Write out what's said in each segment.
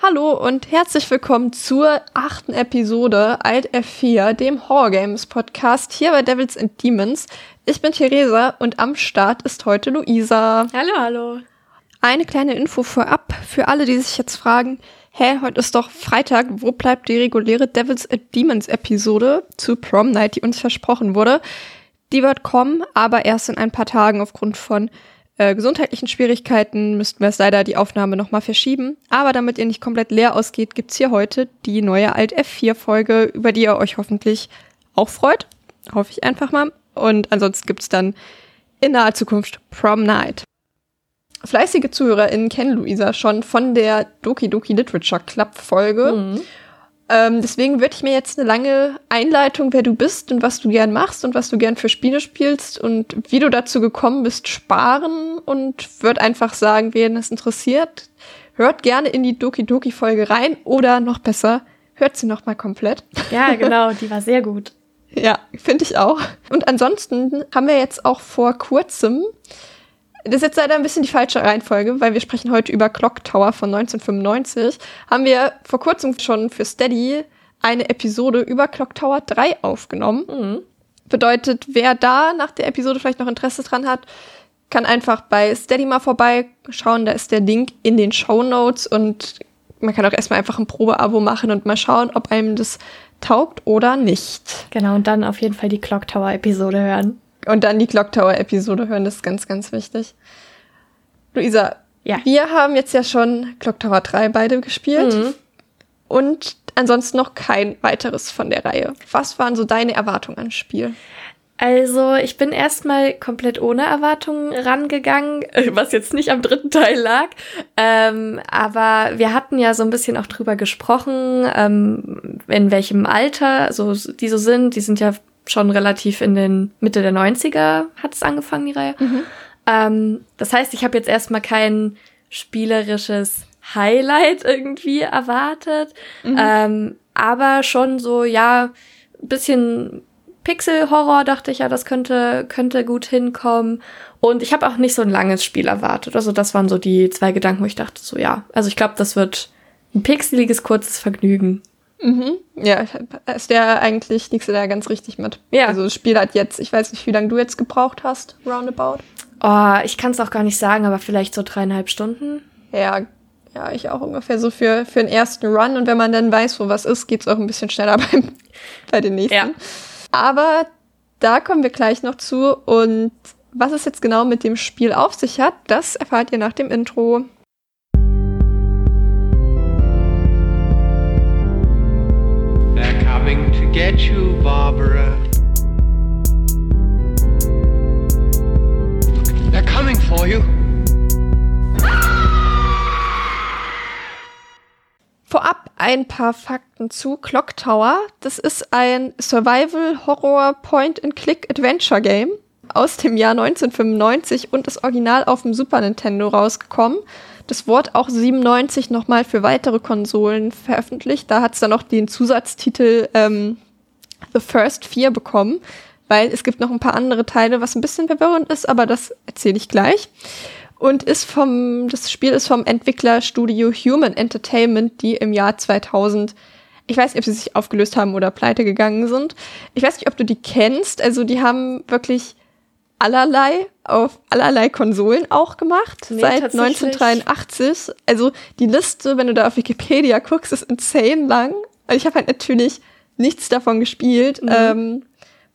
Hallo und herzlich willkommen zur achten Episode Alt F4, dem Horror Games Podcast hier bei Devils and Demons. Ich bin Theresa und am Start ist heute Luisa. Hallo, hallo. Eine kleine Info vorab für alle, die sich jetzt fragen, hä, heute ist doch Freitag, wo bleibt die reguläre Devils and Demons Episode zu Prom Night, die uns versprochen wurde? Die wird kommen, aber erst in ein paar Tagen aufgrund von äh, gesundheitlichen Schwierigkeiten müssten wir es leider die Aufnahme nochmal verschieben. Aber damit ihr nicht komplett leer ausgeht, gibt's hier heute die neue Alt F4-Folge, über die ihr euch hoffentlich auch freut. Hoffe ich einfach mal. Und ansonsten gibt's dann in naher Zukunft Prom Night. Fleißige ZuhörerInnen kennen Luisa schon von der Doki Doki Literature Club Folge. Mhm. Ähm, deswegen würde ich mir jetzt eine lange Einleitung, wer du bist und was du gern machst und was du gern für Spiele spielst und wie du dazu gekommen bist, sparen und würde einfach sagen, wen es interessiert, hört gerne in die Doki Doki Folge rein oder noch besser, hört sie noch mal komplett. Ja, genau, die war sehr gut. ja, finde ich auch. Und ansonsten haben wir jetzt auch vor kurzem das ist jetzt leider ein bisschen die falsche Reihenfolge, weil wir sprechen heute über Clock Tower von 1995. Haben wir vor kurzem schon für Steady eine Episode über Clock Tower 3 aufgenommen. Mhm. Bedeutet, wer da nach der Episode vielleicht noch Interesse dran hat, kann einfach bei Steady mal vorbeischauen. Da ist der Link in den Show Notes und man kann auch erstmal einfach ein Probeabo machen und mal schauen, ob einem das taugt oder nicht. Genau, und dann auf jeden Fall die Clock Tower Episode hören. Und dann die Clock Tower Episode hören, das ist ganz, ganz wichtig. Luisa, ja. wir haben jetzt ja schon Clock Tower 3 beide gespielt. Mhm. Und ansonsten noch kein weiteres von der Reihe. Was waren so deine Erwartungen ans Spiel? Also, ich bin erstmal komplett ohne Erwartungen rangegangen, was jetzt nicht am dritten Teil lag. Ähm, aber wir hatten ja so ein bisschen auch drüber gesprochen, ähm, in welchem Alter so die so sind. Die sind ja schon relativ in den Mitte der 90er hat es angefangen, die Reihe. Mhm. Ähm, das heißt, ich habe jetzt erstmal kein spielerisches Highlight irgendwie erwartet. Mhm. Ähm, aber schon so, ja, bisschen Pixel-Horror dachte ich ja, das könnte, könnte gut hinkommen. Und ich habe auch nicht so ein langes Spiel erwartet. Also das waren so die zwei Gedanken, wo ich dachte, so ja. Also ich glaube, das wird ein pixeliges, kurzes Vergnügen. Mhm. Ja, ist der eigentlich liegst du da ganz richtig mit. Ja. Also das Spiel hat jetzt, ich weiß nicht, wie lange du jetzt gebraucht hast, roundabout. Oh, ich kann es auch gar nicht sagen, aber vielleicht so dreieinhalb Stunden. Ja, ja, ich auch ungefähr so für, für den ersten Run. Und wenn man dann weiß, wo was ist, geht's auch ein bisschen schneller beim, bei den nächsten. Ja. Aber da kommen wir gleich noch zu. Und was es jetzt genau mit dem Spiel auf sich hat, das erfahrt ihr nach dem Intro. To get you, Barbara. They're coming for you. Vorab ein paar Fakten zu Clock Tower. Das ist ein Survival Horror Point and Click Adventure Game aus dem Jahr 1995 und ist original auf dem Super Nintendo rausgekommen das Wort auch 97 nochmal für weitere Konsolen veröffentlicht. Da hat es dann noch den Zusatztitel ähm, The First Fear bekommen, weil es gibt noch ein paar andere Teile, was ein bisschen verwirrend ist, aber das erzähle ich gleich. Und ist vom, das Spiel ist vom Entwicklerstudio Human Entertainment, die im Jahr 2000 ich weiß nicht, ob sie sich aufgelöst haben oder pleite gegangen sind. Ich weiß nicht, ob du die kennst. Also die haben wirklich allerlei auf allerlei Konsolen auch gemacht nee, seit 1983. Also die Liste, wenn du da auf Wikipedia guckst, ist insane lang. Und ich habe halt natürlich nichts davon gespielt, mhm. ähm,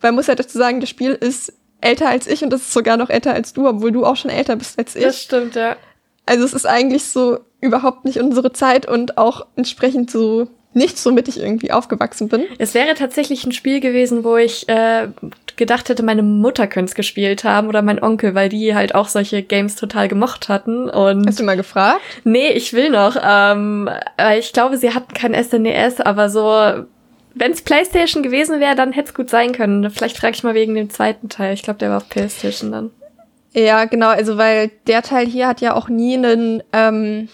weil muss halt dazu sagen, das Spiel ist älter als ich und das ist sogar noch älter als du, obwohl du auch schon älter bist als ich. Das stimmt, ja. Also es ist eigentlich so überhaupt nicht unsere Zeit und auch entsprechend so nichts, womit ich irgendwie aufgewachsen bin. Es wäre tatsächlich ein Spiel gewesen, wo ich äh, gedacht hätte, meine Mutter könnte es gespielt haben oder mein Onkel, weil die halt auch solche Games total gemocht hatten. Und Hast du mal gefragt? Nee, ich will noch. Ähm, ich glaube, sie hatten kein SNES, aber so wenn es PlayStation gewesen wäre, dann hätte es gut sein können. Vielleicht frage ich mal wegen dem zweiten Teil. Ich glaube, der war auf PlayStation dann. Ja, genau, also weil der Teil hier hat ja auch nie einen, ähm,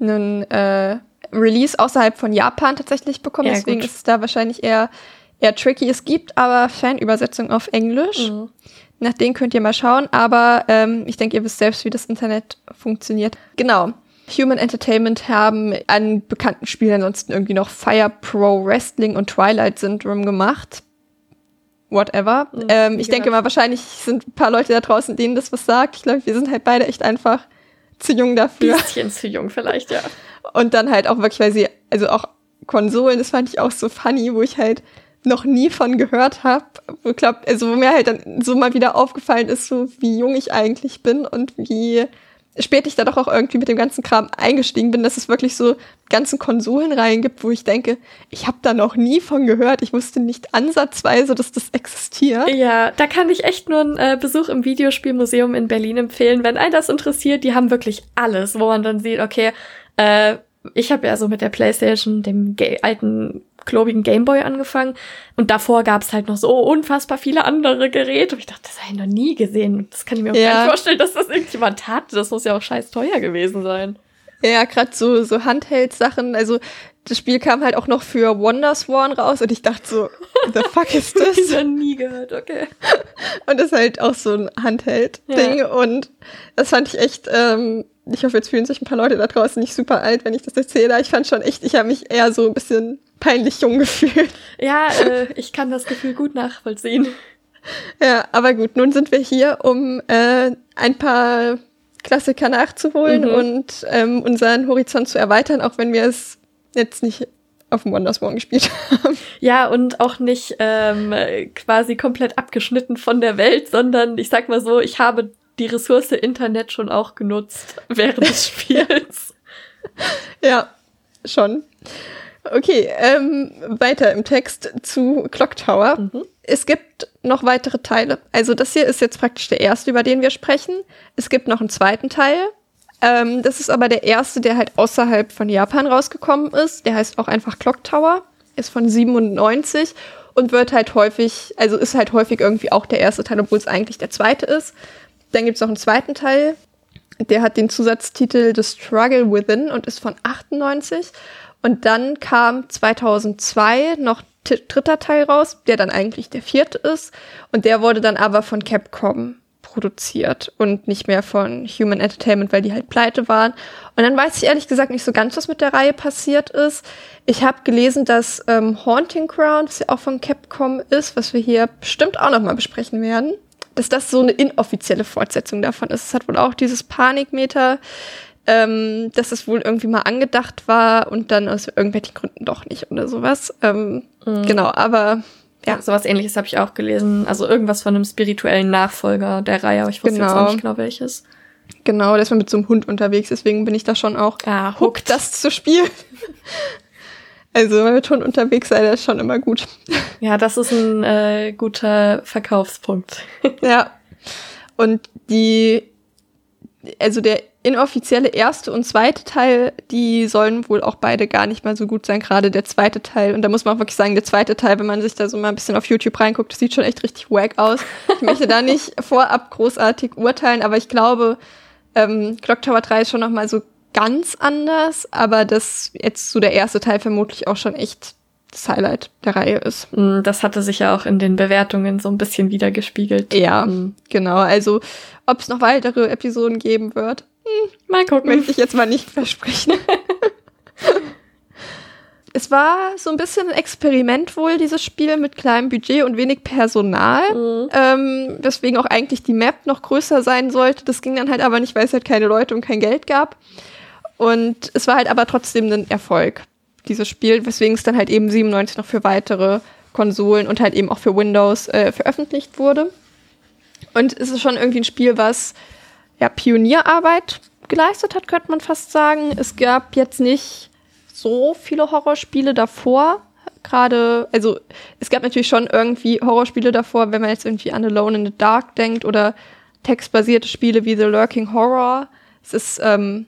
einen äh, Release außerhalb von Japan tatsächlich bekommen. Ja, Deswegen gut. ist es da wahrscheinlich eher, eher tricky. Es gibt aber Fanübersetzung auf Englisch. Mhm. Nach denen könnt ihr mal schauen, aber ähm, ich denke, ihr wisst selbst, wie das Internet funktioniert. Genau. Human Entertainment haben an bekannten Spielen ansonsten irgendwie noch Fire Pro Wrestling und Twilight Syndrome gemacht. Whatever. Mhm, ähm, ich denke mal, wahrscheinlich sind ein paar Leute da draußen, denen das was sagt. Ich glaube, wir sind halt beide echt einfach zu jung dafür. Bisschen zu jung vielleicht, ja. Und dann halt auch wirklich, weil sie, also auch Konsolen, das fand ich auch so funny, wo ich halt noch nie von gehört habe. Wo glaub, also wo mir halt dann so mal wieder aufgefallen ist, so wie jung ich eigentlich bin und wie spät ich da doch auch irgendwie mit dem ganzen Kram eingestiegen bin, dass es wirklich so ganzen Konsolenreihen gibt, wo ich denke, ich habe da noch nie von gehört. Ich wusste nicht ansatzweise, dass das existiert. Ja, da kann ich echt nur einen äh, Besuch im Videospielmuseum in Berlin empfehlen, wenn einen das interessiert. Die haben wirklich alles, wo man dann sieht, okay, äh, ich habe ja so mit der PlayStation, dem alten klobigen Gameboy angefangen und davor gab's halt noch so unfassbar viele andere Geräte und ich dachte, das habe ich noch nie gesehen. Das kann ich mir auch Ja. gar nicht vorstellen, dass das irgendjemand hat. Das muss ja auch scheiß teuer gewesen sein. Ja, gerade so, so Handheld-Sachen. Also das Spiel kam halt auch noch für Wonderswan raus und ich dachte so, the fuck is Das this? noch nie gehört, okay. Und das ist halt auch so ein Handheld-Ding. Und das fand ich echt, ähm, ich hoffe, jetzt fühlen sich ein paar Leute da draußen nicht super alt, wenn ich das erzähle. Ich fand schon echt, ich habe mich eher so ein bisschen peinlich jung gefühlt. Ja, äh, ich kann das Gefühl gut nachvollziehen. Ja, aber gut, nun sind wir hier, um äh, ein paar Klassiker nachzuholen Mhm. und ähm, unseren Horizont zu erweitern, auch wenn wir es jetzt nicht auf dem Wonderswan gespielt haben. Ja, und auch nicht ähm, quasi komplett abgeschnitten von der Welt, sondern ich sag mal so, ich habe die Ressource Internet schon auch genutzt während des Spiels. Ja, schon. Okay, ähm, weiter im Text zu Clock Tower. Mhm. Es gibt noch weitere Teile. Also das hier ist jetzt praktisch der erste, über den wir sprechen. Es gibt noch einen zweiten Teil. Ähm, das ist aber der erste, der halt außerhalb von Japan rausgekommen ist. Der heißt auch einfach Clock Tower. Ist von 97 und wird halt häufig, also ist halt häufig irgendwie auch der erste Teil, obwohl es eigentlich der zweite ist. Dann gibt es noch einen zweiten Teil, der hat den Zusatztitel The Struggle Within und ist von 98. Und dann kam 2002 noch dritter Teil raus, der dann eigentlich der vierte ist. Und der wurde dann aber von Capcom produziert und nicht mehr von Human Entertainment, weil die halt pleite waren. Und dann weiß ich ehrlich gesagt nicht so ganz, was mit der Reihe passiert ist. Ich habe gelesen, dass ähm, Haunting Ground, das ja auch von Capcom ist, was wir hier bestimmt auch noch mal besprechen werden, dass das so eine inoffizielle Fortsetzung davon ist. Es hat wohl auch dieses Panikmeter, ähm, dass es wohl irgendwie mal angedacht war und dann aus irgendwelchen Gründen doch nicht oder sowas. Ähm, Genau, aber Ja, sowas ähnliches habe ich auch gelesen. Also irgendwas von einem spirituellen Nachfolger der Reihe, aber ich wusste jetzt Genau. auch nicht genau welches. genau, der ist mal mit so einem Hund unterwegs, deswegen bin ich da schon auch Ah, hooked, das zu spielen. Also, wenn man mit Hund unterwegs sei, das ist schon immer gut. Ja, das ist ein äh, guter Verkaufspunkt. Ja. Und die, also der inoffizielle erste und zweite Teil, die sollen wohl auch beide gar nicht mal so gut sein, gerade der zweite Teil. Und da muss man auch wirklich sagen, der zweite Teil, wenn man sich da so mal ein bisschen auf YouTube reinguckt, das sieht schon echt richtig wack aus. Ich möchte da nicht vorab großartig urteilen, aber ich glaube, ähm, Clock Tower 3 ist schon noch mal so ganz anders, aber das jetzt so der erste Teil vermutlich auch schon echt das Highlight der Reihe ist. Mm, Das hatte sich ja auch in den Bewertungen so ein bisschen wiedergespiegelt. Ja, Mm. genau. Also, ob es noch weitere Episoden geben wird, Mal gucken. möchte ich jetzt mal nicht versprechen. es war so ein bisschen ein Experiment wohl, dieses Spiel mit kleinem Budget und wenig Personal. Mhm. Ähm, weswegen auch eigentlich die Map noch größer sein sollte. Das ging dann halt aber nicht, weil es halt keine Leute und kein Geld gab. Und es war halt aber trotzdem ein Erfolg, dieses Spiel, weswegen es dann halt eben 97 noch für weitere Konsolen und halt eben auch für Windows äh, veröffentlicht wurde. Und es ist schon irgendwie ein Spiel, was ja, Pionierarbeit geleistet hat, könnte man fast sagen. Es gab jetzt nicht so viele Horrorspiele davor. Gerade, also es gab natürlich schon irgendwie Horrorspiele davor, wenn man jetzt irgendwie an Alone in the Dark denkt oder textbasierte Spiele wie The Lurking Horror. Es ist, ähm,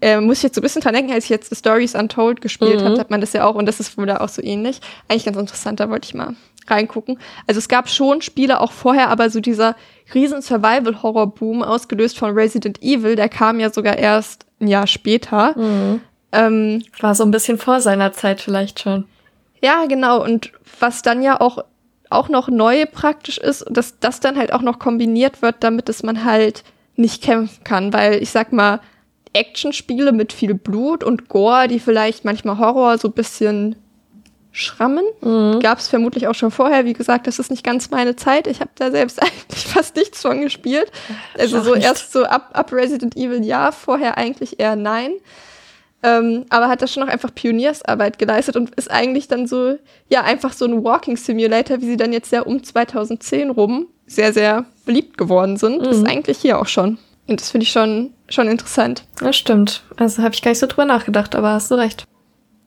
äh, muss ich jetzt so ein bisschen dran denken, als ich jetzt Stories Untold gespielt mhm. habe, hat man das ja auch und das ist wohl da auch so ähnlich. Eigentlich ganz interessant, da wollte ich mal reingucken. Also es gab schon Spiele auch vorher, aber so dieser riesen Survival-Horror-Boom, ausgelöst von Resident Evil, der kam ja sogar erst ein Jahr später. Mhm. Ähm, War so ein bisschen vor seiner Zeit vielleicht schon. Ja, genau. Und was dann ja auch, auch noch neu praktisch ist, dass das dann halt auch noch kombiniert wird, damit es man halt nicht kämpfen kann. Weil ich sag mal, Actionspiele mit viel Blut und Gore, die vielleicht manchmal Horror so bisschen schrammen. Mhm. Gab es vermutlich auch schon vorher. Wie gesagt, das ist nicht ganz meine Zeit. Ich habe da selbst eigentlich fast nichts von gespielt. Also so erst so ab, ab Resident Evil ja, vorher eigentlich eher nein. Ähm, aber hat da schon noch einfach Pioniersarbeit geleistet und ist eigentlich dann so, ja, einfach so ein Walking Simulator, wie sie dann jetzt ja um 2010 rum sehr, sehr beliebt geworden sind. Mhm. Das ist eigentlich hier auch schon. Und das finde ich schon, schon interessant. Das stimmt. Also habe ich gar nicht so drüber nachgedacht, aber hast du recht.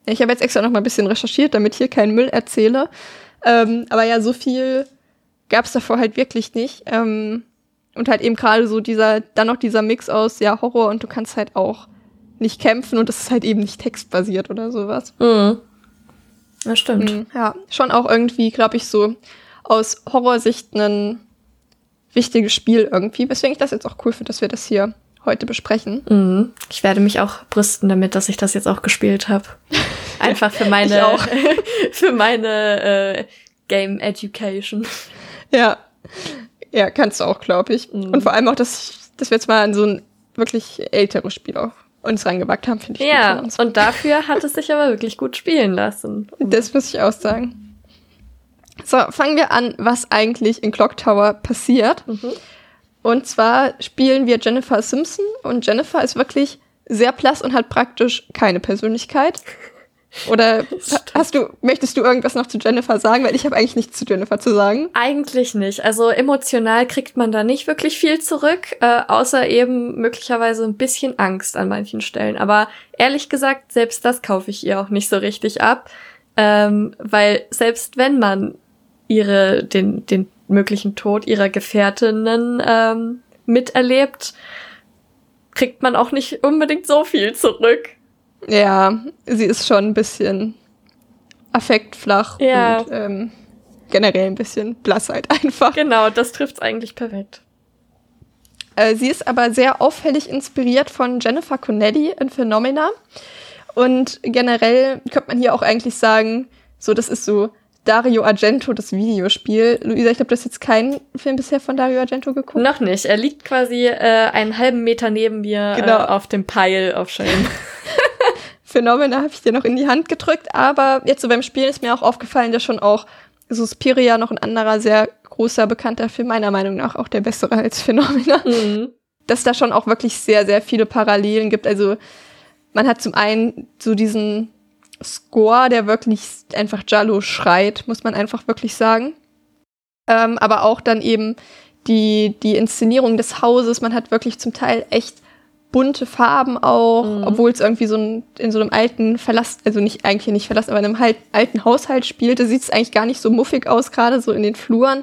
Ich habe jetzt extra noch mal ein bisschen recherchiert, damit hier keinen Müll erzähle. Ähm, aber ja, so viel gab es davor halt wirklich nicht. Ähm, und halt eben gerade so dieser, dann noch dieser Mix aus, ja, Horror und du kannst halt auch nicht kämpfen und das ist halt eben nicht textbasiert oder sowas. Mhm. Das stimmt. Mhm, ja, schon auch irgendwie, glaube ich, so aus Horrorsicht ein wichtiges Spiel irgendwie, weswegen ich das jetzt auch cool finde, dass wir das hier heute besprechen. Mhm. Ich werde mich auch brüsten damit, dass ich das jetzt auch gespielt habe. Einfach für meine, für meine äh, Game Education. Ja, ja, kannst du auch, glaube ich. Mhm. Und vor allem auch, dass, dass wir jetzt mal an so ein wirklich älteres Spiel auch uns reingewagt haben, finde ich. Ja, und dafür hat es sich aber wirklich gut spielen lassen. Das muss ich auch sagen. So, fangen wir an, was eigentlich in Clock Tower passiert. Mhm. Und zwar spielen wir Jennifer Simpson und Jennifer ist wirklich sehr blass und hat praktisch keine Persönlichkeit. Oder hast du, möchtest du irgendwas noch zu Jennifer sagen? Weil ich habe eigentlich nichts zu Jennifer zu sagen. Eigentlich nicht. Also emotional kriegt man da nicht wirklich viel zurück, äh, außer eben möglicherweise ein bisschen Angst an manchen Stellen. Aber ehrlich gesagt, selbst das kaufe ich ihr auch nicht so richtig ab. Ähm, weil selbst wenn man ihre, den, den möglichen Tod ihrer Gefährtinnen ähm, miterlebt, kriegt man auch nicht unbedingt so viel zurück. Ja, sie ist schon ein bisschen affektflach ja. und ähm, generell ein bisschen blass halt einfach. Genau, das trifft's eigentlich perfekt. Äh, sie ist aber sehr auffällig inspiriert von Jennifer Connelly in Phenomena. Und generell könnte man hier auch eigentlich sagen, so das ist so Dario Argento, das Videospiel. Luisa, ich glaube, du hast jetzt keinen Film bisher von Dario Argento geguckt. Noch nicht. Er liegt quasi äh, einen halben Meter neben mir genau. äh, auf dem Pile auf Shame. Phänomena habe ich dir noch in die Hand gedrückt, aber jetzt so beim Spielen ist mir auch aufgefallen, dass schon auch Suspiria noch ein anderer sehr großer, bekannter Film, meiner Meinung nach auch der bessere als Phänomena. Mhm. Dass da schon auch wirklich sehr, sehr viele Parallelen gibt. Also man hat zum einen so diesen Score, der wirklich einfach Jallo schreit, muss man einfach wirklich sagen. Ähm, aber auch dann eben die, die Inszenierung des Hauses. Man hat wirklich zum Teil echt bunte Farben auch, mhm. obwohl es irgendwie so ein, in so einem alten Verlass, also nicht eigentlich nicht Verlass, aber in einem halt, alten Haushalt spielte, sieht es eigentlich gar nicht so muffig aus, gerade so in den Fluren.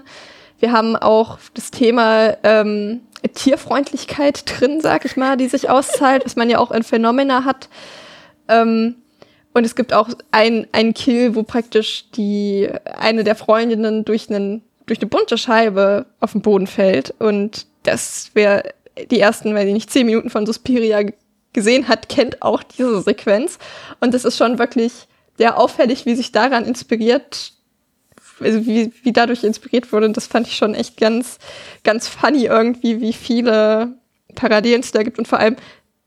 Wir haben auch das Thema ähm, Tierfreundlichkeit drin, sag ich mal, die sich auszahlt, was man ja auch in Phenomena hat. Ähm, und es gibt auch ein, ein Kill, wo praktisch die eine der Freundinnen durch einen durch eine bunte Scheibe auf den Boden fällt. Und das wäre die ersten, weil sie nicht zehn Minuten von Suspiria gesehen hat, kennt auch diese Sequenz. Und das ist schon wirklich sehr auffällig, wie sich daran inspiriert, also wie, wie dadurch inspiriert wurde. Und das fand ich schon echt ganz, ganz funny irgendwie, wie viele Parallelen es da gibt. Und vor allem,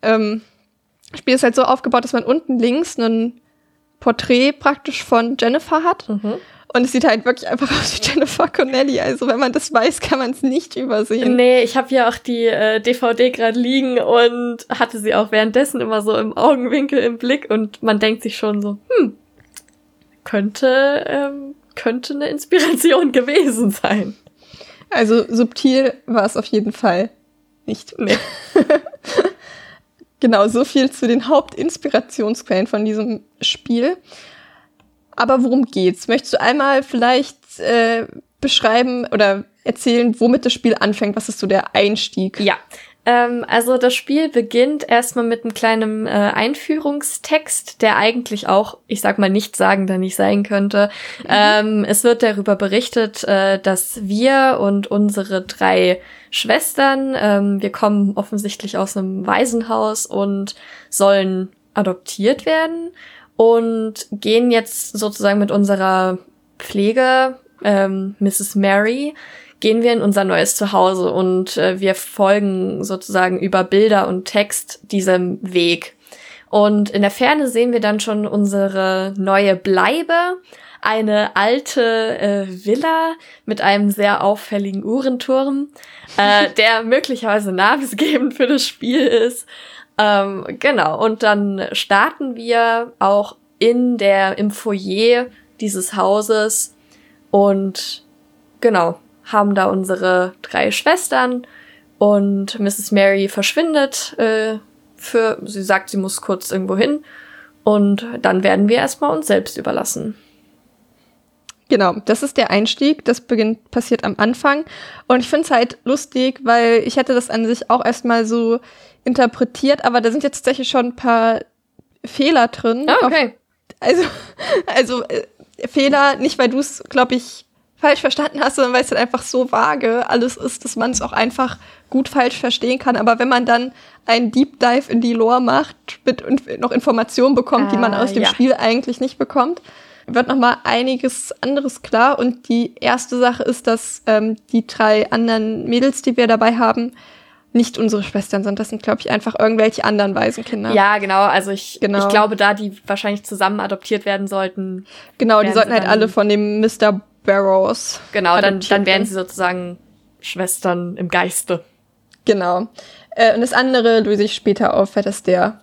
ähm, Spiel ist halt so aufgebaut, dass man unten links ein Porträt praktisch von Jennifer hat. Mhm. Und es sieht halt wirklich einfach aus wie Jennifer Connelly. Also wenn man das weiß, kann man es nicht übersehen. Nee, ich habe ja auch die äh, DVD gerade liegen und hatte sie auch währenddessen immer so im Augenwinkel im Blick und man denkt sich schon so, hm, könnte, ähm, könnte eine Inspiration gewesen sein. Also subtil war es auf jeden Fall nicht. Nee. genau, so viel zu den Hauptinspirationsquellen von diesem Spiel. Aber worum geht's? Möchtest du einmal vielleicht äh, beschreiben oder erzählen, womit das Spiel anfängt? Was ist so der Einstieg? Ja. Ähm, also das Spiel beginnt erstmal mit einem kleinen äh, Einführungstext, der eigentlich auch, ich sag mal, nicht sagender nicht sein könnte. Mhm. Ähm, es wird darüber berichtet, äh, dass wir und unsere drei Schwestern, ähm, wir kommen offensichtlich aus einem Waisenhaus und sollen adoptiert werden und gehen jetzt sozusagen mit unserer Pflege, ähm, Mrs. Mary, gehen wir in unser neues Zuhause und äh, wir folgen sozusagen über Bilder und Text diesem Weg. Und in der Ferne sehen wir dann schon unsere neue Bleibe, eine alte äh, Villa mit einem sehr auffälligen Uhrenturm, äh, der möglicherweise namensgebend für das Spiel ist. Ähm, genau, und dann starten wir auch in der, im Foyer dieses Hauses und genau, haben da unsere drei Schwestern und Mrs. Mary verschwindet äh, für, sie sagt, sie muss kurz irgendwo hin und dann werden wir erstmal uns selbst überlassen. Genau, das ist der Einstieg. Das beginnt, passiert am Anfang. Und ich finde es halt lustig, weil ich hätte das an sich auch erstmal so interpretiert, aber da sind jetzt tatsächlich schon ein paar Fehler drin. Ah, okay. Auf, also, also äh, Fehler, nicht weil du es, glaube ich, falsch verstanden hast, sondern weil es halt einfach so vage alles ist, dass man es auch einfach gut falsch verstehen kann. Aber wenn man dann einen Deep Dive in die Lore macht, mit noch Informationen bekommt, ah, die man ah, aus dem ja. Spiel eigentlich nicht bekommt, wird noch mal einiges anderes klar. Und die erste Sache ist, dass ähm, die drei anderen Mädels, die wir dabei haben, nicht unsere Schwestern sind. Das sind, glaube ich, einfach irgendwelche anderen Waisenkinder. Ja, genau. Also ich, genau. ich glaube, da die wahrscheinlich zusammen adoptiert werden sollten. Genau, die sollten halt alle von dem Mr. Barrows. Genau, dann, dann wären sie sozusagen Schwestern im Geiste. Genau. Äh, und das andere löse ich später auf, weil das der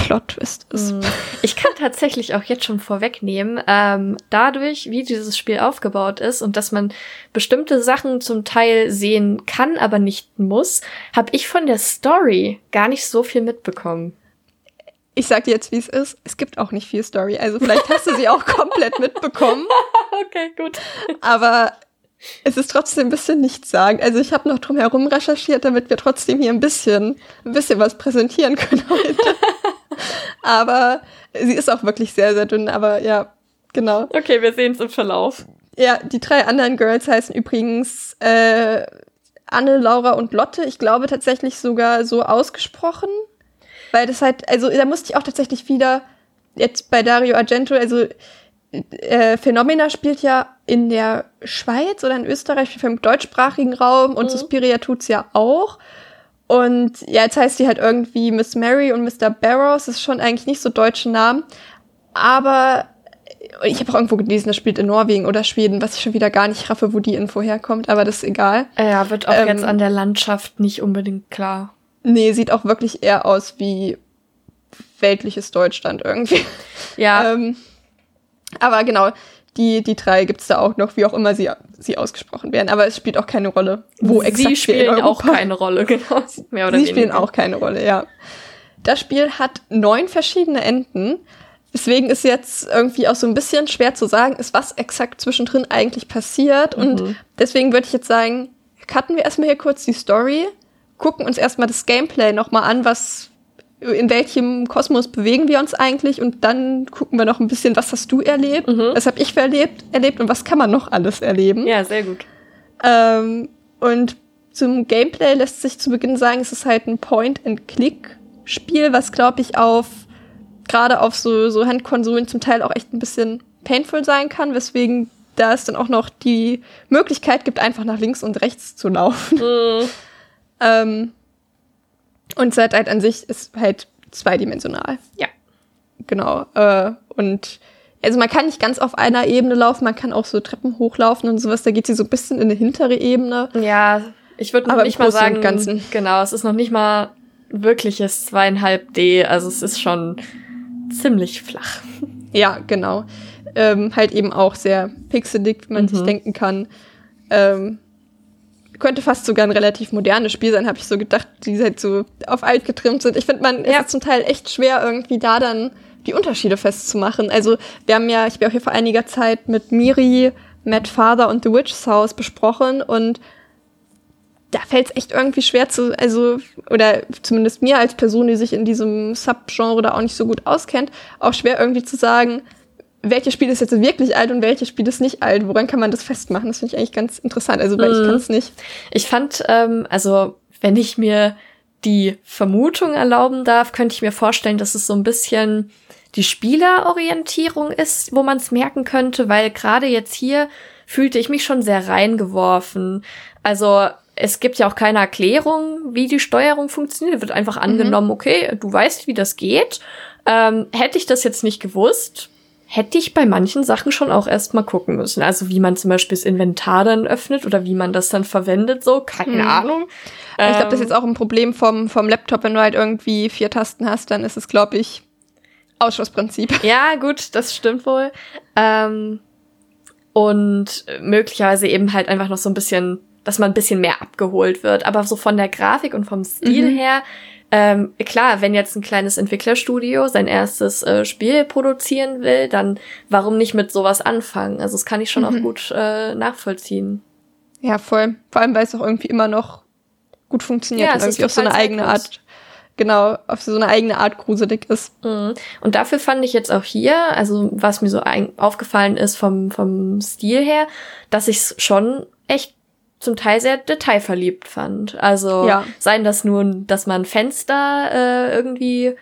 Plot-Twist ist. Mm. Ich kann tatsächlich auch jetzt schon vorwegnehmen, ähm, dadurch, wie dieses Spiel aufgebaut ist und dass man bestimmte Sachen zum Teil sehen kann, aber nicht muss, habe ich von der Story gar nicht so viel mitbekommen ich sag dir jetzt, wie es ist. Es gibt auch nicht viel Story. Also vielleicht hast du sie auch komplett mitbekommen. okay, gut. Aber es ist trotzdem ein bisschen nichts sagen. Also ich habe noch drum herum recherchiert, damit wir trotzdem hier ein bisschen, ein bisschen was präsentieren können heute. aber sie ist auch wirklich sehr, sehr dünn. Aber ja, genau. Okay, wir sehen es im Verlauf. Ja, die drei anderen Girls heißen übrigens äh, Anne, Laura und Lotte. Ich glaube tatsächlich sogar so ausgesprochen. Weil das halt, also da musste ich auch tatsächlich wieder jetzt bei Dario Argento, also äh, Phenomena spielt ja in der Schweiz oder in Österreich, im deutschsprachigen Raum und mhm. Suspiria tut's ja auch. Und ja, jetzt heißt die halt irgendwie Miss Mary und Mr. Barrows, das ist schon eigentlich nicht so deutsche Namen. Aber ich habe auch irgendwo gelesen, das spielt in Norwegen oder Schweden, was ich schon wieder gar nicht raffe, wo die Info herkommt, aber das ist egal. Ja, wird auch ähm, jetzt an der Landschaft nicht unbedingt klar. Nee, sieht auch wirklich eher aus wie weltliches Deutschland irgendwie. Ja. ähm, aber genau, die, die drei gibt's da auch noch, wie auch immer sie, sie ausgesprochen werden. Aber es spielt auch keine Rolle, wo sie exakt Sie spielen auch keine Rolle, genau. Mehr oder sie weniger. spielen auch keine Rolle, ja. Das Spiel hat neun verschiedene Enden. Deswegen ist jetzt irgendwie auch so ein bisschen schwer zu sagen, ist was exakt zwischendrin eigentlich passiert. Mhm. Und deswegen würde ich jetzt sagen, cutten wir erstmal hier kurz die Story gucken uns erstmal das Gameplay nochmal an, was, in welchem Kosmos bewegen wir uns eigentlich und dann gucken wir noch ein bisschen, was hast du erlebt, mhm. was habe ich erlebt, erlebt und was kann man noch alles erleben. Ja, sehr gut. Ähm, und zum Gameplay lässt sich zu Beginn sagen, es ist halt ein Point-and-Click-Spiel, was glaube ich auf gerade auf so, so Handkonsolen zum Teil auch echt ein bisschen painful sein kann, weswegen da es dann auch noch die Möglichkeit gibt, einfach nach links und rechts zu laufen. Mhm. Ähm, und Zeit halt an sich ist halt zweidimensional. Ja. Genau. Äh, und also man kann nicht ganz auf einer Ebene laufen, man kann auch so Treppen hochlaufen und sowas. Da geht sie so ein bisschen in eine hintere Ebene. Ja, ich würde noch nicht mal sagen, Ganzen. genau, es ist noch nicht mal wirkliches zweieinhalb D, also es ist schon ziemlich flach. Ja, genau. Ähm, halt eben auch sehr pixelig, wie man mhm. sich denken kann. Ähm, könnte fast sogar ein relativ modernes Spiel sein, habe ich so gedacht, die halt so auf alt getrimmt sind. Ich finde, man ja. ist zum Teil echt schwer, irgendwie da dann die Unterschiede festzumachen. Also wir haben ja, ich habe auch hier vor einiger Zeit mit Miri, Matt Father und The Witch's House besprochen und da fällt es echt irgendwie schwer zu, also, oder zumindest mir als Person, die sich in diesem Subgenre da auch nicht so gut auskennt, auch schwer irgendwie zu sagen, welches Spiel ist jetzt wirklich alt und welches Spiel ist nicht alt. Woran kann man das festmachen? Das finde ich eigentlich ganz interessant. Also, weil mhm. ich kann es nicht. Ich fand, ähm, also, wenn ich mir die Vermutung erlauben darf, könnte ich mir vorstellen, dass es so ein bisschen die Spielerorientierung ist, wo man es merken könnte, weil gerade jetzt hier fühlte ich mich schon sehr reingeworfen. Also es gibt ja auch keine Erklärung, wie die Steuerung funktioniert. Wird einfach mhm. angenommen, mhm. okay, du weißt, wie das geht. Ähm, hätte ich das jetzt nicht gewusst, hätte ich bei manchen Sachen schon auch erst mal gucken müssen. Also wie man zum Beispiel das Inventar dann öffnet oder wie man das dann verwendet, so, keine mhm. Ahnung. Ich glaube, das ist ähm, jetzt auch ein Problem vom, vom Laptop, wenn du halt irgendwie vier Tasten hast, dann ist es, glaube ich, Ausschussprinzip. Ja, gut, das stimmt wohl. Ähm, und möglicherweise eben halt einfach noch so ein bisschen, dass man ein bisschen mehr abgeholt wird. Aber so von der Grafik und vom Stil mhm. her, ähm, klar, wenn jetzt ein kleines Entwicklerstudio sein erstes äh, Spiel produzieren will, dann warum nicht mit sowas anfangen? Also das kann ich schon mhm. auch gut äh, nachvollziehen. Ja, voll. Vor allem, weil es auch irgendwie immer noch gut funktioniert ja, und irgendwie auf so eine eigene Art genau, auf so eine eigene Art gruselig ist. Mhm. Und dafür fand ich jetzt auch hier, also was mir so aufgefallen ist vom, vom Stil her, dass ich es schon echt zum Teil sehr detailverliebt fand. Also ja. seien das nun, dass man Fenster äh, irgendwie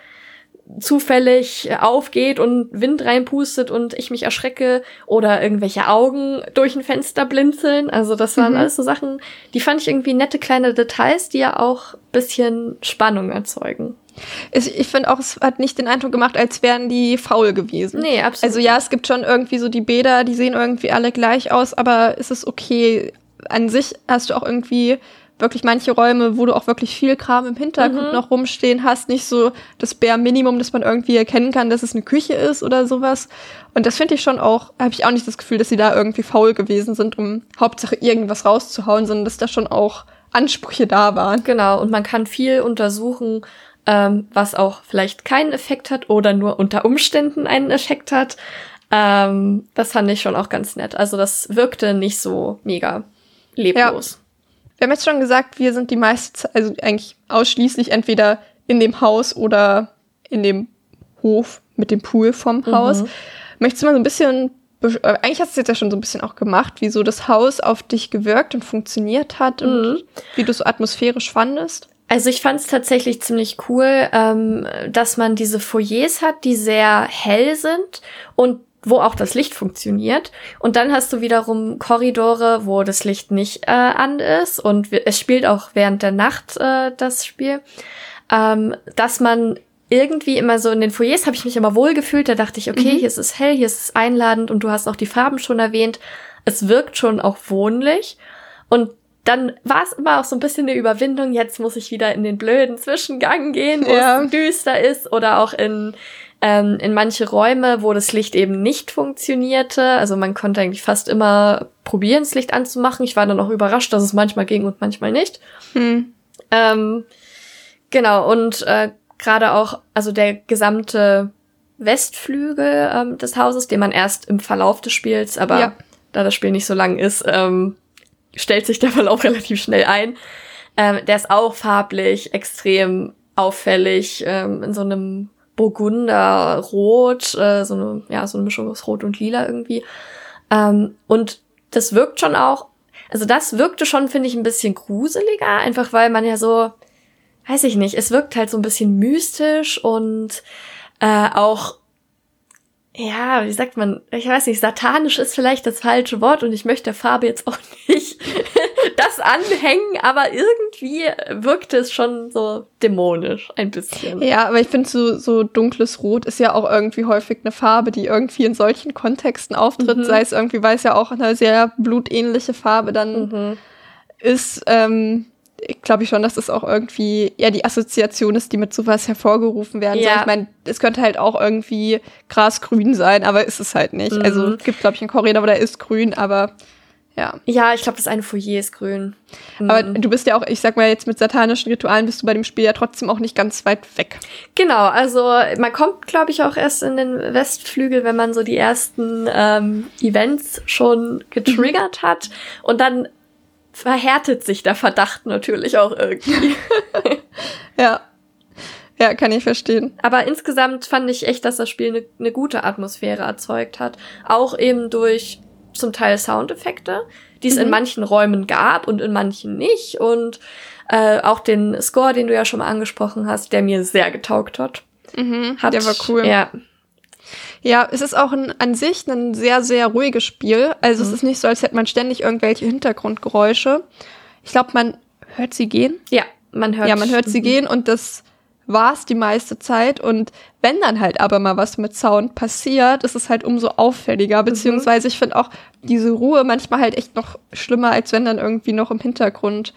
zufällig aufgeht und Wind reinpustet und ich mich erschrecke oder irgendwelche Augen durch ein Fenster blinzeln. Also das waren mhm. alles so Sachen, die fand ich irgendwie nette kleine Details, die ja auch bisschen Spannung erzeugen. Ich finde auch, es hat nicht den Eindruck gemacht, als wären die faul gewesen. Nee, absolut. Also ja, es gibt schon irgendwie so die Bäder, die sehen irgendwie alle gleich aus, aber es ist okay. An sich hast du auch irgendwie wirklich manche Räume, wo du auch wirklich viel Kram im Hintergrund mhm. noch rumstehen hast, nicht so das Bare Minimum, dass man irgendwie erkennen kann, dass es eine Küche ist oder sowas. Und das finde ich schon auch, habe ich auch nicht das Gefühl, dass sie da irgendwie faul gewesen sind, um Hauptsache irgendwas rauszuhauen, sondern dass da schon auch Ansprüche da waren. Genau, und man kann viel untersuchen, ähm, was auch vielleicht keinen Effekt hat oder nur unter Umständen einen Effekt hat. Ähm, das fand ich schon auch ganz nett. Also das wirkte nicht so mega leblos. Ja. Wir haben jetzt schon gesagt, wir sind die meiste Zeit, also eigentlich ausschließlich entweder in dem Haus oder in dem Hof mit dem Pool vom mhm. Haus. Möchtest du mal so ein bisschen, äh, eigentlich hast du es jetzt ja schon so ein bisschen auch gemacht, wie so das Haus auf dich gewirkt und funktioniert hat mhm. und wie du es so atmosphärisch fandest? Also ich fand es tatsächlich ziemlich cool, ähm, dass man diese Foyers hat, die sehr hell sind und wo auch das Licht funktioniert. Und dann hast du wiederum Korridore, wo das Licht nicht äh, an ist und es spielt auch während der Nacht äh, das Spiel. Ähm, dass man irgendwie immer so in den Foyers habe ich mich immer wohl gefühlt. Da dachte ich, okay, mhm. hier ist es hell, hier ist es einladend und du hast auch die Farben schon erwähnt. Es wirkt schon auch wohnlich. Und dann war es immer auch so ein bisschen eine Überwindung. Jetzt muss ich wieder in den blöden Zwischengang gehen, wo ja. es düster ist oder auch in ähm, in manche Räume, wo das Licht eben nicht funktionierte. Also man konnte eigentlich fast immer probieren, das Licht anzumachen. Ich war dann auch überrascht, dass es manchmal ging und manchmal nicht. Hm. Ähm, genau, und äh, gerade auch, also der gesamte Westflügel ähm, des Hauses, den man erst im Verlauf des Spiels, aber ja. da das Spiel nicht so lang ist, ähm, stellt sich der Verlauf relativ schnell ein. Ähm, der ist auch farblich extrem auffällig, ähm, in so einem Burgunderrot, äh, so eine, ja, so eine Mischung aus Rot und Lila irgendwie. Ähm, und das wirkt schon auch, also das wirkte schon, finde ich, ein bisschen gruseliger, einfach weil man ja so, weiß ich nicht, es wirkt halt so ein bisschen mystisch und äh, auch ja, wie sagt man, ich weiß nicht, satanisch ist vielleicht das falsche Wort und ich möchte der Farbe jetzt auch nicht das anhängen, aber irgendwie wirkte es schon so dämonisch ein bisschen. Ja, aber ich finde so, so dunkles Rot ist ja auch irgendwie häufig eine Farbe, die irgendwie in solchen Kontexten auftritt, mhm. sei es irgendwie, weil es ja auch eine sehr blutähnliche Farbe dann mhm. ist. Ähm, glaube ich schon, dass das auch irgendwie ja die Assoziation ist, die mit sowas hervorgerufen werden ja. soll. Ich meine, es könnte halt auch irgendwie grasgrün sein, aber ist es halt nicht. Mhm. Also es gibt, glaube ich, einen Korridor, der ist grün, aber ja. Ja, ich glaube, das eine Foyer ist grün. Mhm. Aber du bist ja auch, ich sag mal jetzt mit satanischen Ritualen bist du bei dem Spiel ja trotzdem auch nicht ganz weit weg. Genau, also man kommt, glaube ich, auch erst in den Westflügel, wenn man so die ersten ähm, Events schon getriggert mhm. hat. Und dann verhärtet sich der Verdacht natürlich auch irgendwie. ja. Ja, kann ich verstehen. Aber insgesamt fand ich echt, dass das Spiel eine ne gute Atmosphäre erzeugt hat. Auch eben durch zum Teil Soundeffekte, die es mhm. in manchen Räumen gab und in manchen nicht. Und äh, auch den Score, den du ja schon mal angesprochen hast, der mir sehr getaugt hat. Mhm, hat der war cool. Ja. Ja, es ist auch ein, an sich ein sehr, sehr ruhiges Spiel. Also mhm. es ist nicht so, als hätte man ständig irgendwelche Hintergrundgeräusche. Ich glaube, man hört sie gehen. Ja, man hört. Ja, man hört sie gehen und das war es die meiste Zeit. Und wenn dann halt aber mal was mit Sound passiert, ist es halt umso auffälliger. Mhm. Beziehungsweise ich finde auch diese Ruhe manchmal halt echt noch schlimmer, als wenn dann irgendwie noch im Hintergrund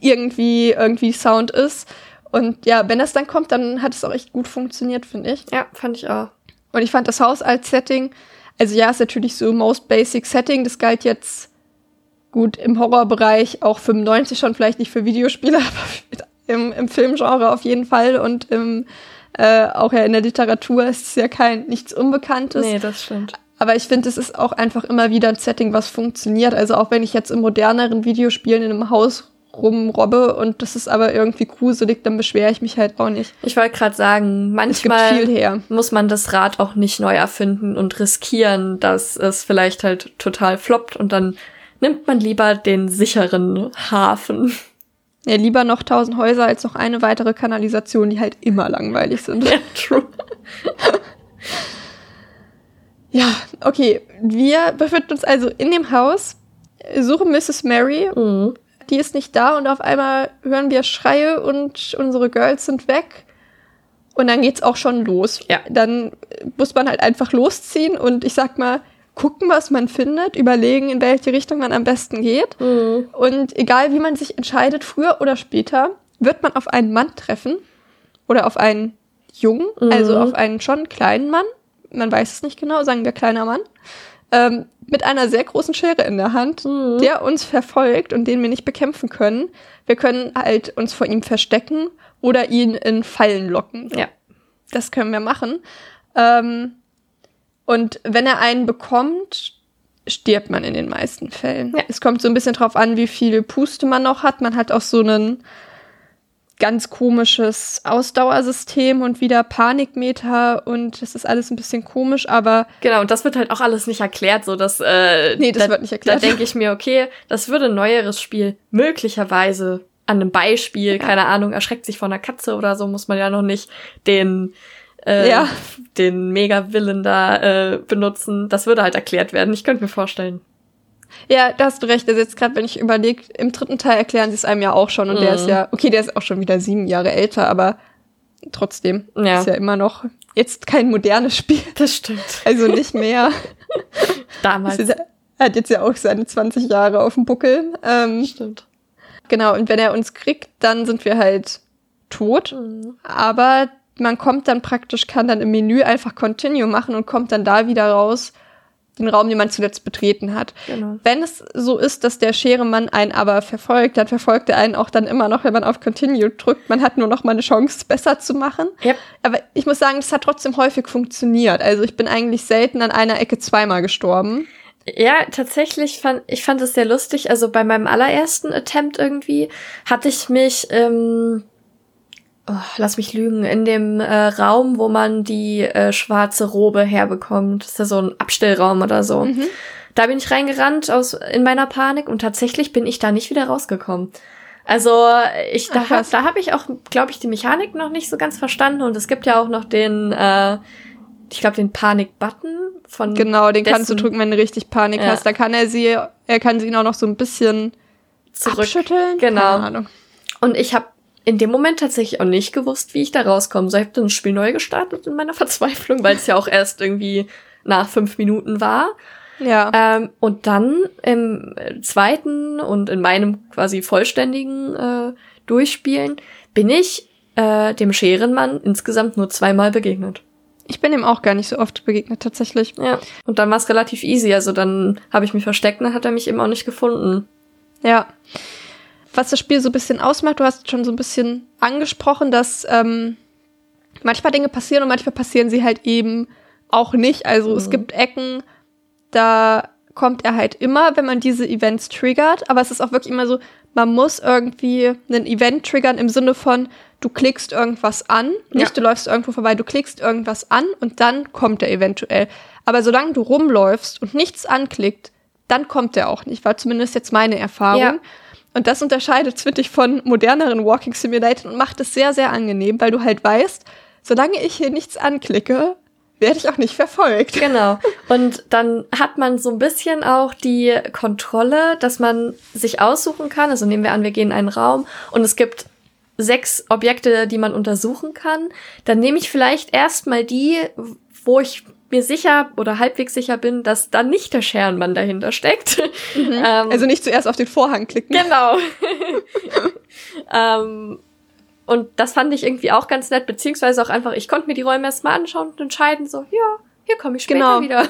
irgendwie, irgendwie Sound ist. Und ja, wenn das dann kommt, dann hat es auch echt gut funktioniert, finde ich. Ja, fand ich auch. Und ich fand das Haus als Setting, also ja, ist natürlich so most basic Setting, das galt jetzt gut im Horrorbereich, auch 95 schon, vielleicht nicht für Videospiele, aber im, im Filmgenre auf jeden Fall und im, äh, auch ja in der Literatur ist es ja kein nichts Unbekanntes. Nee, das stimmt. Aber ich finde, es ist auch einfach immer wieder ein Setting, was funktioniert. Also auch wenn ich jetzt in moderneren Videospielen in einem Haus rumrobbe und das ist aber irgendwie gruselig, dann beschwere ich mich halt auch nicht. Ich wollte gerade sagen, manchmal muss man das Rad auch nicht neu erfinden und riskieren, dass es vielleicht halt total floppt und dann nimmt man lieber den sicheren Hafen. Ja, lieber noch tausend Häuser als noch eine weitere Kanalisation, die halt immer langweilig sind. Ja, true. ja, okay. Wir befinden uns also in dem Haus, suchen Mrs. Mary. Mhm. Die ist nicht da und auf einmal hören wir Schreie und unsere Girls sind weg. Und dann geht's auch schon los. Ja. Dann muss man halt einfach losziehen und ich sag mal, gucken, was man findet, überlegen, in welche Richtung man am besten geht. Mhm. Und egal wie man sich entscheidet, früher oder später, wird man auf einen Mann treffen oder auf einen Jungen, mhm. also auf einen schon kleinen Mann. Man weiß es nicht genau, sagen wir kleiner Mann. Ähm, mit einer sehr großen Schere in der Hand, mhm. der uns verfolgt und den wir nicht bekämpfen können. Wir können halt uns vor ihm verstecken oder ihn in Fallen locken. Ja. Das können wir machen. Ähm, und wenn er einen bekommt, stirbt man in den meisten Fällen. Ja. Es kommt so ein bisschen drauf an, wie viel Puste man noch hat. Man hat auch so einen ganz komisches Ausdauersystem und wieder Panikmeter und das ist alles ein bisschen komisch, aber genau und das wird halt auch alles nicht erklärt, so dass äh, nee, das da, wird nicht erklärt. Da denke ich mir, okay, das würde ein neueres Spiel möglicherweise an einem Beispiel, ja. keine Ahnung, erschreckt sich vor einer Katze oder so, muss man ja noch nicht den äh, ja. den Mega-Villain da äh, benutzen. Das würde halt erklärt werden. Ich könnte mir vorstellen. Ja, da hast du recht. Also jetzt gerade, wenn ich überlege, im dritten Teil erklären sie es einem ja auch schon. Und mhm. der ist mhm. ja, okay, der ist auch schon wieder sieben Jahre älter, aber trotzdem ja. ist ja immer noch jetzt kein modernes Spiel. Das stimmt. Also nicht mehr. Damals. Er hat jetzt ja auch seine 20 Jahre auf dem Buckel. Ähm, stimmt. Genau, und wenn er uns kriegt, dann sind wir halt tot. Mhm. Aber man kommt dann praktisch, kann dann im Menü einfach Continue machen und kommt dann da wieder raus, den Raum, den man zuletzt betreten hat. Genau. Wenn es so ist, dass der Scheremann einen aber verfolgt, dann verfolgt er einen auch dann immer noch, wenn man auf Continue drückt. Man hat nur noch mal eine Chance, besser zu machen. Yep. Aber ich muss sagen, es hat trotzdem häufig funktioniert. Also ich bin eigentlich selten an einer Ecke zweimal gestorben. Ja, tatsächlich fand ich fand es sehr lustig. Also bei meinem allerersten Attempt irgendwie hatte ich mich ähm, oh, lass mich lügen, in dem äh, Raum, wo man die äh, schwarze Robe herbekommt. Das ist ja so ein Abstellraum oder so. Mhm. Da bin ich reingerannt aus, in meiner Panik und tatsächlich bin ich da nicht wieder rausgekommen. Also ich da, Ach, da habe ich auch, glaube ich, die Mechanik noch nicht so ganz verstanden und es gibt ja auch noch den, äh, ich glaube, den Panik-Button von. Genau, den dessen, kannst du drücken, wenn du richtig Panik ja. hast. Da kann er sie, er kann sie ihn auch noch so ein bisschen Zurück. abschütteln. Genau. Und ich habe in dem Moment tatsächlich auch nicht gewusst, wie ich da rauskomme. So, ich habe dann das Spiel neu gestartet in meiner Verzweiflung, weil es ja auch erst irgendwie nach fünf Minuten war. Ja. Ähm, und dann im zweiten und in meinem quasi vollständigen äh, Durchspielen bin ich äh, dem Scherenmann insgesamt nur zweimal begegnet. Ich bin ihm auch gar nicht so oft begegnet, tatsächlich. Ja. Und dann war es relativ easy. Also dann habe ich mich versteckt und dann hat er mich eben auch nicht gefunden. Ja was das Spiel so ein bisschen ausmacht. Du hast schon so ein bisschen angesprochen, dass ähm, manchmal Dinge passieren und manchmal passieren sie halt eben auch nicht. Also mhm. es gibt Ecken, da kommt er halt immer, wenn man diese Events triggert. Aber es ist auch wirklich immer so, man muss irgendwie ein Event triggern im Sinne von, du klickst irgendwas an, nicht Ja. du läufst irgendwo vorbei, du klickst irgendwas an und dann kommt er eventuell. Aber solange du rumläufst und nichts anklickt, dann kommt er auch nicht, war zumindest jetzt meine Erfahrung. Ja. Und das unterscheidet Switch von moderneren Walking Simulator und macht es sehr, sehr angenehm, weil du halt weißt, solange ich hier nichts anklicke, werde ich auch nicht verfolgt. Genau. Und dann hat man so ein bisschen auch die Kontrolle, dass man sich aussuchen kann. Also nehmen wir an, wir gehen in einen Raum und es gibt sechs Objekte, die man untersuchen kann. Dann nehme ich vielleicht erstmal die, wo ich mir sicher oder halbwegs sicher bin, dass da nicht der Scherenmann dahinter steckt. Ähm, Also nicht zuerst auf den Vorhang klicken. Genau. ähm, und das fand ich irgendwie auch ganz nett, beziehungsweise auch einfach, ich konnte mir die Räume erstmal anschauen und entscheiden, so, ja, hier komme ich später Genau. wieder.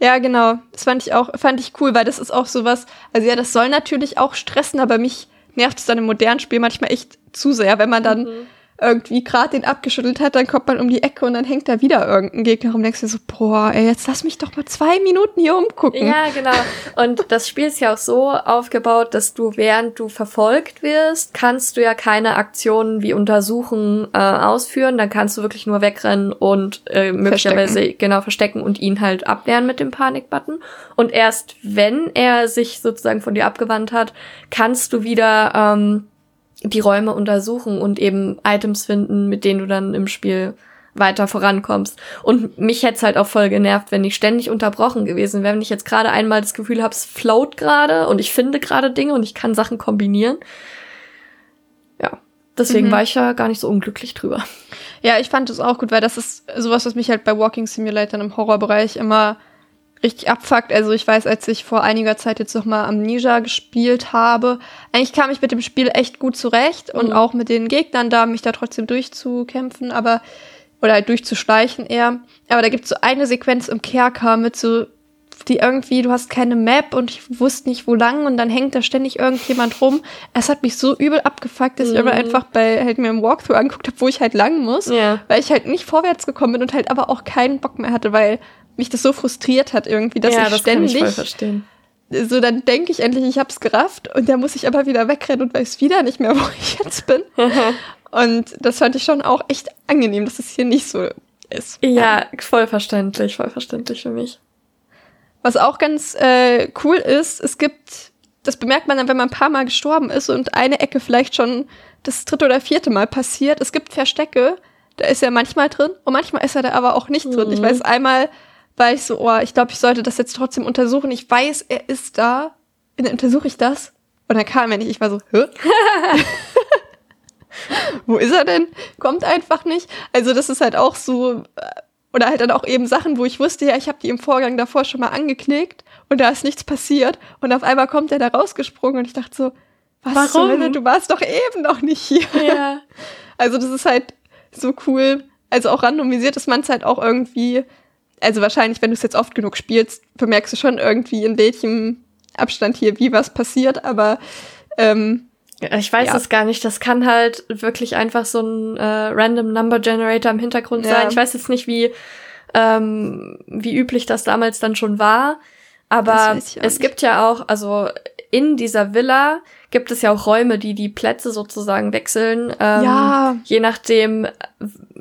Ja, genau. Das fand ich auch, fand ich cool, weil das ist auch sowas, also ja, das soll natürlich auch stressen, aber mich nervt es dann im modernen Spiel manchmal echt zu sehr, wenn man dann Mhm. Irgendwie gerade den abgeschüttelt hat, dann kommt man um die Ecke und dann hängt da wieder irgendein Gegner rum denkst dir so, boah, ey, jetzt lass mich doch mal zwei Minuten hier umgucken. Ja, genau. Und das Spiel ist ja auch so aufgebaut, dass du, während du verfolgt wirst, kannst du ja keine Aktionen wie untersuchen äh, ausführen. Dann kannst du wirklich nur wegrennen und äh, möglicherweise genau verstecken und ihn halt abwehren mit dem Panikbutton. Und erst wenn er sich sozusagen von dir abgewandt hat, kannst du wieder ähm, die Räume untersuchen und eben Items finden, mit denen du dann im Spiel weiter vorankommst. Und mich hätte es halt auch voll genervt, wenn ich ständig unterbrochen gewesen wäre, wenn ich jetzt gerade einmal das Gefühl habe, es float gerade und ich finde gerade Dinge und ich kann Sachen kombinieren. Ja, deswegen Mhm. war ich ja gar nicht so unglücklich drüber. Ja, ich fand das auch gut, weil das ist sowas, was mich halt bei Walking Simulator im Horrorbereich immer richtig abfuckt. Also ich weiß, als ich vor einiger Zeit jetzt noch mal Amnesia gespielt habe, eigentlich kam ich mit dem Spiel echt gut zurecht und Mhm. auch mit den Gegnern da, mich da trotzdem durchzukämpfen, aber oder halt durchzuschleichen eher. Aber da gibt's so eine Sequenz im Kerker mit so die irgendwie, du hast keine Map und ich wusste nicht, wo lang und dann hängt da ständig irgendjemand rum. Es hat mich so übel abgefuckt, dass ich Mhm. aber einfach bei halt mir im Walkthrough angeguckt habe, wo ich halt lang muss Ja. weil ich halt nicht vorwärts gekommen bin und halt aber auch keinen Bock mehr hatte, weil mich das so frustriert hat irgendwie, dass ja, ich das kann ich voll ständig verstehen. so dann denke ich endlich, ich hab's gerafft und dann muss ich aber wieder wegrennen und weiß wieder nicht mehr, wo ich jetzt bin. und das fand ich schon auch echt angenehm, dass es hier nicht so ist. Ja, voll verständlich, voll verständlich für mich. Was auch ganz äh, cool ist, es gibt, das bemerkt man dann, wenn man ein paar Mal gestorben ist und eine Ecke vielleicht schon das dritte oder vierte Mal passiert. Es gibt Verstecke, da ist er manchmal drin und manchmal ist er da aber auch nicht drin. Ich Mhm. weiß, einmal war ich so, oh, ich glaube, ich sollte das jetzt trotzdem untersuchen. Ich weiß, er ist da. Und dann untersuche ich das. Und dann kam er nicht. Ich war so, hä? Wo ist er denn? Kommt einfach nicht. Also das ist halt auch so, äh, oder halt dann auch eben Sachen, wo ich wusste, ja, ich habe die im Vorgang davor schon mal angeklickt und da ist nichts passiert. Und auf einmal kommt er da rausgesprungen und ich dachte so, was Warum? Hölle, du warst doch eben noch nicht hier. Ja. Also das ist halt so cool. Also auch randomisiert ist man es halt auch irgendwie. Also wahrscheinlich, wenn du es jetzt oft genug spielst, bemerkst du schon irgendwie, in welchem Abstand hier wie was passiert. Aber ähm, Ich weiß Ja. es gar nicht. Das kann halt wirklich einfach so ein äh, Random Number Generator im Hintergrund Ja. sein. Ich weiß jetzt nicht, wie, ähm, wie üblich das damals dann schon war. Aber es gibt ja auch, also in dieser Villa gibt es ja auch Räume, die die Plätze sozusagen wechseln. Ähm, Ja. Je nachdem,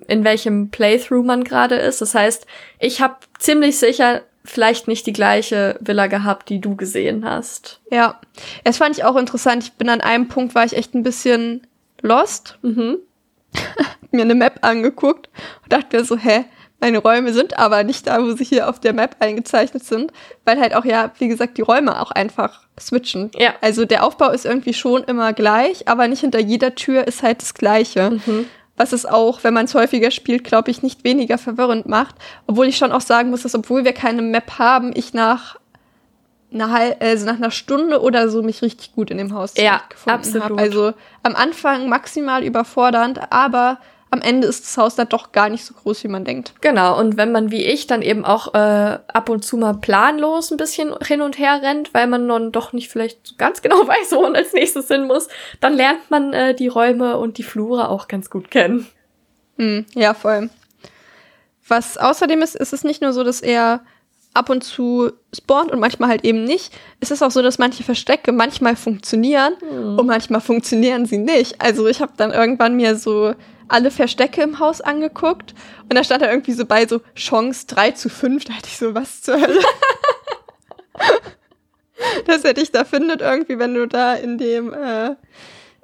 in welchem Playthrough man gerade ist. Das heißt, ich habe ziemlich sicher vielleicht nicht die gleiche Villa gehabt, die du gesehen hast. ja, das fand ich auch interessant. Ich bin an einem Punkt, war ich echt ein bisschen lost. Mhm. mir eine Map angeguckt und dachte mir so, hä, meine Räume sind aber nicht da, wo sie hier auf der Map eingezeichnet sind, weil halt auch ja, wie gesagt, die Räume auch einfach switchen. Ja. Also der Aufbau ist irgendwie schon immer gleich, aber nicht hinter jeder Tür ist halt das Gleiche. Mhm. Was es auch, wenn man es häufiger spielt, glaube ich, nicht weniger verwirrend macht. Obwohl ich schon auch sagen muss, dass obwohl wir keine Map haben, ich nach einer, also nach einer Stunde oder so mich richtig gut in dem Haus Ja, absolut. habe. Also am Anfang maximal überfordernd, aber am Ende ist das Haus dann doch gar nicht so groß, wie man denkt. Genau, und wenn man wie ich dann eben auch äh, ab und zu mal planlos ein bisschen hin und her rennt, weil man dann doch nicht vielleicht ganz genau weiß, wo man als nächstes hin muss, dann lernt man äh, die Räume und die Flure auch ganz gut kennen. Hm, ja, voll. Was außerdem ist, ist es nicht nur so, dass er ab und zu spawnt und manchmal halt eben nicht. Es ist auch so, dass manche Verstecke manchmal funktionieren Mhm. und manchmal funktionieren sie nicht. Also ich habe dann irgendwann mir so alle Verstecke im Haus angeguckt und da stand da irgendwie so bei so Chance 3 zu 5. Da hatte ich so, was zur Hölle? das hätte ich da findet irgendwie, wenn du da in dem äh,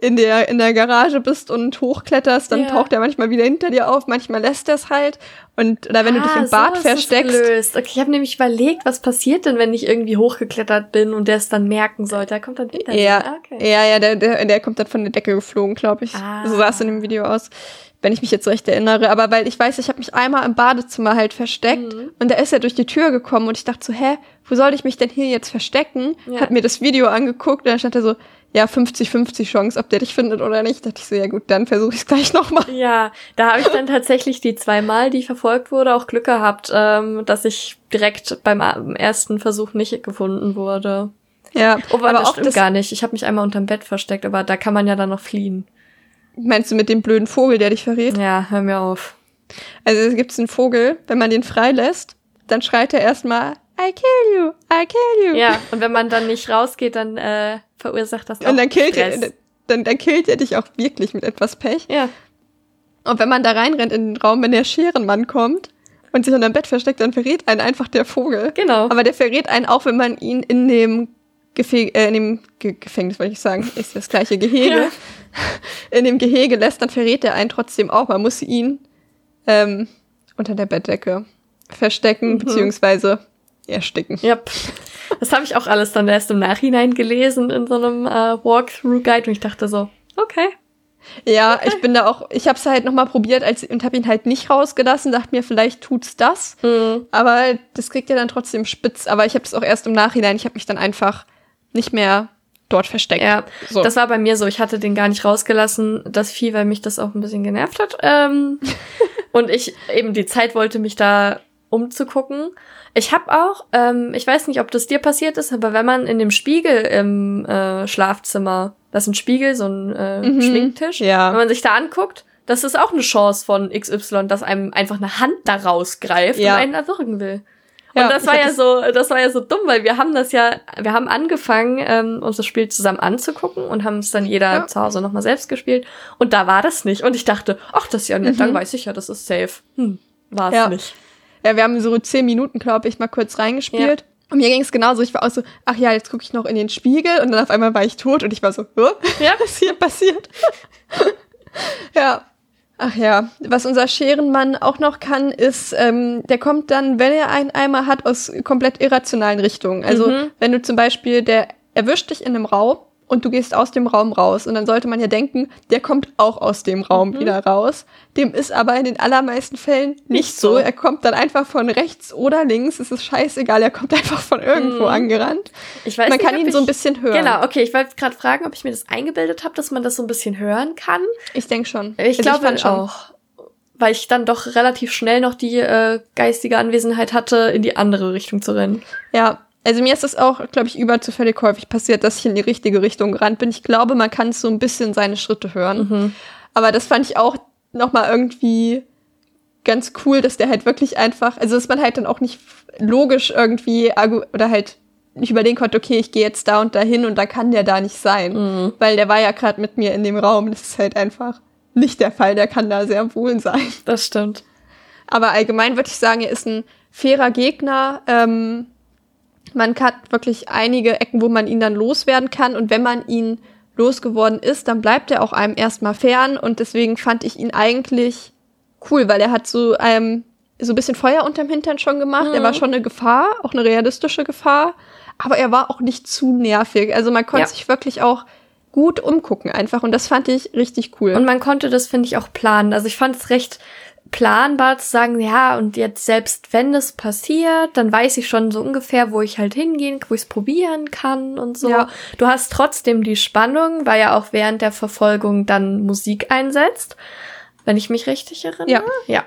in der in der Garage bist und hochkletterst, dann Ja. taucht er manchmal wieder hinter dir auf, manchmal lässt er es halt und oder wenn du dich Ah, im Bad so versteckst, gelöst. Okay, ich habe nämlich überlegt, was passiert denn, wenn ich irgendwie hochgeklettert bin und der es dann merken sollte. Er kommt dann hinter mir. Ja, Ah, okay. ja, ja, der, der, der kommt dann von der Decke geflogen, glaube ich. Ah. So sah es in dem Video aus, wenn ich mich jetzt recht erinnere. Aber weil ich weiß, ich habe mich einmal im Badezimmer halt versteckt Mhm. und da ist er durch die Tür gekommen und ich dachte so, hä, wo soll ich mich denn hier jetzt verstecken? Ja. Hat mir das Video angeguckt und dann stand er so, ja, 50-50 Chance, ob der dich findet oder nicht. Da dachte ich so, ja gut, dann versuche ich es gleich nochmal. Ja, da habe ich dann tatsächlich die zweimal, die verfolgt wurde, auch Glück gehabt, ähm, dass ich direkt beim ersten Versuch nicht gefunden wurde. Ja, Oh, aber, aber das auch stimmt das, gar nicht. Ich habe mich einmal unterm Bett versteckt, aber da kann man ja dann noch fliehen. meinst du mit dem blöden Vogel, der dich verrät? Ja, hör mir auf. Also es gibt einen Vogel, wenn man den freilässt, dann schreit er erstmal, I kill you, I kill you. Ja, und wenn man dann nicht rausgeht, dann äh, verursacht das auch Und dann killt, er, Stress. dann, dann killt er dich auch wirklich mit etwas Pech. Ja, Und wenn man da reinrennt in den Raum, wenn der Scherenmann kommt und sich unter dem Bett versteckt, dann verrät einen einfach der Vogel. genau. Aber der verrät einen auch, wenn man ihn in dem, Gefe äh, in dem Ge Gefängnis, wollte ich sagen, ist das gleiche Gehege, Ja. in dem Gehege lässt, dann verrät er einen trotzdem auch. Man muss ihn ähm, unter der Bettdecke verstecken, Mhm. beziehungsweise ersticken. Ja, das habe ich auch alles dann erst im Nachhinein gelesen in so einem äh, Walkthrough-Guide und ich dachte so, okay. Ja, ich bin da auch, ich habe es halt nochmal probiert als, und habe ihn halt nicht rausgelassen, dachte mir, vielleicht tut's das. Mhm. Aber das kriegt ja dann trotzdem spitz. Aber ich habe es auch erst im Nachhinein, ich habe mich dann einfach nicht mehr dort versteckt. Ja, so. das war bei mir so. Ich hatte den gar nicht rausgelassen, das Vieh, weil mich das auch ein bisschen genervt hat. Ähm, und ich eben die Zeit wollte, mich da umzugucken. Ich habe auch, ähm, ich weiß nicht, ob das dir passiert ist, aber wenn man in dem Spiegel im äh, Schlafzimmer, das ist ein Spiegel, so ein äh, Mhm. Schminktisch, Ja. wenn man sich da anguckt, das ist auch eine Chance von XY, dass einem einfach eine Hand da rausgreift Ja. und einen erwürgen will. Und Ja, das war ja das- so, das war ja so dumm, weil wir haben das ja, wir haben angefangen, ähm, uns das Spiel zusammen anzugucken und haben es dann jeder Ja. zu Hause nochmal selbst gespielt. Und da war das nicht. Und ich dachte, ach, das ist ja nett, dann weiß ich ja, das ist safe. Hm, war es Mhm. Ja. nicht. Ja, wir haben so zehn Minuten, glaube ich, mal kurz reingespielt. Und mir ging es genauso. Ich war auch so, ach ja, jetzt gucke ich noch in den Spiegel. Und dann auf einmal war ich tot und ich war so? Ja. was hier passiert? ja. Ach ja, was unser Scherenmann auch noch kann, ist, ähm, der kommt dann, wenn er einen Eimer hat, aus komplett irrationalen Richtungen. Also Mhm. wenn du zum Beispiel, der erwischt dich in einem Raum und du gehst aus dem Raum raus. Und dann sollte man ja denken, der kommt auch aus dem Raum Mhm. wieder raus. Dem ist aber in den allermeisten Fällen nicht, Nicht so. so. Er kommt dann einfach von rechts oder links. Es ist scheißegal, er kommt einfach von irgendwo Mhm. angerannt. Ich weiß man nicht, kann ihn ich, so ein bisschen hören. Genau, okay, ich wollte gerade fragen, ob ich mir das eingebildet habe, dass man das so ein bisschen hören kann. Ich denke schon. Ich Also glaube fand schon. auch. Weil ich dann doch relativ schnell noch die äh, geistige Anwesenheit hatte, in die andere Richtung zu rennen. Ja, also mir ist das auch, glaube ich, überzufällig häufig passiert, dass ich in die richtige Richtung gerannt bin. Ich glaube, man kann so ein bisschen seine Schritte hören. Mhm. Aber das fand ich auch nochmal irgendwie ganz cool, dass der halt wirklich einfach, also dass man halt dann auch nicht logisch irgendwie oder halt nicht überlegen konnte, okay, ich gehe jetzt da und dahin und dann kann der da nicht sein. Mhm. Weil der war ja gerade mit mir in dem Raum. Das ist halt einfach nicht der Fall. Der kann da sehr wohl sein. Das stimmt. Aber allgemein würde ich sagen, er ist ein fairer Gegner. Ähm, man hat wirklich einige Ecken, wo man ihn dann loswerden kann. Und wenn man ihn losgeworden ist, dann bleibt er auch einem erstmal fern. Und deswegen fand ich ihn eigentlich cool, weil er hat so, ähm, so ein bisschen Feuer unterm Hintern schon gemacht. Er Mhm. war schon eine Gefahr, auch eine realistische Gefahr. Aber er war auch nicht zu nervig. Also man konnte Ja. sich wirklich auch gut umgucken einfach. Und das fand ich richtig cool. Und man konnte das, finde ich, auch planen. Also ich fand es recht planbar zu sagen, ja, und jetzt selbst wenn es passiert, dann weiß ich schon so ungefähr, wo ich halt hingehen, wo ich es probieren kann und so. Ja. Du hast trotzdem die Spannung, weil ja auch während der Verfolgung dann Musik einsetzt, wenn ich mich richtig erinnere. Ja.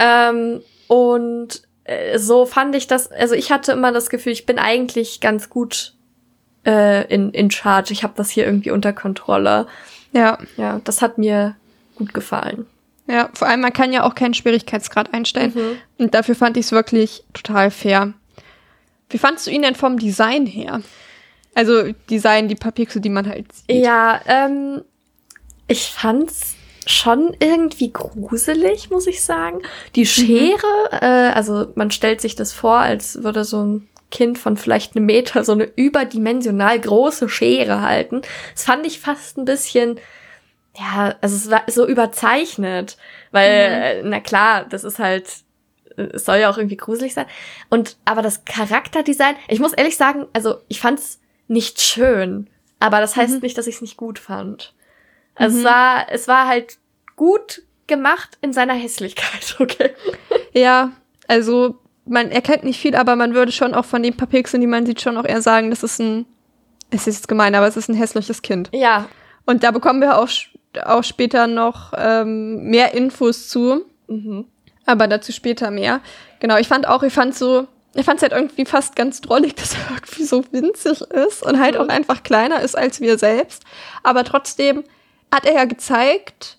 Ja. Ähm, und äh, so fand ich das, also ich hatte immer das Gefühl, ich bin eigentlich ganz gut äh, in, in Charge. Ich habe das hier irgendwie unter Kontrolle. ja. Ja, das hat mir gut gefallen. Ja, vor allem, man kann ja auch keinen Schwierigkeitsgrad einstellen. Mhm. Und dafür fand ich es wirklich total fair. Wie fandst du ihn denn vom Design her? Also Design, die Papierküsse, die man halt sieht. Ja, ähm, ich fand's schon irgendwie gruselig, muss ich sagen. Die Schere, mhm. äh, also man stellt sich das vor, als würde so ein Kind von vielleicht einem Meter so eine überdimensional große Schere halten. Das fand ich fast ein bisschen, ja, also es war so überzeichnet, weil, mhm. na klar, das ist halt, es soll ja auch irgendwie gruselig sein. Und, aber das Charakterdesign, ich muss ehrlich sagen, also ich fand's nicht schön, aber das heißt mhm. nicht, dass ich es nicht gut fand. Also mhm. es war, es war halt gut gemacht in seiner Hässlichkeit, okay? Ja, also man erkennt nicht viel, aber man würde schon auch von den paar Pixeln, die man sieht, schon auch eher sagen, das ist ein, es ist gemein, aber es ist ein hässliches Kind. Ja. Und da bekommen wir auch, auch später noch ähm, mehr Infos zu. Mhm. Aber dazu später mehr. Genau, ich fand auch, ich fand so, ich fand es halt irgendwie fast ganz drollig, dass er irgendwie so winzig ist und halt mhm. auch einfach kleiner ist als wir selbst. Aber trotzdem hat er ja gezeigt,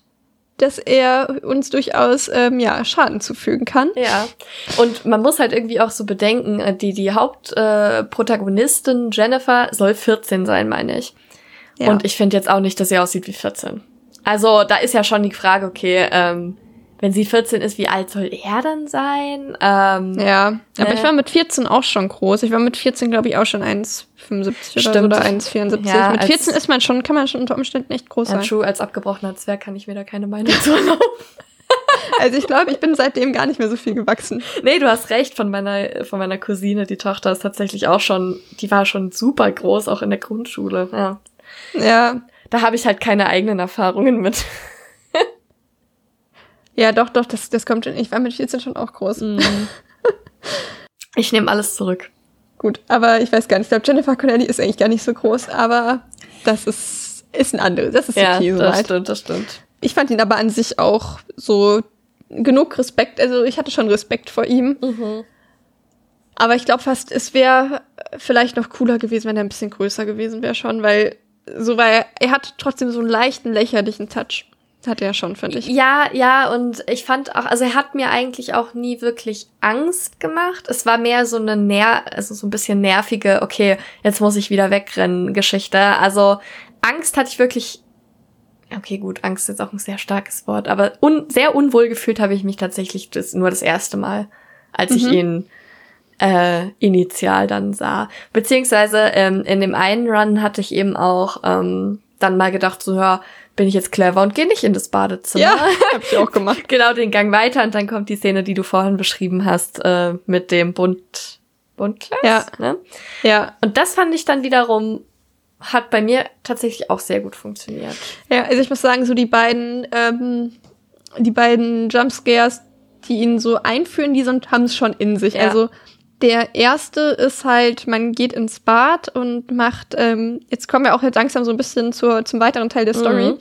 dass er uns durchaus ähm, ja, Schaden zufügen kann. Ja. Und man muss halt irgendwie auch so bedenken, äh, die, die Hauptprotagonistin äh, Jennifer soll 14 sein, meine ich. Ja. Und ich finde jetzt auch nicht, dass sie aussieht wie 14. Also da ist ja schon die Frage, okay, ähm, wenn sie 14 ist, wie alt soll er dann sein? Ähm, ja, aber ne? ich war mit 14 auch schon groß. Ich war mit 14, glaube ich, auch schon 1,75 oder, so, oder 1,74. Ja, mit 14 ist man schon, kann man schon unter Umständen echt groß ja, sein. True, als abgebrochener Zwerg kann ich mir da keine Meinung zu erlauben. Also ich glaube, ich bin seitdem gar nicht mehr so viel gewachsen. Nee, du hast recht, von meiner, von meiner Cousine, die Tochter ist tatsächlich auch schon, die war schon super groß, auch in der Grundschule. Ja. Ja. Da habe ich halt keine eigenen Erfahrungen mit. Ja, doch, doch, das, das kommt schon. Ich war mit 14 schon auch groß. Mm. ich nehme alles zurück. Gut, aber ich weiß gar nicht. Ich glaube, Jennifer Connelly ist eigentlich gar nicht so groß, aber das ist, ist ein anderes. Das ist ja, okay, soweit. Das stimmt, das stimmt. Ich fand ihn aber an sich auch so genug Respekt. Also ich hatte schon Respekt vor ihm. Mhm. Aber ich glaube fast, es wäre vielleicht noch cooler gewesen, wenn er ein bisschen größer gewesen wäre schon, weil so war er, hat trotzdem so einen leichten lächerlichen Touch. Hat er schon, finde ich. Ja, ja, und ich fand auch, also er hat mir eigentlich auch nie wirklich Angst gemacht. Es war mehr so eine ner also so ein bisschen nervige, okay, jetzt muss ich wieder wegrennen Geschichte. Also Angst hatte ich wirklich, okay, gut, Angst ist jetzt auch ein sehr starkes Wort, aber un sehr unwohl gefühlt habe ich mich tatsächlich das, nur das erste Mal, als mhm. ich ihn äh, initial dann sah. Beziehungsweise ähm, in dem einen Run hatte ich eben auch ähm, dann mal gedacht, so, ja, bin ich jetzt clever und gehe nicht in das Badezimmer. Ja, hab ich auch gemacht. genau, den Gang weiter und dann kommt die Szene, die du vorhin beschrieben hast, äh, mit dem Bunt, Buntglas. Ja. Ne? Ja. Und das fand ich dann wiederum, hat bei mir tatsächlich auch sehr gut funktioniert. Ja, also ich muss sagen, so die beiden, ähm, die beiden Jumpscares, die ihn so einführen, die sind, haben es schon in sich. Ja. Also der erste ist halt, man geht ins Bad und macht, ähm, jetzt kommen wir auch jetzt langsam so ein bisschen zur, zum weiteren Teil der Story. Mhm.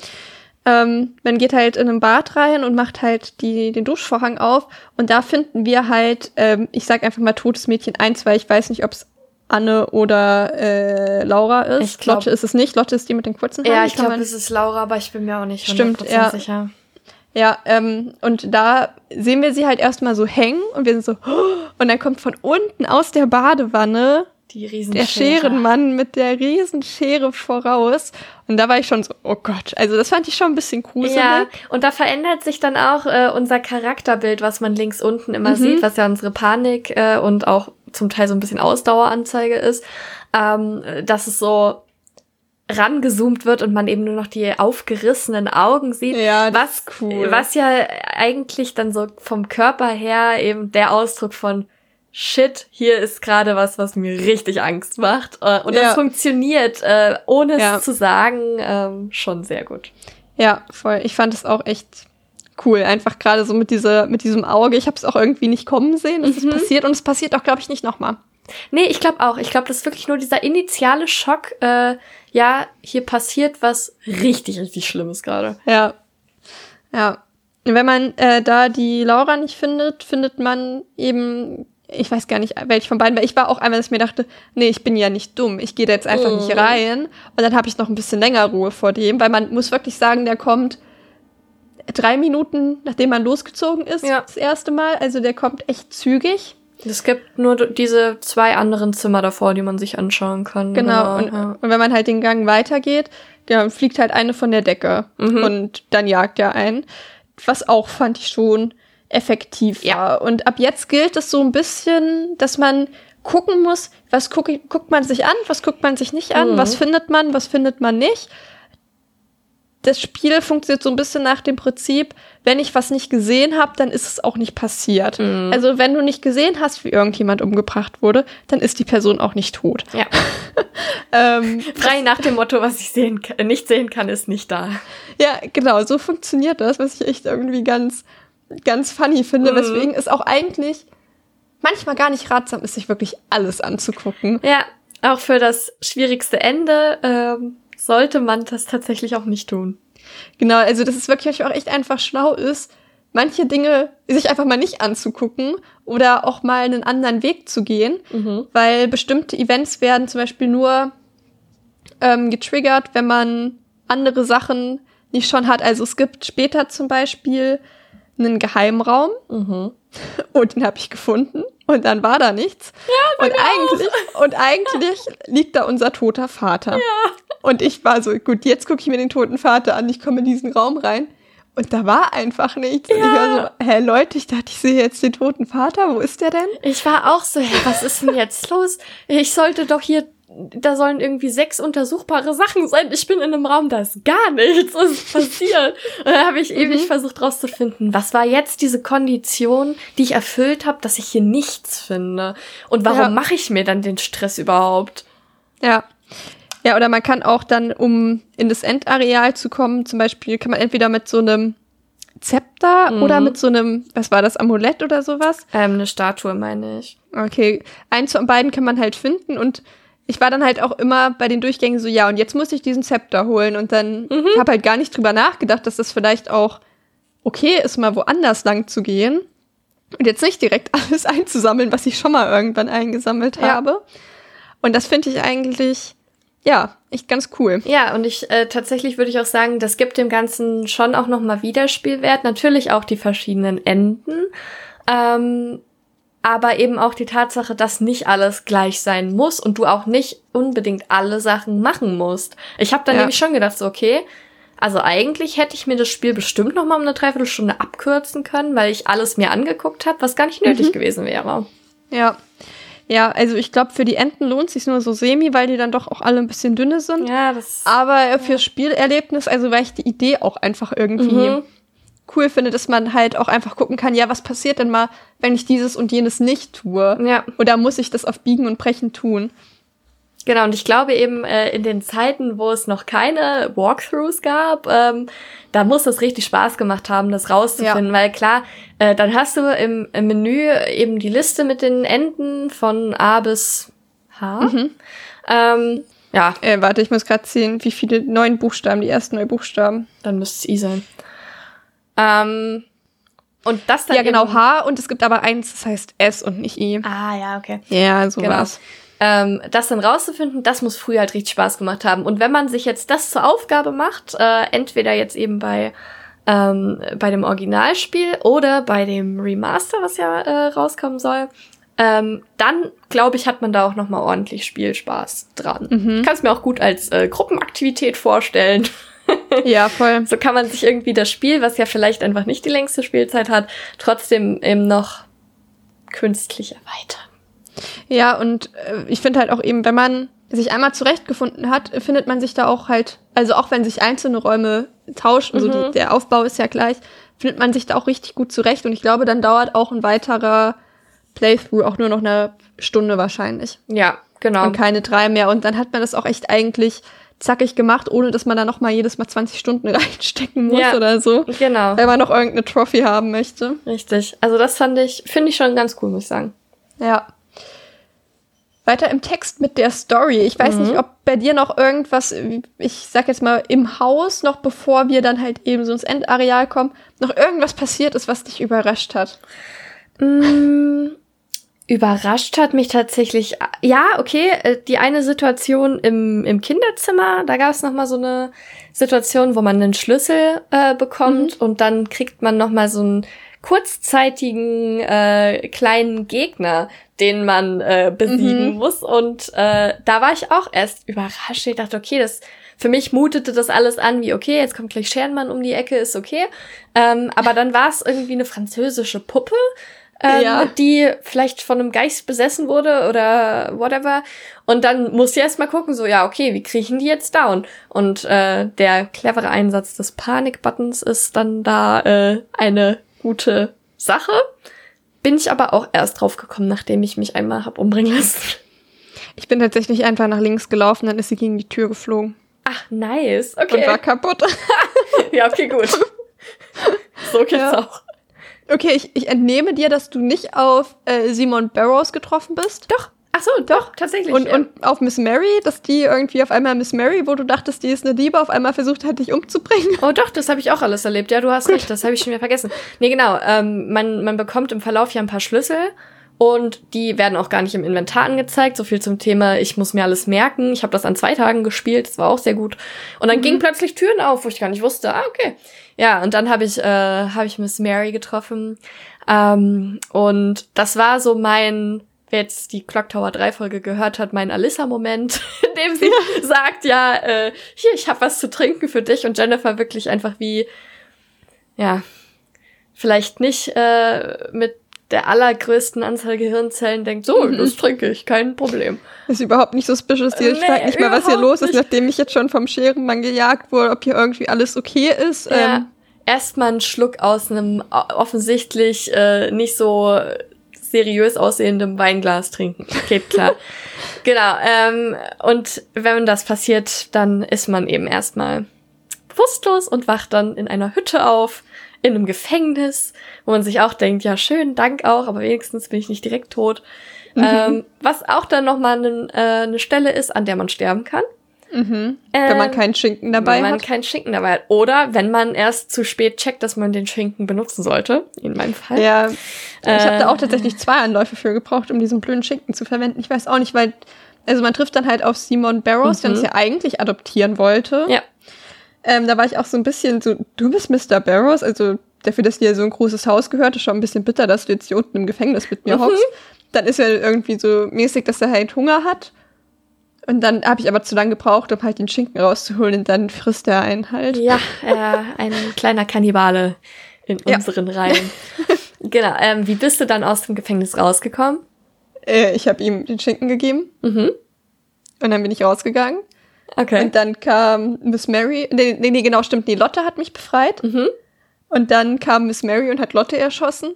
Ähm, man geht halt in ein Bad rein und macht halt die, den Duschvorhang auf und da finden wir halt, ähm, ich sag einfach mal totes Mädchen 1, weil ich weiß nicht, ob es Anne oder äh, Laura ist. Glaub, Lotte ist es nicht. Lotte ist die mit den kurzen Haaren. Ja, ich glaube, es ist Laura, aber ich bin mir auch nicht Stimmt, ja. sicher. Ja, ähm, und da sehen wir sie halt erstmal so hängen und wir sind so, und dann kommt von unten aus der Badewanne die der Scherenmann mit der Riesenschere voraus. Und da war ich schon so, oh Gott, also das fand ich schon ein bisschen gruselig. Ja, und da verändert sich dann auch äh, unser Charakterbild, was man links unten immer mhm. sieht, was ja unsere Panik äh, und auch zum Teil so ein bisschen Ausdaueranzeige ist. Ähm, dass es so rangezoomt wird und man eben nur noch die aufgerissenen Augen sieht. Ja, was cool. Was ja eigentlich dann so vom Körper her eben der Ausdruck von Shit, hier ist gerade was, was mir richtig Angst macht. Äh, und ja. das funktioniert, äh, ohne ja. es zu sagen, ähm, schon sehr gut. Ja, voll. Ich fand es auch echt cool. Einfach gerade so mit dieser, mit diesem Auge. Ich habe es auch irgendwie nicht kommen sehen, dass mhm. es passiert. Und es passiert auch, glaube ich, nicht nochmal. Nee, ich glaube auch. Ich glaube, das ist wirklich nur dieser initiale Schock, äh, ja, hier passiert was richtig, richtig Schlimmes gerade. Ja. Ja. Wenn man äh, da die Laura nicht findet, findet man eben, ich weiß gar nicht, welche von beiden, weil ich war auch einmal, dass ich mir dachte, nee, ich bin ja nicht dumm, ich gehe da jetzt einfach mm. nicht mhm. rein. Und dann habe ich noch ein bisschen länger Ruhe vor dem, weil man muss wirklich sagen, der kommt drei Minuten, nachdem man losgezogen ist, ja. das erste Mal. Also der kommt echt zügig. Es gibt nur diese zwei anderen Zimmer davor, die man sich anschauen kann. Genau. und, ja. und wenn man halt den Gang weitergeht, ja, fliegt halt eine von der Decke Mhm. und dann jagt er einen. Was auch fand ich schon effektiv Ja. war. Und ab jetzt gilt es so ein bisschen, dass man gucken muss, was guck, guckt man sich an, was guckt man sich nicht an, Mhm. was findet man, was findet man nicht. Das Spiel funktioniert so ein bisschen nach dem Prinzip, wenn ich was nicht gesehen habe, dann ist es auch nicht passiert. Mhm. Also wenn du nicht gesehen hast, wie irgendjemand umgebracht wurde, dann ist die Person auch nicht tot. ja. Ähm, Frei nach dem Motto, was ich sehen kann, nicht sehen kann, ist nicht da. Ja, genau, so funktioniert das, was ich echt irgendwie ganz, ganz funny finde, Mhm. weswegen es auch eigentlich manchmal gar nicht ratsam ist, sich wirklich alles anzugucken. Ja, auch für das schwierigste Ende ähm, sollte man das tatsächlich auch nicht tun. Genau, also das ist wirklich auch echt einfach schlau ist, manche Dinge sich einfach mal nicht anzugucken oder auch mal einen anderen Weg zu gehen, weil bestimmte Events werden zum Beispiel nur ähm, getriggert, wenn man andere Sachen nicht schon hat. Also es gibt später zum Beispiel einen Geheimraum und den habe ich gefunden und dann war da nichts. Ja, und eigentlich und eigentlich liegt da unser toter Vater. Ja. Und ich war so, gut, jetzt gucke ich mir den toten Vater an, ich komme in diesen Raum rein. Und da war einfach nichts. Und ich war so, hä, Leute, ich dachte, ich sehe jetzt den toten Vater. Wo ist der denn? Ich war auch so, hey, was ist denn jetzt los? Ich sollte doch hier, da sollen irgendwie sechs untersuchbare Sachen sein. Ich bin in einem Raum, da ist gar nichts. Was ist passiert? Und dann habe ich ewig versucht rauszufinden, was war jetzt diese Kondition, die ich erfüllt habe, dass ich hier nichts finde? Und warum Ja. mache ich mir dann den Stress überhaupt? Ja. Ja, oder man kann auch dann, um in das Endareal zu kommen, zum Beispiel kann man entweder mit so einem Zepter oder mit so einem, was war das, Amulett oder sowas? Ähm, eine Statue, meine ich. Okay, eins von beiden kann man halt finden und ich war dann halt auch immer bei den Durchgängen so, ja, und jetzt muss ich diesen Zepter holen und dann Mhm. habe halt gar nicht drüber nachgedacht, dass das vielleicht auch okay ist, mal woanders lang zu gehen und jetzt nicht direkt alles einzusammeln, was ich schon mal irgendwann eingesammelt Ja. habe. Und das finde ich eigentlich, ja, echt ganz cool. Ja, und ich äh, tatsächlich würde ich auch sagen, das gibt dem Ganzen schon auch nochmal Wiederspielwert. Natürlich auch die verschiedenen Enden. Ähm, aber eben auch die Tatsache, dass nicht alles gleich sein muss und du auch nicht unbedingt alle Sachen machen musst. Ich habe dann Ja. nämlich schon gedacht, so, okay, also eigentlich hätte ich mir das Spiel bestimmt noch mal um eine Dreiviertelstunde abkürzen können, weil ich alles mir angeguckt habe, was gar nicht nötig gewesen wäre. Ja. Ja, also ich glaube, für die Enten lohnt sich nur so semi, weil die dann doch auch alle ein bisschen dünne sind. Ja, das. Aber fürs Spielerlebnis, also weil ich die Idee auch einfach irgendwie Mhm. Cool finde, dass man halt auch einfach gucken kann, ja, was passiert denn mal, wenn ich dieses und jenes nicht tue? Ja. Oder muss ich das auf Biegen und Brechen tun? Genau, und ich glaube eben äh, in den Zeiten, wo es noch keine Walkthroughs gab, ähm, da muss es richtig Spaß gemacht haben, das rauszufinden, weil klar, äh, dann hast du im, im Menü eben die Liste mit den Enden von A bis H. Ähm, ja, Äh, warte, ich muss gerade sehen, wie viele neun Buchstaben, die ersten neun Buchstaben. dann müsste es I sein. Ähm, und das dann ja, genau, H und es gibt aber eins, das heißt S und nicht I. Ah, ja, okay. Ja, so Genau. war's. Ähm, das dann rauszufinden, das muss früher halt richtig Spaß gemacht haben. Und wenn man sich jetzt das zur Aufgabe macht, äh, entweder jetzt eben bei ähm, bei dem Originalspiel oder bei dem Remaster, was ja äh, rauskommen soll, ähm, dann glaube ich, hat man da auch noch mal ordentlich Spielspaß dran. Ich kann es mir auch gut als äh, Gruppenaktivität vorstellen. Ja, voll. So kann man sich irgendwie das Spiel, was ja vielleicht einfach nicht die längste Spielzeit hat, trotzdem eben noch künstlich erweitern. Ja, und äh, ich finde halt auch eben, wenn man sich einmal zurechtgefunden hat, findet man sich da auch halt, also auch wenn sich einzelne Räume tauschen, also die, der Aufbau ist ja gleich, findet man sich da auch richtig gut zurecht. Und ich glaube, dann dauert auch ein weiterer Playthrough auch nur noch eine Stunde wahrscheinlich. Ja, genau. Und keine drei mehr. Und dann hat man das auch echt eigentlich zackig gemacht, ohne dass man da noch mal jedes Mal 20 Stunden reinstecken muss Ja. oder so. Genau. Wenn man noch irgendeine Trophy haben möchte. Richtig. Also das fand ich, finde ich schon ganz cool, muss ich sagen. Ja. Weiter im Text mit der Story. Ich weiß nicht, ob bei dir noch irgendwas, ich sag jetzt mal, im Haus, noch bevor wir dann halt eben so ins Endareal kommen, noch irgendwas passiert ist, was dich überrascht hat. Überrascht hat mich tatsächlich, ja, okay, äh, die eine Situation im, im Kinderzimmer, da gab es nochmal so eine Situation, wo man einen Schlüssel äh, bekommt und dann kriegt man nochmal so einen kurzzeitigen äh, kleinen Gegner, den man äh, besiegen mhm. muss. Und äh, da war ich auch erst überrascht. Ich dachte, okay, das für mich mutete das alles an wie, okay, jetzt kommt gleich Scherenmann um die Ecke, ist okay. Ähm, aber dann war es irgendwie eine französische Puppe, ähm, ja. die vielleicht von einem Geist besessen wurde oder whatever. Und dann muss ich erst mal gucken, so, ja, okay, wie kriechen die jetzt down? Und äh, der clevere Einsatz des Panik-Buttons ist dann da äh, eine gute Sache. Bin ich aber auch erst drauf gekommen, nachdem ich mich einmal hab umbringen lassen. Ich bin tatsächlich einfach nach links gelaufen, dann ist sie gegen die Tür geflogen. Ach, nice. Okay. Und war kaputt. ja, okay, gut. So geht's ja. auch. Okay, ich, ich entnehme dir, dass du nicht auf äh, Simon Barrows getroffen bist. Doch. Ach so, doch, tatsächlich. Und, ja. und auf Miss Mary, dass die irgendwie auf einmal Miss Mary, wo du dachtest, die ist eine Liebe, auf einmal versucht hat, dich umzubringen. Oh doch, das habe ich auch alles erlebt. Ja, du hast Gut. recht, das habe ich schon wieder vergessen. Nee, genau. Ähm, man, man bekommt im Verlauf ja ein paar Schlüssel und die werden auch gar nicht im Inventar angezeigt. So viel zum Thema, ich muss mir alles merken. Ich habe das an zwei Tagen gespielt, das war auch sehr gut. Und dann mhm. gingen plötzlich Türen auf, wo ich gar nicht wusste, ah, okay. Ja, und dann habe ich, äh, hab ich Miss Mary getroffen. Ähm, und das war so mein, wer jetzt die Clock Tower 3 Folge gehört hat, mein Alyssa-Moment, in dem sie sagt, ja, äh, hier, ich habe was zu trinken für dich. Und Jennifer wirklich einfach wie, ja, vielleicht nicht äh, mit der allergrößten Anzahl Gehirnzellen denkt, so, mhm. das trinke ich, kein Problem. Ist überhaupt nicht suspicious hier. Ich nee, frage nicht mal, was hier los ist, nachdem ich jetzt schon vom Scherenmann gejagt wurde, ob hier irgendwie alles okay ist. Ja. Ähm. Erstmal einen Schluck aus einem offensichtlich äh, nicht so seriös aussehendem Weinglas trinken. Geht klar. genau. Ähm, und wenn das passiert, dann ist man eben erstmal bewusstlos und wacht dann in einer Hütte auf in einem Gefängnis, wo man sich auch denkt, ja, schön, Dank auch, aber wenigstens bin ich nicht direkt tot. Mhm. Ähm, was auch dann nochmal eine äh, ne Stelle ist, an der man sterben kann. Mhm. wenn man ähm, keinen Schinken dabei hat. Wenn man hat. keinen Schinken dabei hat. Oder wenn man erst zu spät checkt, dass man den Schinken benutzen sollte. In meinem Fall. Ja. Ich äh, habe da auch tatsächlich zwei Anläufe für gebraucht, um diesen blöden Schinken zu verwenden. Ich weiß auch nicht, weil, also man trifft dann halt auf Simon Barrows, mhm. der uns ja eigentlich adoptieren wollte. Ja. Ähm, da war ich auch so ein bisschen so, du bist Mr. Barrows, also dafür, dass dir so ein großes Haus gehört, ist schon ein bisschen bitter, dass du jetzt hier unten im Gefängnis mit mir mhm. hockst. Dann ist er irgendwie so mäßig, dass er halt Hunger hat. Und dann habe ich aber zu lange gebraucht, um halt den Schinken rauszuholen und dann frisst er einen halt. Ja, äh, ein kleiner Kannibale in ja. unseren Reihen. genau. Ähm, wie bist du dann aus dem Gefängnis rausgekommen? Äh, ich habe ihm den Schinken gegeben. Mhm. Und dann bin ich rausgegangen. Okay. Und dann kam Miss Mary. Nee, nee, nee genau, stimmt. Nee, Lotte hat mich befreit. Mhm. Und dann kam Miss Mary und hat Lotte erschossen.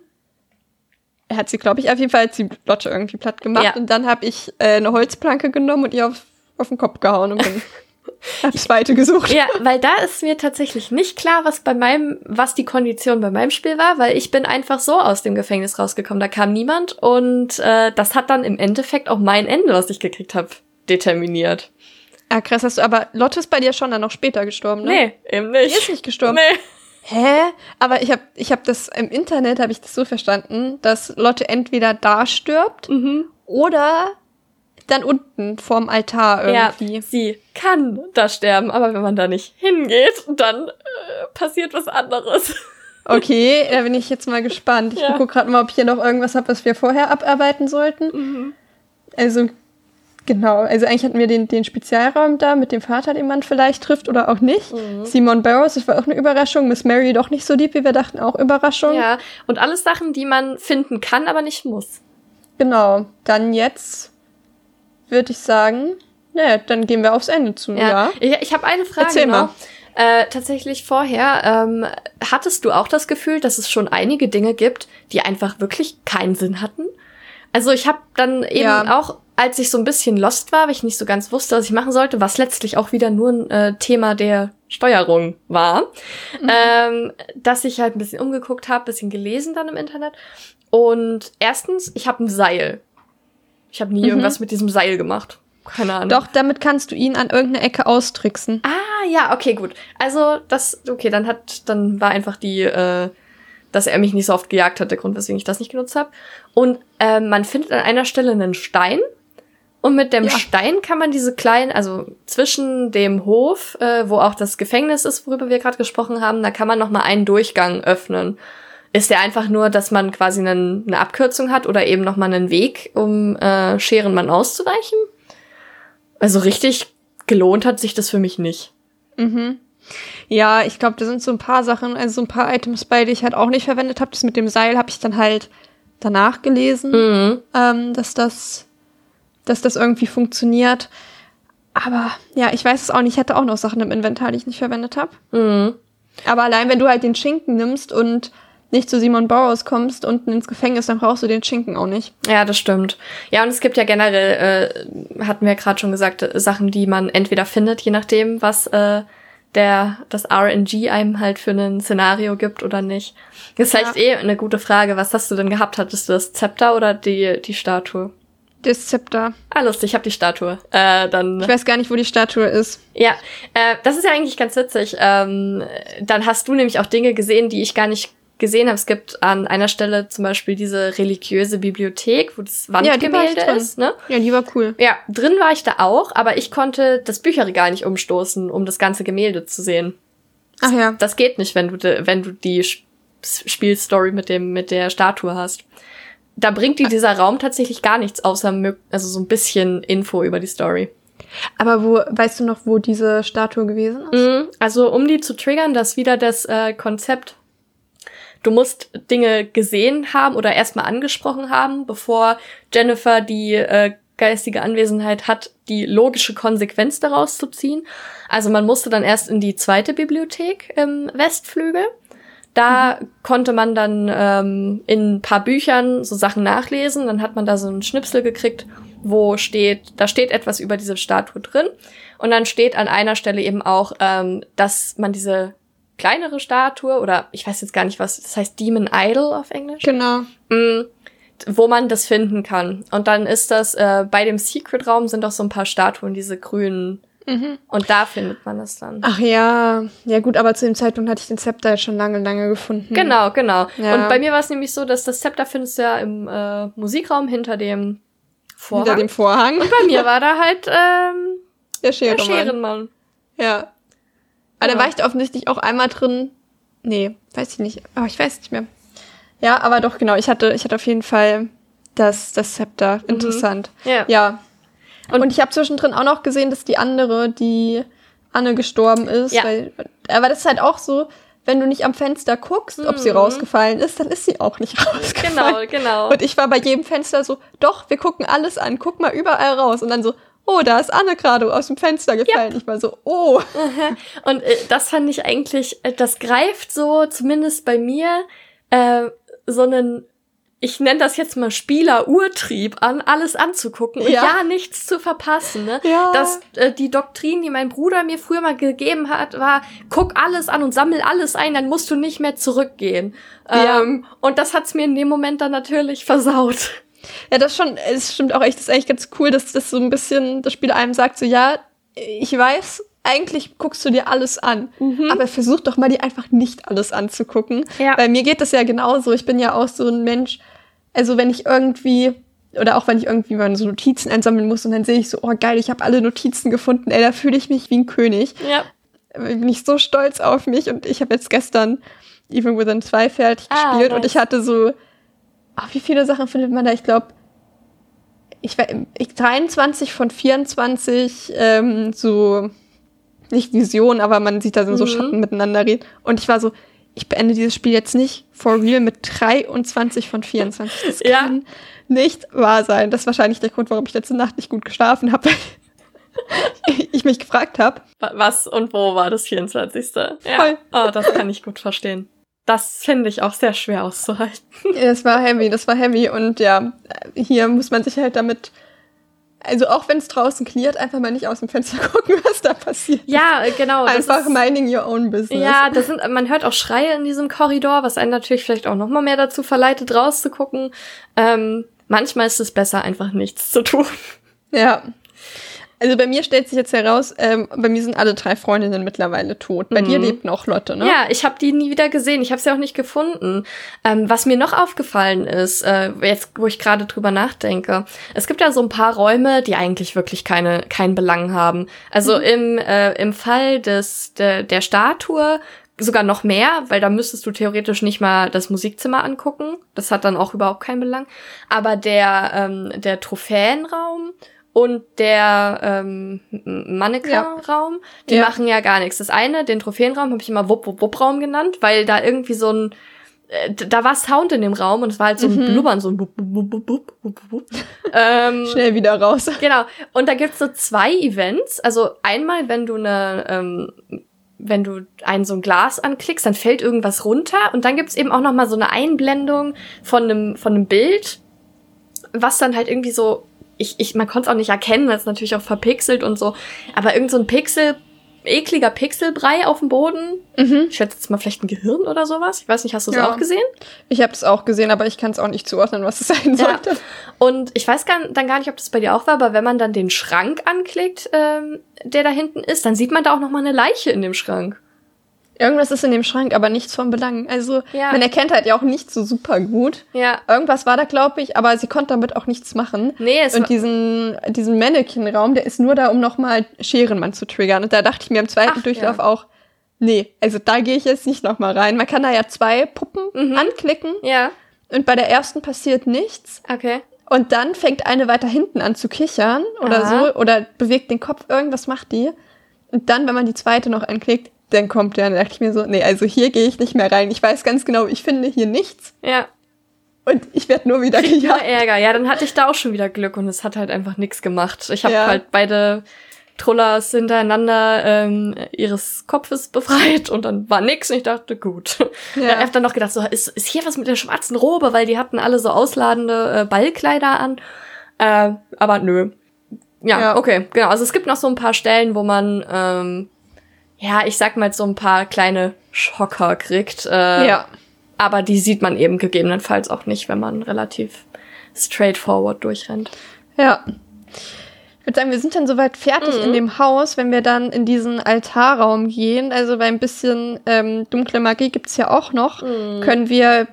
Er hat sie, glaube ich, auf jeden Fall hat sie Lotte irgendwie platt gemacht. Ja. Und dann habe ich äh, eine Holzplanke genommen und ihr auf, auf den Kopf gehauen und bin hab's weiter gesucht. Ja, weil da ist mir tatsächlich nicht klar, was bei meinem, was die Kondition bei meinem Spiel war, weil ich bin einfach so aus dem Gefängnis rausgekommen. Da kam niemand und äh, das hat dann im Endeffekt auch mein Ende, was ich gekriegt habe, determiniert. Ah, krass, hast du, aber Lotte ist bei dir schon dann noch später gestorben, ne? Nee, eben nicht. Die ist nicht gestorben. Nee. Hä? Aber ich habe ich hab das im Internet habe ich das so verstanden, dass Lotte entweder da stirbt mhm. oder dann unten vorm Altar irgendwie. Ja, sie kann da sterben, aber wenn man da nicht hingeht, dann äh, passiert was anderes. Okay, da bin ich jetzt mal gespannt. Ich ja. gucke gerade mal, ob ich hier noch irgendwas habe, was wir vorher abarbeiten sollten. Mhm. Also Genau, also eigentlich hatten wir den, den Spezialraum da mit dem Vater, den man vielleicht trifft oder auch nicht. Mhm. Simon Barrows, das war auch eine Überraschung. Miss Mary doch nicht so lieb, wie wir dachten, auch Überraschung. Ja, und alles Sachen, die man finden kann, aber nicht muss. Genau, dann jetzt würde ich sagen, naja, dann gehen wir aufs Ende zu, ja. ja? Ich, ich habe eine Frage Erzähl noch. Mal. Äh, tatsächlich vorher, ähm, hattest du auch das Gefühl, dass es schon einige Dinge gibt, die einfach wirklich keinen Sinn hatten? Also ich habe dann eben ja. auch als ich so ein bisschen lost war, weil ich nicht so ganz wusste, was ich machen sollte, was letztlich auch wieder nur ein äh, Thema der Steuerung war, mhm. ähm, dass ich halt ein bisschen umgeguckt habe, bisschen gelesen dann im Internet. Und erstens, ich habe ein Seil. Ich habe nie mhm. irgendwas mit diesem Seil gemacht. Keine Ahnung. Doch, damit kannst du ihn an irgendeine Ecke austricksen. Ah, ja, okay, gut. Also, das, okay, dann hat, dann war einfach die, äh, dass er mich nicht so oft gejagt hat, der Grund, weswegen ich das nicht genutzt habe. Und äh, man findet an einer Stelle einen Stein und mit dem ja. Stein kann man diese kleinen, also zwischen dem Hof, äh, wo auch das Gefängnis ist, worüber wir gerade gesprochen haben, da kann man noch mal einen Durchgang öffnen ist der einfach nur, dass man quasi einen, eine Abkürzung hat oder eben noch mal einen Weg, um äh, Scherenmann auszuweichen? Also richtig gelohnt hat sich das für mich nicht. Mhm. Ja, ich glaube, da sind so ein paar Sachen, also so ein paar Items bei, die ich halt auch nicht verwendet habe. Das mit dem Seil habe ich dann halt danach gelesen, Mhm. ähm, dass das, dass das irgendwie funktioniert. Aber ja, ich weiß es auch nicht. Ich hatte auch noch Sachen im Inventar, die ich nicht verwendet habe. Mhm. Aber allein, wenn du halt den Schinken nimmst und nicht zu Simon Bowers kommst unten ins Gefängnis, dann brauchst du den Schinken auch nicht. Ja, das stimmt. Ja, und es gibt ja generell, äh, hatten wir gerade schon gesagt, äh, Sachen, die man entweder findet, je nachdem, was äh, der das RNG einem halt für ein Szenario gibt oder nicht. Das ist Ja. vielleicht eh eine gute Frage. Was hast du denn gehabt? Hattest du das Zepter oder die, die Statue? Das Zepter. Ah, lustig, ich habe die Statue. Äh, dann Ich weiß gar nicht, wo die Statue ist. Ja, äh, das ist ja eigentlich ganz witzig. Ähm, dann hast du nämlich auch Dinge gesehen, die ich gar nicht gesehen habe. Es gibt an einer Stelle zum Beispiel diese religiöse Bibliothek, wo das Ja, Wandgemälde drin. ist, ne? Ja, die war cool. Ja, drin war ich da auch, aber ich konnte das Bücherregal nicht umstoßen, um das ganze Gemälde zu sehen. Ach ja. Das geht nicht, wenn du, wenn du die Sp- Spielstory mit dem, mit der Statue hast. Da bringt dir dieser Raum tatsächlich gar nichts, außer also so ein bisschen Info über die Story. Aber wo, weißt du noch, wo diese Statue gewesen ist? Mhm. Also um die zu triggern, das ist wieder das äh, Konzept. Du musst Dinge gesehen haben oder erstmal angesprochen haben, bevor Jennifer die äh, geistige Anwesenheit hat, die logische Konsequenz daraus zu ziehen. Also man musste dann erst in die zweite Bibliothek im Westflügel. Da konnte man dann ähm, in ein paar Büchern so Sachen nachlesen. Dann hat man da so einen Schnipsel gekriegt, wo steht, da steht etwas über diese Statue drin. Und dann steht an einer Stelle eben auch, ähm, dass man diese kleinere Statue oder ich weiß jetzt gar nicht was, das heißt Demon Idol auf Englisch, Genau. mm, wo man das finden kann. Und dann ist das, äh, bei dem Secret-Raum sind auch so ein paar Statuen, diese grünen. Mhm. Und da findet man es dann. Ach ja. Ja gut, aber zu dem Zeitpunkt hatte ich den Zepter jetzt schon lange, lange gefunden. Genau, genau. Ja. Und bei mir war es nämlich so, dass das Zepter findest du ja im äh, Musikraum hinter dem Vorhang. Hinter dem Vorhang. Und bei mir war da halt ähm, Der der Scherenmann. Scherenmann. Ja. Aber Ja. da war ich offensichtlich auch einmal drin. Nee, weiß ich nicht. Aber ich weiß nicht mehr. Ja, aber doch, genau. Ich hatte, ich hatte auf jeden Fall das, das Zepter. Interessant. Ja. Ja. Und- Und, ich habe zwischendrin auch noch gesehen, dass die andere, die Anne gestorben ist. Ja. Weil, aber das ist halt auch so, wenn du nicht am Fenster guckst, ob sie Mhm. rausgefallen ist, dann ist sie auch nicht rausgefallen. Genau, genau. Und ich war bei jedem Fenster so, doch, wir gucken alles an, guck mal überall raus. Und dann so, oh, da ist Anne gerade aus dem Fenster gefallen. Ich war so, oh. Und äh, das fand ich eigentlich, äh, das greift so, zumindest bei mir, äh, so einen, ich nenne das jetzt mal Spieler-Urtrieb an, alles anzugucken und Ja. ja, nichts zu verpassen. Ne? Ja. Das, äh, die Doktrin, die mein Bruder mir früher mal gegeben hat, war, guck alles an und sammel alles ein, dann musst du nicht mehr zurückgehen. Ja. Ähm, und das hat's mir in dem Moment dann natürlich versaut. Ja, das schon, es stimmt auch echt, das ist eigentlich ganz cool, dass das so ein bisschen, das Spiel einem sagt, so, ja, ich weiß, eigentlich guckst du dir alles an, aber versuch doch mal dir einfach nicht alles anzugucken. Ja. Weil mir geht das ja genauso. Ich bin ja auch so ein Mensch, also wenn ich irgendwie, oder auch wenn ich irgendwie mal so Notizen einsammeln muss und dann sehe ich so, oh geil, ich habe alle Notizen gefunden, ey, da fühle ich mich wie ein König. Ja. bin ich so stolz auf mich und ich habe jetzt gestern Even Within 2 fertig Ah, gespielt und nice. ich hatte so, ach, wie viele Sachen findet man da? Ich glaube, ich war ich, 23 von 24 ähm, so, nicht Visionen, aber man sieht da so Mhm. Schatten miteinander reden. Und ich war so, ich beende dieses Spiel jetzt nicht for real mit 23 von 24. Das Ja. kann nicht wahr sein. Das ist wahrscheinlich der Grund, warum ich letzte Nacht nicht gut geschlafen habe, weil ich mich gefragt habe, Wa- Was und wo war das 24. Ja. Voll. Oh, das kann ich gut verstehen. Das finde ich auch sehr schwer auszuhalten. Ja, das war heavy, das war heavy und ja, hier muss man sich halt damit, also auch wenn es draußen cleart, einfach mal nicht aus dem Fenster gucken, was da passiert. Ja, genau. einfach ist- minding your own business. Ja, das sind, man hört auch Schreie in diesem Korridor, was einen natürlich vielleicht auch noch mal mehr dazu verleitet, rauszugucken. Ähm, manchmal ist es besser, einfach nichts zu tun. Ja. Also bei mir stellt sich jetzt heraus, ähm, bei mir sind alle drei Freundinnen mittlerweile tot. Bei Mhm. dir lebt noch Lotte, ne? Ja, ich habe die nie wieder gesehen. Ich habe sie auch nicht gefunden. Ähm, was mir noch aufgefallen ist, äh, jetzt wo ich gerade drüber nachdenke, es gibt ja so ein paar Räume, die eigentlich wirklich keine keinen Belang haben. Also im äh, im Fall des der, der Statue sogar noch mehr, weil da müsstest du theoretisch nicht mal das Musikzimmer angucken. Das hat dann auch überhaupt keinen Belang. Aber der, ähm, der Trophäenraum und der ähm, Mannequin-Raum, die Ja. machen ja gar nichts. Das eine, den Trophäenraum, habe ich immer Wupp-Wupp-Wupp-Raum genannt, weil da irgendwie so ein äh, da war Sound in dem Raum und es war halt so ein Mhm. Blubbern, so ein Wupp, Wupp, Wupp, Wupp, Wupp, Wupp. ähm, Schnell wieder raus. Genau. Und da gibt's so zwei Events. Also einmal, wenn du eine, ähm, wenn du ein so ein Glas anklickst, dann fällt irgendwas runter. Und dann gibt's eben auch noch mal so eine Einblendung von einem von einem Bild, was dann halt irgendwie so, ich, ich man konnte es auch nicht erkennen, weil es natürlich auch verpixelt und so. Aber irgend so ein Pixel ekliger Pixelbrei auf dem Boden. Mhm. Ich schätze jetzt mal vielleicht ein Gehirn oder sowas. Ich weiß nicht, hast du es Ja. auch gesehen? Ich habe es auch gesehen, aber ich kann es auch nicht zuordnen, was es sein Ja. sollte. Und ich weiß gar, dann gar nicht, ob das bei dir auch war, aber wenn man dann den Schrank anklickt, ähm, der da hinten ist, dann sieht man da auch noch mal eine Leiche in dem Schrank. Irgendwas ist in dem Schrank, aber nichts von Belang. Also Ja. man erkennt halt ja auch nicht so super gut. Ja. Irgendwas war da, glaube ich, aber sie konnte damit auch nichts machen. Nee, es Und diesen, diesen Mannequin-Raum, der ist nur da, um nochmal Scherenmann zu triggern. Und da dachte ich mir im zweiten Ach, Durchlauf ja. auch, nee, also da gehe ich jetzt nicht nochmal rein. Man kann da ja zwei Puppen Mhm. anklicken ja, und bei der ersten passiert nichts. okay. Und dann fängt eine weiter hinten an zu kichern oder Aha. so oder bewegt den Kopf, irgendwas macht die. Und dann, wenn man die zweite noch anklickt, dann kommt der. Dann dachte ich mir so, nee, also hier gehe ich nicht mehr rein. Ich weiß ganz genau, ich finde hier nichts Ja, und ich werde nur wieder ja, gejagt. Ärger. Ja, dann hatte ich da auch schon wieder Glück und es hat halt einfach nichts gemacht. Ich habe Ja. halt beide Trollers hintereinander ähm, ihres Kopfes befreit und dann war nix und ich dachte, gut. Ja. Ich habe dann noch gedacht, so, ist, ist hier was mit der schwarzen Robe, weil die hatten alle so ausladende äh, Ballkleider an. Äh, aber nö. Ja, Ja. okay, genau. Also es gibt noch so ein paar Stellen, wo man, ähm, ja, ich sag mal so ein paar kleine Schocker kriegt. Äh, ja. Aber die sieht man eben gegebenenfalls auch nicht, wenn man relativ straightforward durchrennt. Ja. Ich würde sagen, wir sind dann soweit fertig Mhm. in dem Haus, wenn wir dann in diesen Altarraum gehen. Also bei ein bisschen ähm, dunkle Magie gibt's ja auch noch. Mhm. Können wir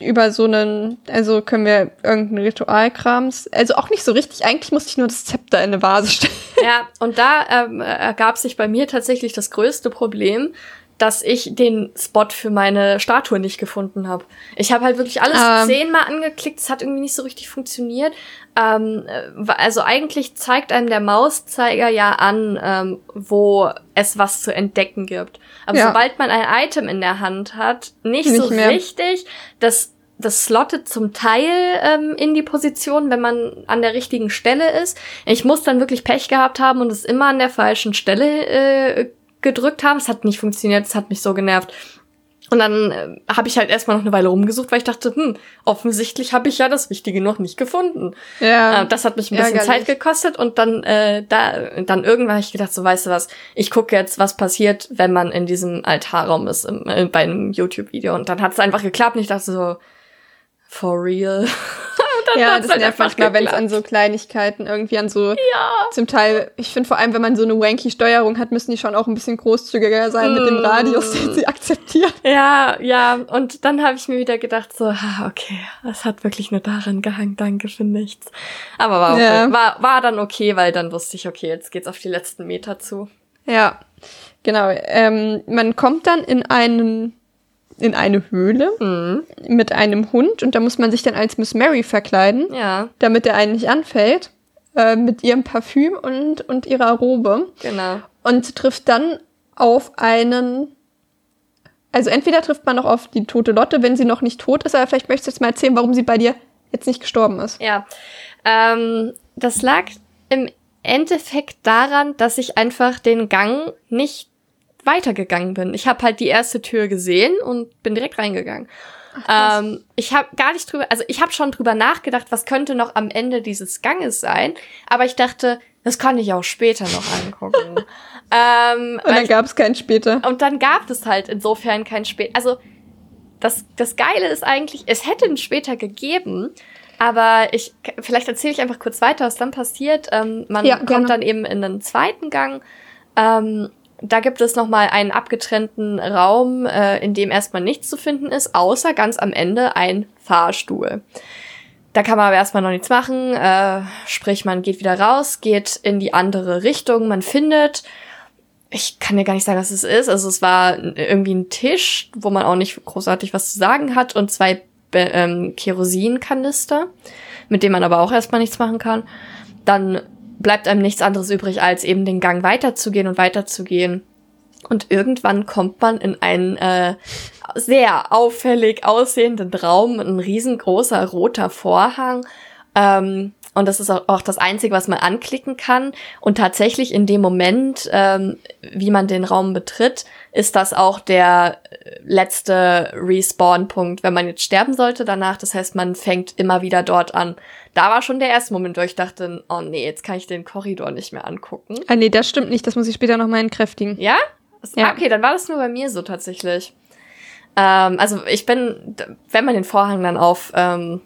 über so einen, also können wir irgendeinen Ritualkrams, also auch nicht so richtig. Eigentlich musste ich nur das Zepter in eine Vase stellen. Ja, und da ähm, ergab sich bei mir tatsächlich das größte Problem, dass ich den Spot für meine Statue nicht gefunden habe. Ich habe halt wirklich alles Ähm. zehnmal angeklickt, es hat irgendwie nicht so richtig funktioniert. Ähm, äh, also eigentlich zeigt einem der Mauszeiger ja an, ähm, wo es was zu entdecken gibt. Aber Ja. sobald man ein Item in der Hand hat, nicht, Nicht so mehr. richtig, das das slottet zum Teil ähm, in die Position, wenn man an der richtigen Stelle ist. Ich muss dann wirklich Pech gehabt haben und es immer an der falschen Stelle äh, gedrückt haben. Es hat nicht funktioniert, es hat mich so genervt. Und dann äh, habe ich halt erstmal noch eine Weile rumgesucht, weil ich dachte, hm, offensichtlich habe ich ja das Wichtige noch nicht gefunden. Ja. Äh, das hat mich ein bisschen ärgerlich. Zeit gekostet und dann äh, da dann irgendwann habe ich gedacht, so weißt du was, ich gucke jetzt, was passiert, wenn man in diesem Altarraum ist im, äh, bei einem YouTube-Video und dann hat es einfach geklappt und ich dachte so, for real. dann ja, das halt nervt einfach manchmal, wenn es an so Kleinigkeiten irgendwie an so ja. zum Teil, ich finde vor allem, wenn man so eine wanky Steuerung hat, müssen die schon auch ein bisschen großzügiger sein mit dem Mm. Radius, den sie akzeptieren. Ja, ja, und dann habe ich mir wieder gedacht, so, ah, okay, es hat wirklich nur daran gehangen, danke für nichts. Aber war, okay. Ja. war, war dann okay, weil dann wusste ich, okay, jetzt geht's auf die letzten Meter zu. Ja, genau. Ähm, man kommt dann in einen in eine Höhle Mhm. mit einem Hund und da muss man sich dann als Miss Mary verkleiden, Ja, damit er einen nicht anfällt, äh, mit ihrem Parfüm und, und ihrer Robe genau. und trifft dann auf einen, also entweder trifft man noch auf die tote Lotte, wenn sie noch nicht tot ist, aber vielleicht möchtest du jetzt mal erzählen, warum sie bei dir jetzt nicht gestorben ist. Ja, ähm, das lag im Endeffekt daran, dass ich einfach den Gang nicht weitergegangen bin. Ich habe halt die erste Tür gesehen und bin direkt reingegangen. ähm, ich habe gar nicht drüber, also ich habe schon drüber nachgedacht, was könnte noch am Ende dieses Ganges sein, aber ich dachte, das kann ich auch später noch angucken. ähm, Und dann gab es keinen später. und dann gab es halt insofern kein Spät. Also das, das Geile ist eigentlich, es hätte einen später gegeben, aber ich, vielleicht erzähle ich einfach kurz weiter, was dann passiert. Ähm, man Ja, kommt dann eben in einen zweiten Gang. Ähm, da gibt es nochmal einen abgetrennten Raum, äh, in dem erstmal nichts zu finden ist, außer ganz am Ende ein Fahrstuhl. Da kann man aber erstmal noch nichts machen, äh, sprich man geht wieder raus, geht in die andere Richtung, man findet ich kann dir gar nicht sagen, was es ist. Also es war irgendwie ein Tisch, wo man auch nicht großartig was zu sagen hat und zwei ähm, Kerosinkanister, mit denen man aber auch erstmal nichts machen kann. Dann bleibt einem nichts anderes übrig, als eben den Gang weiterzugehen und weiterzugehen. Und irgendwann kommt man in einen äh, sehr auffällig aussehenden Raum, ein riesengroßer roter Vorhang. Ähm, und das ist auch, das Einzige, was man anklicken kann. Und tatsächlich in dem Moment, ähm, wie man den Raum betritt, ist das auch der letzte Respawn-Punkt, wenn man jetzt sterben sollte danach. Das heißt, man fängt immer wieder dort an. Da war schon der erste Moment, wo ich dachte, oh nee, jetzt kann ich den Korridor nicht mehr angucken. Ah nee, das stimmt nicht. Das muss ich später nochmal entkräftigen. Ja? ja? Okay, dann war das nur bei mir so tatsächlich. Ähm, also ich bin, wenn man den Vorhang dann auf ähm,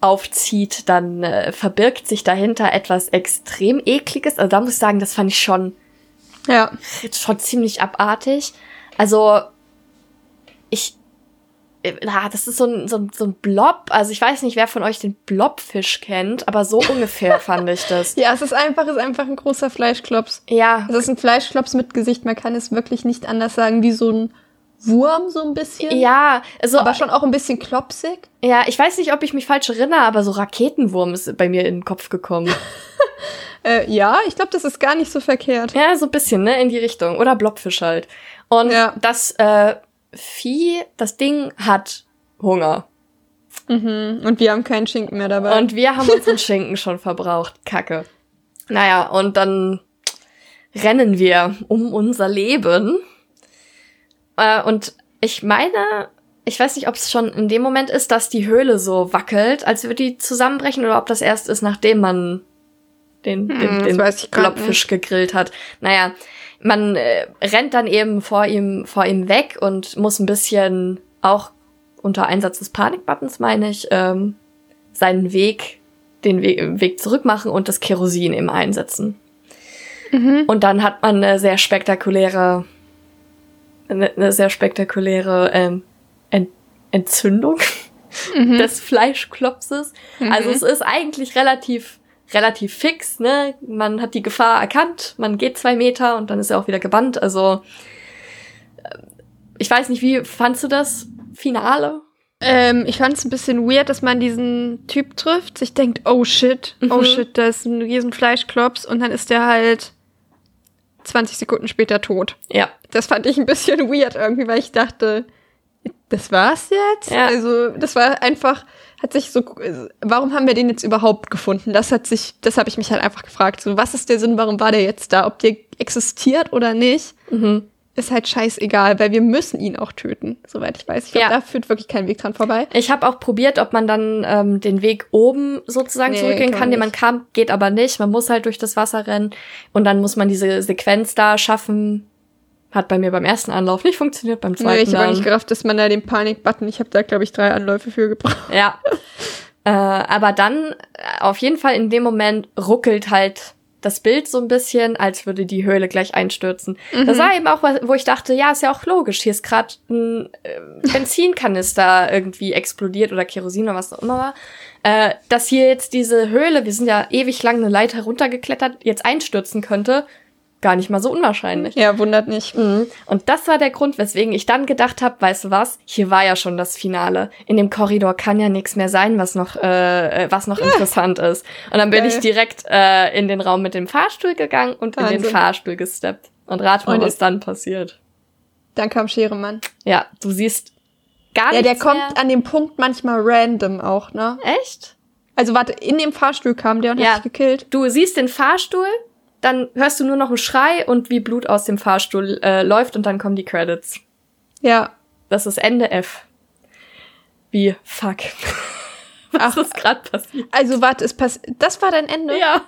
aufzieht, dann äh, verbirgt sich dahinter etwas extrem ekliges. Also da muss ich sagen, das fand ich schon, ja. schon ziemlich abartig. Also ich, äh, na, das ist so ein, so, ein, so ein Blob. Also ich weiß nicht, wer von euch den Blobfisch kennt, aber so ungefähr fand ich das. Ja, es ist einfach, es ist einfach ein großer Fleischklops. Ja. Es ist ein Fleischklops mit Gesicht. Man kann es wirklich nicht anders sagen, wie so ein Wurm so ein bisschen. Ja, also aber schon auch ein bisschen klopsig. Ja, ich weiß nicht, ob ich mich falsch erinnere, aber so Raketenwurm ist bei mir in den Kopf gekommen. äh, ja, ich glaube, das ist gar nicht so verkehrt. Ja, so ein bisschen, ne, in die Richtung oder Blobfisch halt. Und ja. das äh, Vieh, das Ding hat Hunger. Mhm. Und wir haben keinen Schinken mehr dabei. Und wir haben unseren Schinken schon verbraucht. Kacke. Naja, und dann rennen wir um unser Leben äh, und ich meine, ich weiß nicht, ob es schon in dem Moment ist, dass die Höhle so wackelt, als würde die zusammenbrechen, oder ob das erst ist, nachdem man den, hm, den, den Blobfisch gegrillt hat. Naja, man äh, rennt dann eben vor ihm, vor ihm weg und muss ein bisschen auch unter Einsatz des Panikbuttons, meine ich, ähm, seinen Weg, den We Weg zurück machen und das Kerosin eben einsetzen. Mhm. Und dann hat man eine sehr spektakuläre eine, eine sehr spektakuläre ähm, Ent Entzündung mhm. des Fleischklopses. Mhm. Also es ist eigentlich relativ relativ fix, ne? Man hat die Gefahr erkannt, man geht zwei Meter und dann ist er auch wieder gebannt. Also äh, ich weiß nicht, wie fandst du das Finale? Ähm, ich fand es ein bisschen weird, dass man diesen Typ trifft, sich denkt, oh shit, oh mhm. shit, da ist ein riesen Fleischklops und dann ist der halt 20 Sekunden später tot. Ja. Das fand ich ein bisschen weird irgendwie, weil ich dachte, das war's jetzt? Ja. Also, das war einfach, hat sich so, warum haben wir den jetzt überhaupt gefunden? Das hat sich, das habe ich mich halt einfach gefragt. So, was ist der Sinn, warum war der jetzt da? Ob der existiert oder nicht? Mhm ist halt scheißegal, weil wir müssen ihn auch töten, soweit ich weiß. Ich glaube, ja. da führt wirklich kein Weg dran vorbei. Ich habe auch probiert, ob man dann ähm, den Weg oben sozusagen nee, zurückgehen kann, den man kam, geht aber nicht. Man muss halt durch das Wasser rennen und dann muss man diese Sequenz da schaffen. Hat bei mir beim ersten Anlauf nicht funktioniert, beim zweiten. Nee, ich habe nicht gerafft, dass man da den Panik-Button, ich habe da, glaube ich, drei Anläufe für gebraucht. Ja. äh, aber dann, äh, auf jeden Fall in dem Moment ruckelt halt das Bild so ein bisschen, als würde die Höhle gleich einstürzen. Mhm. Das war eben auch, wo ich dachte, ja, ist ja auch logisch. Hier ist gerade ein äh, Benzinkanister irgendwie explodiert oder Kerosin oder was auch immer war. Äh, dass hier jetzt diese Höhle, wir sind ja ewig lang eine Leiter runtergeklettert, jetzt einstürzen könnte, gar nicht mal so unwahrscheinlich. Ja, wundert nicht. Mhm. Und das war der Grund, weswegen ich dann gedacht habe, weißt du was, hier war ja schon das Finale. In dem Korridor kann ja nichts mehr sein, was noch, äh, was noch interessant ist. Und dann bin Geil. ich direkt äh, in den Raum mit dem Fahrstuhl gegangen und Wahnsinn. in den Fahrstuhl gesteppt. Und rat mal, was dann passiert. Dann kam Scheremann. Ja, du siehst gar nichts Ja, der mehr. kommt an dem Punkt manchmal random auch, ne? Echt? Also warte, in dem Fahrstuhl kam der und ja. hat dich gekillt. Du siehst den Fahrstuhl, dann hörst du nur noch einen Schrei und wie Blut aus dem Fahrstuhl äh, läuft und dann kommen die Credits. Ja. Das ist Ende F. Wie fuck. Was Ach, ist gerade passiert? Also warte, es pass das war dein Ende? Ja.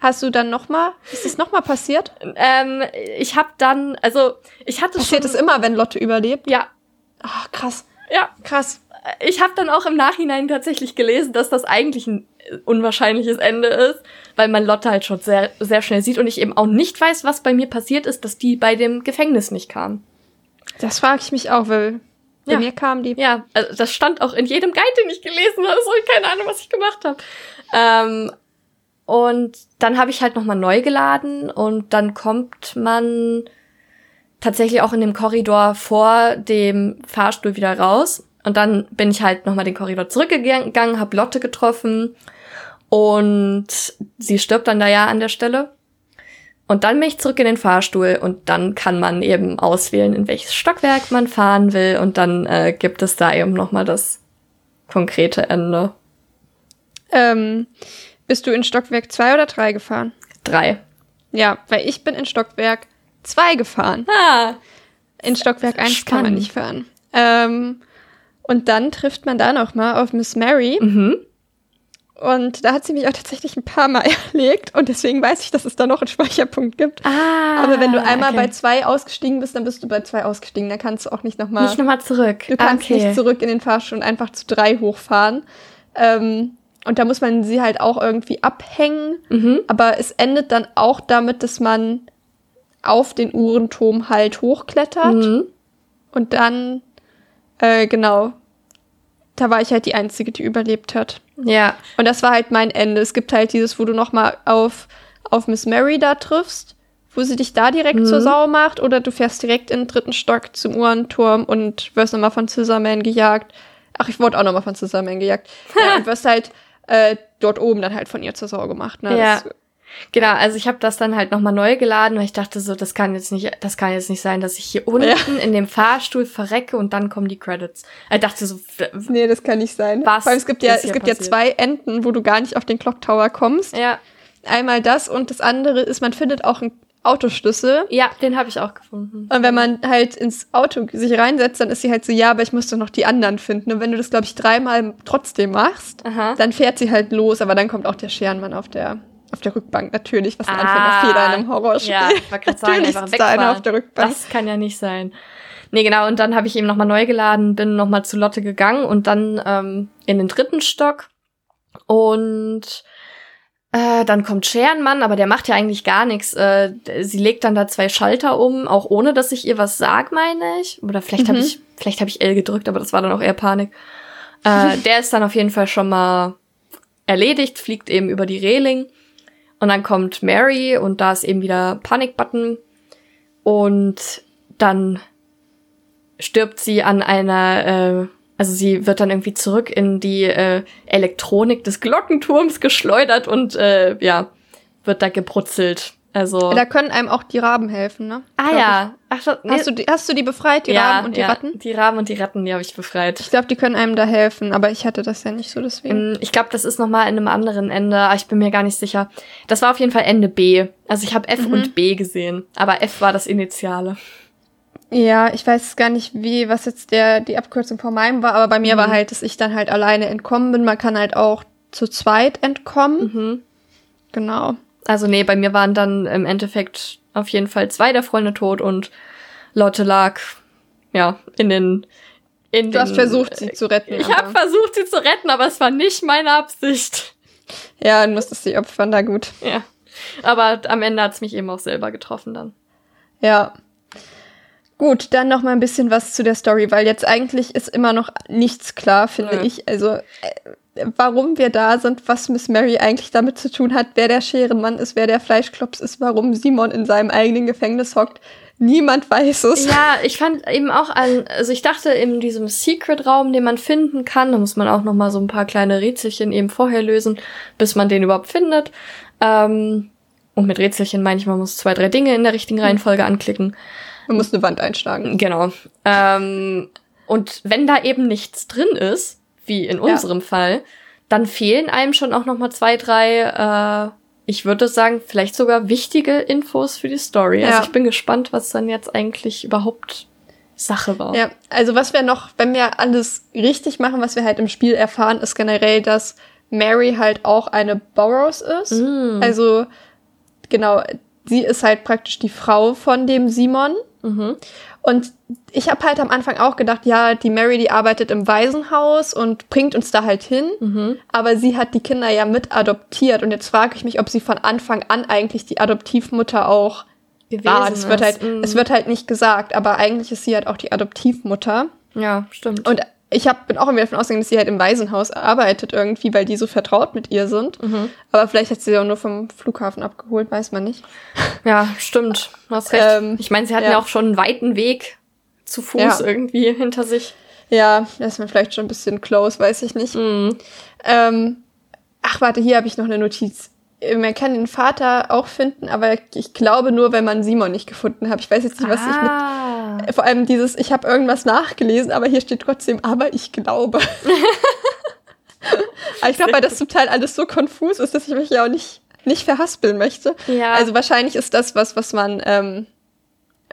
Hast du dann noch mal? Ist es noch mal passiert? Ähm, ich habe dann, also ich hatte Passiert es immer, wenn Lotte überlebt? Ja. Ach, krass. Ja. Krass. Ich habe dann auch im Nachhinein tatsächlich gelesen, dass das eigentlich ein unwahrscheinliches Ende ist, weil man Lotte halt schon sehr, sehr schnell sieht und ich eben auch nicht weiß, was bei mir passiert ist, dass die bei dem Gefängnis nicht kam. Das frage ich mich auch, weil bei ja. mir kam die. Ja, also das stand auch in jedem Guide, den ich gelesen habe, so keine Ahnung, was ich gemacht habe. Ähm, und dann habe ich halt nochmal neu geladen und dann kommt man tatsächlich auch in dem Korridor vor dem Fahrstuhl wieder raus. Und dann bin ich halt nochmal den Korridor zurückgegangen, habe Lotte getroffen und sie stirbt dann da ja an der Stelle. Und dann bin ich zurück in den Fahrstuhl und dann kann man eben auswählen, in welches Stockwerk man fahren will und dann äh, gibt es da eben nochmal das konkrete Ende. Ähm, bist du in Stockwerk 2 oder 3 gefahren? Drei. Ja, weil ich bin in Stockwerk 2 gefahren. Ah, In Stockwerk 1 kann man nicht fahren. Ähm, und dann trifft man da noch mal auf Miss Mary. mhm. Und da hat sie mich auch tatsächlich ein paar Mal erlegt. Und deswegen weiß ich, dass es da noch einen Speicherpunkt gibt. Ah, Aber wenn du einmal okay. bei zwei ausgestiegen bist, dann bist du bei zwei ausgestiegen. Dann kannst du auch nicht nochmal. Nicht nochmal zurück. Du kannst okay. nicht zurück in den Fahrstuhl und einfach zu drei hochfahren. Ähm, und da muss man sie halt auch irgendwie abhängen. Mhm. Aber es endet dann auch damit, dass man auf den Uhrenturm halt hochklettert. Mhm. Und dann, äh, genau, da war ich halt die Einzige, die überlebt hat. Ja. Und das war halt mein Ende. Es gibt halt dieses, wo du nochmal auf, auf Miss Mary da triffst, wo sie dich da direkt Mhm. zur Sau macht, oder du fährst direkt in den dritten Stock zum Uhrenturm und wirst nochmal von Scissorman gejagt. Ach, ich wurde auch nochmal von Scissorman gejagt. ja, und wirst halt äh, dort oben dann halt von ihr zur Sau gemacht. Ne? Ja. Das, Genau, also ich habe das dann halt nochmal neu geladen, weil ich dachte so, das kann jetzt nicht, das kann jetzt nicht sein, dass ich hier unten in dem Fahrstuhl verrecke und dann kommen die Credits. Ich dachte so, nee, das kann nicht sein. Was Vor allem, es gibt ja, es gibt ja passiert? zwei Enden, wo du gar nicht auf den Clock Tower kommst. ja, Einmal das und das andere ist, man findet auch einen Autoschlüssel. ja, den habe ich auch gefunden. Und wenn man halt ins Auto sich reinsetzt, dann ist sie halt so, ja, aber ich muss doch noch die anderen finden. Und wenn du das, glaube ich, dreimal trotzdem machst, Aha. dann fährt sie halt los, aber dann kommt auch der Scherenmann auf der, auf der Rückbank. Natürlich, was Ah. Anfängerfehler in einem Horrorspiel. Ja, ich wollte gerade sagen, einfach ist da einer auf der Rückbank. Das kann ja nicht sein. Nee, genau, und dann habe ich eben nochmal neu geladen, bin nochmal zu Lotte gegangen und dann ähm, in den dritten Stock. Und äh, dann kommt Scherenmann, aber der macht ja eigentlich gar nichts. Äh, sie legt dann da zwei Schalter um, auch ohne dass ich ihr was sag, meine ich. Oder vielleicht habe Mhm. ich, vielleicht habe ich L gedrückt, aber das war dann auch eher Panik. Äh, der ist dann auf jeden Fall schon mal erledigt, fliegt eben über die Reling. Und dann kommt Mary und da ist eben wieder Panikbutton. Und dann stirbt sie an einer, äh, also sie wird dann irgendwie zurück in die äh, Elektronik des Glockenturms geschleudert und äh, ja, wird da gebrutzelt. Also. Da können einem auch die Raben helfen, ne? ah Glaub ja. Ach, so, Ich. Hast, du die, hast du die befreit, die ja, Raben und die ja, Ratten? Die Raben und die Ratten, die habe ich befreit. Ich glaube, die können einem da helfen, aber ich hatte das ja nicht so deswegen. Ähm, Ich glaube, das ist noch mal in einem anderen Ende, aber ich bin mir gar nicht sicher. Das war auf jeden Fall Ende B. Also ich habe F Mhm. und B gesehen, aber F war das Initiale. Ja, ich weiß gar nicht, wie, was jetzt der, die Abkürzung von meinem war, aber bei mir Mhm. war halt, dass ich dann halt alleine entkommen bin. Man kann halt auch zu zweit entkommen. Mhm. Genau. Also nee, bei mir waren dann im Endeffekt auf jeden Fall zwei der Freunde tot und Lotte lag ja in den in Du den, hast versucht, sie zu retten. Ich habe versucht, sie zu retten, aber es war nicht meine Absicht. Ja, du musstest sie opfern, da gut. Ja. Aber am Ende hat's mich eben auch selber getroffen dann. Ja. Gut, dann noch mal ein bisschen was zu der Story, weil jetzt eigentlich ist immer noch nichts klar, finde Nö. ich. Also, äh, warum wir da sind, was Miss Mary eigentlich damit zu tun hat, wer der Scherenmann ist, wer der Fleischklops ist, warum Simon in seinem eigenen Gefängnis hockt. Niemand weiß es. Ja, ich fand eben auch an, also ich dachte in diesem Secret-Raum, den man finden kann, da muss man auch noch mal so ein paar kleine Rätselchen eben vorher lösen, bis man den überhaupt findet. Ähm, und mit Rätselchen meine ich, man muss zwei, drei Dinge in der richtigen Reihenfolge anklicken. Man muss eine Wand einschlagen. Genau. Ähm, und wenn da eben nichts drin ist, wie in unserem Fall, dann fehlen einem schon auch noch mal zwei, drei, äh, ich würde sagen, vielleicht sogar wichtige Infos für die Story. Ja. Also ich bin gespannt, was dann jetzt eigentlich überhaupt Sache war. Ja, also was wir noch, wenn wir alles richtig machen, was wir halt im Spiel erfahren, ist generell, dass Mary halt auch eine Burroughs ist. Mm. Also, genau, sie ist halt praktisch die Frau von dem Simon. Mhm. Und ich habe halt am Anfang auch gedacht, ja, die Mary, die arbeitet im Waisenhaus und bringt uns da halt hin. Mhm. Aber sie hat die Kinder ja mit adoptiert. Und jetzt frage ich mich, ob sie von Anfang an eigentlich die Adoptivmutter auch Gewesen war. Das wird halt, Mm. es wird halt nicht gesagt, aber eigentlich ist sie halt auch die Adoptivmutter. ja, stimmt. Und ich hab, bin auch immer davon ausgegangen, dass sie halt im Waisenhaus arbeitet irgendwie, weil die so vertraut mit ihr sind. Mhm. Aber vielleicht hat sie sie auch nur vom Flughafen abgeholt, weiß man nicht. Ja, stimmt. Du hast recht. Ähm, ich meine, sie hatten ja. ja. auch schon einen weiten Weg zu Fuß Ja. irgendwie hinter sich. Ja, das ist mir vielleicht schon ein bisschen close, weiß ich nicht. Mhm. Ähm, ach, warte, hier habe ich noch eine Notiz. Man kann den Vater auch finden, aber ich glaube nur, wenn man Simon nicht gefunden hat. Ich weiß jetzt nicht, was ich mit ah. Vor allem dieses, ich habe irgendwas nachgelesen, aber hier steht trotzdem, aber ich glaube. aber ich glaube, weil das zum Teil alles so konfus ist, dass ich mich ja auch nicht, nicht verhaspeln möchte. Ja. Also wahrscheinlich ist das was, was man, ähm,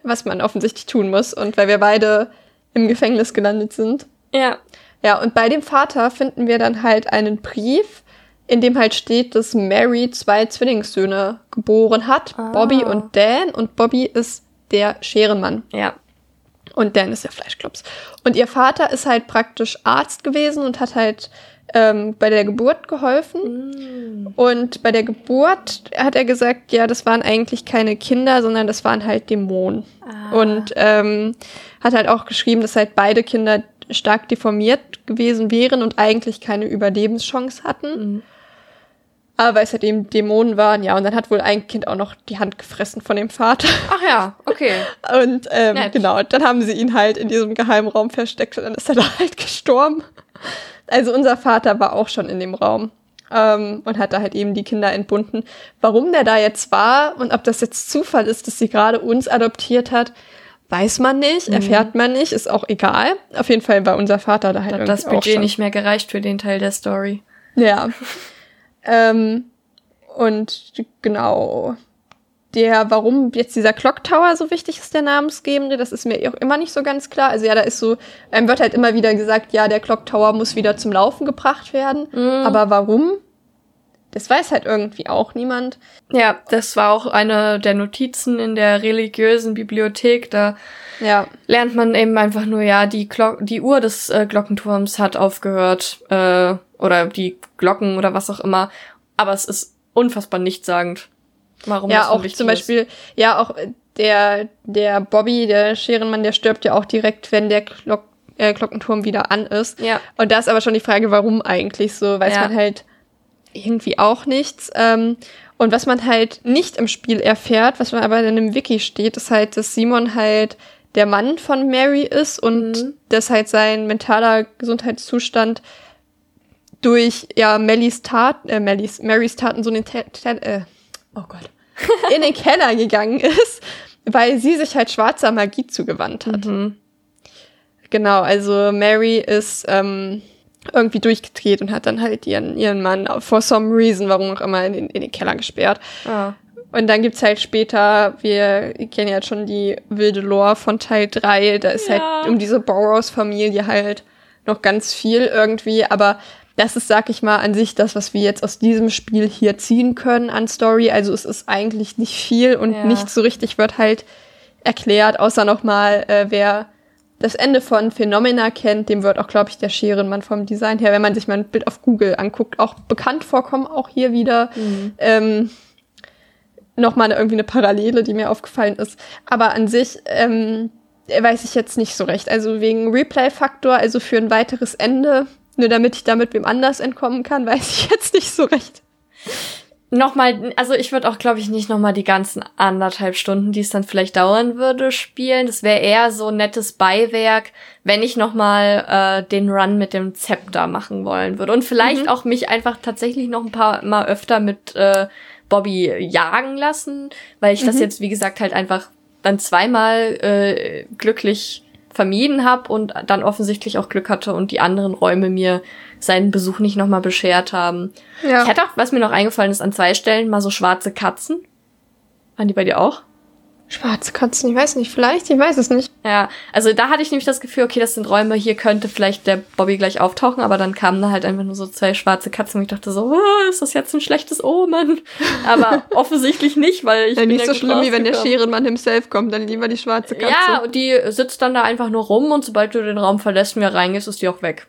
was man offensichtlich tun muss. Und weil wir beide im Gefängnis gelandet sind. Ja. Ja, und bei dem Vater finden wir dann halt einen Brief, in dem halt steht, dass Mary zwei Zwillingssöhne geboren hat, Ah. Bobby und Dan. Und Bobby ist der Scherenmann. Ja. Und Dan ist der Fleischklops. Und ihr Vater ist halt praktisch Arzt gewesen und hat halt ähm, bei der Geburt geholfen. Und bei der Geburt hat er gesagt, ja, das waren eigentlich keine Kinder, sondern das waren halt Dämonen. Und ähm, hat halt auch geschrieben, dass halt beide Kinder stark deformiert gewesen wären und eigentlich keine Überlebenschance hatten. Mhm. Aber weil es halt eben Dämonen waren, ja. Und dann hat wohl ein Kind auch noch die Hand gefressen von dem Vater. Ach ja, okay. Und ähm, Nett. genau, dann haben sie ihn halt in diesem Geheimraum versteckt und dann ist er da halt gestorben. Also unser Vater war auch schon in dem Raum ähm, und hat da halt eben die Kinder entbunden. Warum der da jetzt war und ob das jetzt Zufall ist, dass sie gerade uns adoptiert hat, weiß man nicht, erfährt man nicht, ist auch egal. Auf jeden Fall war unser Vater da halt Hat das Budget nicht mehr gereicht für den Teil der Story. Ja. ähm, und genau. Der, warum jetzt dieser Clock Tower so wichtig ist, der Namensgebende, das ist mir auch immer nicht so ganz klar. Also ja, da ist so, einem wird halt immer wieder gesagt, ja, der Clock Tower muss wieder zum Laufen gebracht werden. Aber warum? Das weiß halt irgendwie auch niemand. Ja, das war auch eine der Notizen in der religiösen Bibliothek. Da Ja, lernt man eben einfach nur, ja, die, Glo die Uhr des äh, Glockenturms hat aufgehört. Äh, oder die Glocken oder was auch immer. Aber es ist unfassbar nichtssagend. Warum ja auch zum Beispiel, Ist. ja auch der der Bobby, der Scherenmann, der stirbt ja auch direkt, wenn der Glock, äh, Glockenturm wieder an ist. Ja. Und da ist aber schon die Frage, warum eigentlich so, weiß Ja. man halt irgendwie auch nichts. Ähm, und was man halt nicht im Spiel erfährt, was man aber in einem Wiki steht, ist halt, dass Simon halt der Mann von Mary ist und Mhm. dass halt sein mentaler Gesundheitszustand durch ja Mellys Tat, äh, Mellys, Marys Taten so in den, äh, oh Gott, in den Keller gegangen ist, weil sie sich halt schwarzer Magie zugewandt hat. Mhm. Genau, also Mary ist ähm, irgendwie durchgedreht und hat dann halt ihren, ihren Mann for some reason, warum auch immer, in den, in den Keller gesperrt. Ah. Und dann gibt's halt später, wir kennen ja schon die wilde Lore von Teil 3, da ist Ja. halt um diese Burroughs-Familie halt noch ganz viel irgendwie, aber das ist, sag ich mal, an sich das, was wir jetzt aus diesem Spiel hier ziehen können an Story. Also es ist eigentlich nicht viel und Ja. nicht so richtig wird halt erklärt, außer nochmal, äh, wer das Ende von Phenomena kennt, dem wird auch, glaube ich, der Scherenmann vom Design her, wenn man sich mal ein Bild auf Google anguckt, auch bekannt vorkommen, auch hier wieder. Ähm, Nochmal irgendwie eine Parallele, die mir aufgefallen ist. Aber an sich ähm, weiß ich jetzt nicht so recht. Also wegen Replay-Faktor, also für ein weiteres Ende, nur damit ich damit wem anders entkommen kann, weiß ich jetzt nicht so recht. Nochmal, also ich würde auch, glaube ich, nicht nochmal die ganzen anderthalb Stunden, die es dann vielleicht dauern würde, spielen. Das wäre eher so ein nettes Beiwerk, wenn ich nochmal äh, den Run mit dem Zepter machen wollen würde. Und vielleicht auch mich einfach tatsächlich noch ein paar Mal öfter mit äh, Bobby jagen lassen, weil ich das jetzt, wie gesagt, halt einfach dann zweimal äh, glücklich vermieden habe und dann offensichtlich auch Glück hatte und die anderen Räume mir seinen Besuch nicht nochmal beschert haben. Ja. Ich hätte auch, was mir noch eingefallen ist, an zwei Stellen mal so schwarze Katzen. Waren die bei dir auch? Schwarze Katzen, ich weiß nicht, vielleicht, ich weiß es nicht. Ja, also da hatte ich nämlich das Gefühl, okay, das sind Räume, hier könnte vielleicht der Bobby gleich auftauchen, aber dann kamen da halt einfach nur so zwei schwarze Katzen und ich dachte so, oh, ist das jetzt ein schlechtes Omen? Aber offensichtlich nicht, weil ich Ja, bin nicht ja so schlimm, wie wenn der. Scherenmann himself kommt, dann lieber die schwarze Katze. Ja, und die sitzt dann da einfach nur rum und sobald du den Raum verlässt und wieder reingehst, ist die auch weg.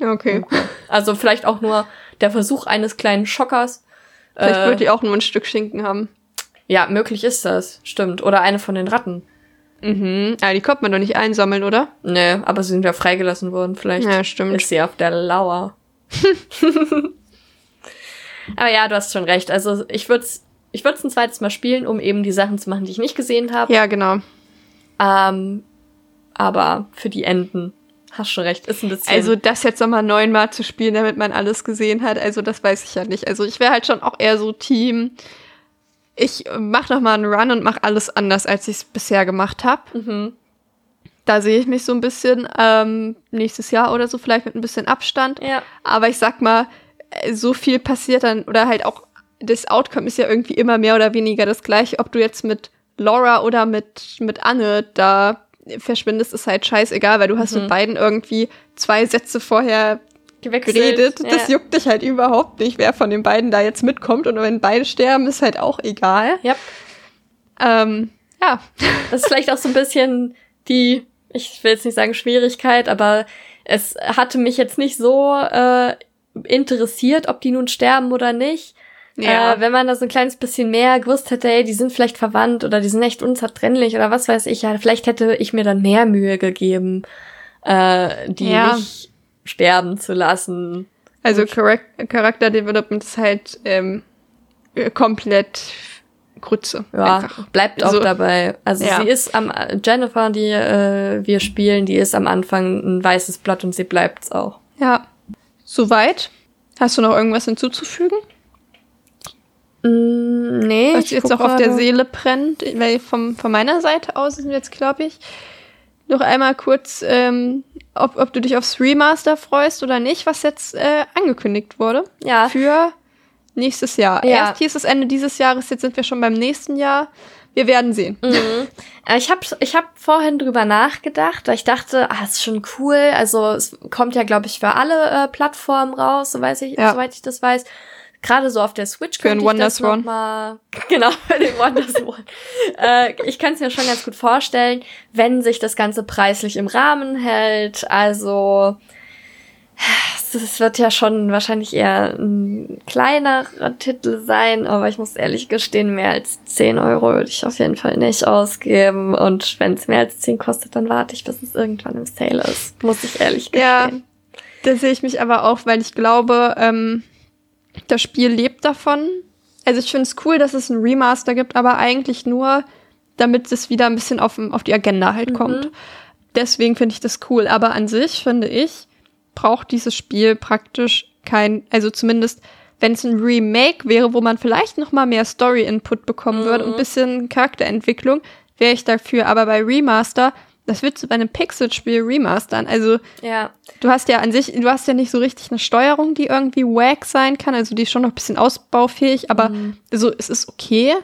Okay. Also vielleicht auch nur der Versuch eines kleinen Schockers. Vielleicht Äh, wird die auch nur ein Stück Schinken haben. Ja, möglich ist das, stimmt. Oder eine von den Ratten. Mhm. Aber die konnte man doch nicht einsammeln, oder? Nee, aber sie sind ja freigelassen worden. Vielleicht Ja, stimmt. ist sie auf der Lauer. aber ja, du hast schon recht. Also ich würde es ich würd's ein zweites Mal spielen, um eben die Sachen zu machen, die ich nicht gesehen habe. Ja, genau. Ähm, aber für die Enden, hast schon recht, ist ein bisschen. Also das jetzt nochmal neunmal zu spielen, damit man alles gesehen hat, also das weiß ich ja nicht. Also ich wäre halt schon auch eher so Team. Ich mach noch mal einen Run und mach alles anders, als ich es bisher gemacht habe. mhm. Da sehe ich mich so ein bisschen ähm, nächstes Jahr oder so, vielleicht mit ein bisschen Abstand. Ja. Aber ich sag mal, äh, so viel passiert dann, oder halt auch das Outcome ist ja irgendwie immer mehr oder weniger das gleiche. Ob du jetzt mit Laura oder mit, mit Anne da verschwindest, ist halt scheißegal, weil du hast Mhm. mit beiden irgendwie zwei Sätze vorher Gewechselt. geredet. Ja. Das juckt dich halt überhaupt nicht, wer von den beiden da jetzt mitkommt. Und wenn beide sterben, ist halt auch egal. Ja. Ähm, ja. Das ist vielleicht auch so ein bisschen die, ich will jetzt nicht sagen Schwierigkeit, aber es hatte mich jetzt nicht so äh, interessiert, ob die nun sterben oder nicht. Äh, wenn man da so ein kleines bisschen mehr gewusst hätte, ey, die sind vielleicht verwandt oder die sind echt unzertrennlich oder was weiß ich, ja, vielleicht hätte ich mir dann mehr Mühe gegeben, äh, die Ja. nicht sterben zu lassen. Also Charakter Development ist halt ähm, äh, komplett Grütze. Ja, Einfach. bleibt auch Also, dabei. Also ja. sie ist am Jennifer, die äh, wir spielen, die ist am Anfang ein weißes Blatt und sie bleibt's auch. Ja. Soweit. Hast du noch irgendwas hinzuzufügen? Mm, nee, Was ich jetzt noch auf der. Seele brennt, weil vom, von meiner Seite aus sind wir jetzt, glaube ich, noch einmal kurz, ähm, ob, ob du dich aufs Remaster freust oder nicht, was jetzt äh, angekündigt wurde Ja, für nächstes Jahr. Ja. Erst hieß es Ende dieses Jahres, jetzt sind wir schon beim nächsten Jahr. Wir werden sehen. Mhm. Äh, Ich habe ich hab vorhin drüber nachgedacht, weil ich dachte, ah, ist schon cool. Also es kommt ja, glaube ich, für alle äh, Plattformen raus, so weiß ich, Ja. soweit ich das weiß. Gerade so auf der Switch Für könnte den ich das noch mal genau für den Wonderswan. äh, ich kann es mir schon ganz gut vorstellen, wenn sich das Ganze preislich im Rahmen hält. Also es wird ja schon wahrscheinlich eher ein kleinerer Titel sein, aber ich muss ehrlich gestehen, mehr als 10 Euro würde ich auf jeden Fall nicht ausgeben. Und wenn es mehr als 10 kostet, dann warte ich, bis es irgendwann im Sale ist. Muss ich ehrlich Ja. gestehen. Da sehe ich mich aber auch, weil ich glaube, ähm, das Spiel lebt davon. Also ich finde es cool, dass es ein Remaster gibt, aber eigentlich nur, damit es wieder ein bisschen auf, auf die Agenda halt kommt. Deswegen finde ich das cool. Aber an sich, finde ich, braucht dieses Spiel praktisch kein, also zumindest, wenn es ein Remake wäre, wo man vielleicht noch mal mehr Story-Input bekommen würde und ein bisschen Charakterentwicklung, wäre ich dafür. Aber bei Remaster, das du bei einem Pixel-Spiel remastern. Also Ja. Du hast ja an sich, du hast ja nicht so richtig eine Steuerung, die irgendwie wack sein kann. Also die ist schon noch ein bisschen ausbaufähig, aber so, es ist okay.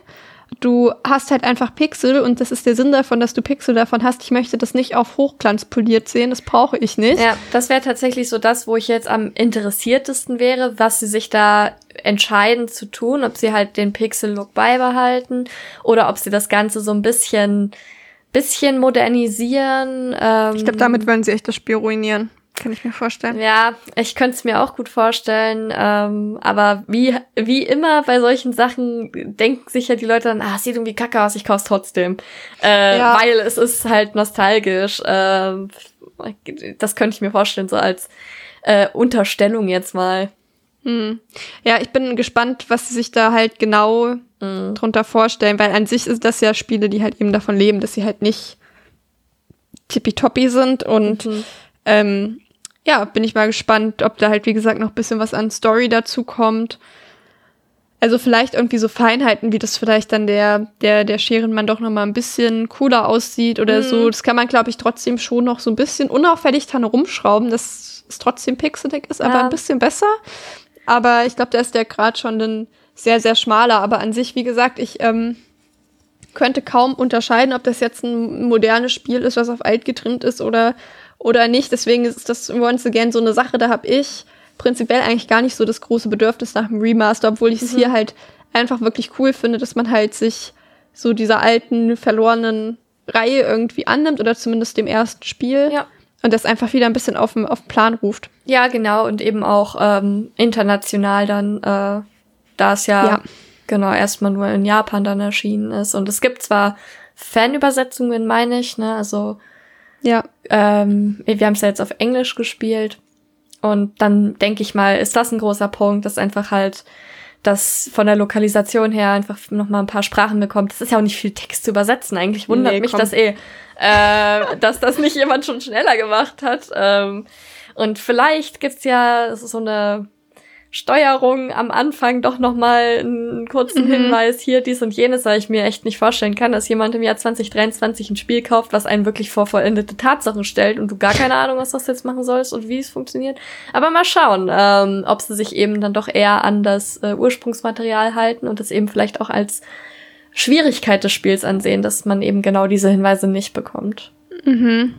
Du hast halt einfach Pixel und das ist der Sinn davon, dass du Pixel davon hast. Ich möchte das nicht auf Hochglanz poliert sehen, das brauche ich nicht. Ja, das wäre tatsächlich so das, wo ich jetzt am interessiertesten wäre, was sie sich da entscheiden zu tun, ob sie halt den Pixel-Look beibehalten oder ob sie das Ganze so ein bisschen, bisschen modernisieren. Ähm, Ich glaube, damit wollen sie echt das Spiel ruinieren. Kann ich mir vorstellen. Ja, ich könnte es mir auch gut vorstellen, ähm, aber wie, wie immer bei solchen Sachen denken sich ja die Leute dann, ah, sieht irgendwie kacke aus, ich kauf's trotzdem. Äh, Ja. Weil es ist halt nostalgisch. Ähm, das könnte ich mir vorstellen, so als äh, Unterstellung jetzt mal. Hm. Ja, ich bin gespannt, was sie sich da halt genau Mhm. drunter vorstellen, weil an sich ist das ja Spiele, die halt eben davon leben, dass sie halt nicht tippitoppi sind und Mhm. ähm, ja, bin ich mal gespannt, ob da halt, wie gesagt, noch ein bisschen was an Story dazu kommt. Also vielleicht irgendwie so Feinheiten, wie das vielleicht dann der, der, der Scherenmann doch noch mal ein bisschen cooler aussieht oder Mhm. so. Das kann man, glaube ich, trotzdem schon noch so ein bisschen unauffällig dran rumschrauben, dass es trotzdem pixelig ist, aber Ja. ein bisschen besser. Aber ich glaube, da ist der Grad schon ein sehr, sehr schmaler. Aber an sich, wie gesagt, ich ähm, könnte kaum unterscheiden, ob das jetzt ein modernes Spiel ist, was auf alt getrimmt ist oder, oder nicht. Deswegen ist das once again so eine Sache, da habe ich prinzipiell eigentlich gar nicht so das große Bedürfnis nach einem Remaster, obwohl ich es hier halt einfach wirklich cool finde, dass man halt sich so dieser alten, verlorenen Reihe irgendwie annimmt oder zumindest dem ersten Spiel Ja. und das einfach wieder ein bisschen auf den, auf den Plan ruft. Ja, genau, und eben auch ähm, international dann, äh, da es ja, Ja. genau erstmal nur in Japan dann erschienen ist. Und es gibt zwar Fanübersetzungen, meine ich, ne? Also Ja. ähm, wir haben es ja jetzt auf Englisch gespielt. Und dann denke ich mal, ist das ein großer Punkt, dass einfach halt das von der Lokalisation her einfach noch mal ein paar Sprachen bekommt. Das ist ja auch nicht viel Text zu übersetzen. Eigentlich wundert Nee, mich das eh, äh, dass das nicht jemand schon schneller gemacht hat. Ähm, und vielleicht gibt's ja so eine Steuerung am Anfang doch noch mal einen kurzen Mhm. Hinweis hier dies und jenes, weil ich mir echt nicht vorstellen kann, dass jemand im Jahr 2023 ein Spiel kauft, was einen wirklich vor vollendete Tatsachen stellt und du gar keine Ahnung, was das jetzt machen sollst und wie es funktioniert. Aber mal schauen, ähm, ob sie sich eben dann doch eher an das äh, Ursprungsmaterial halten und es eben vielleicht auch als Schwierigkeit des Spiels ansehen, dass man eben genau diese Hinweise nicht bekommt. Mhm.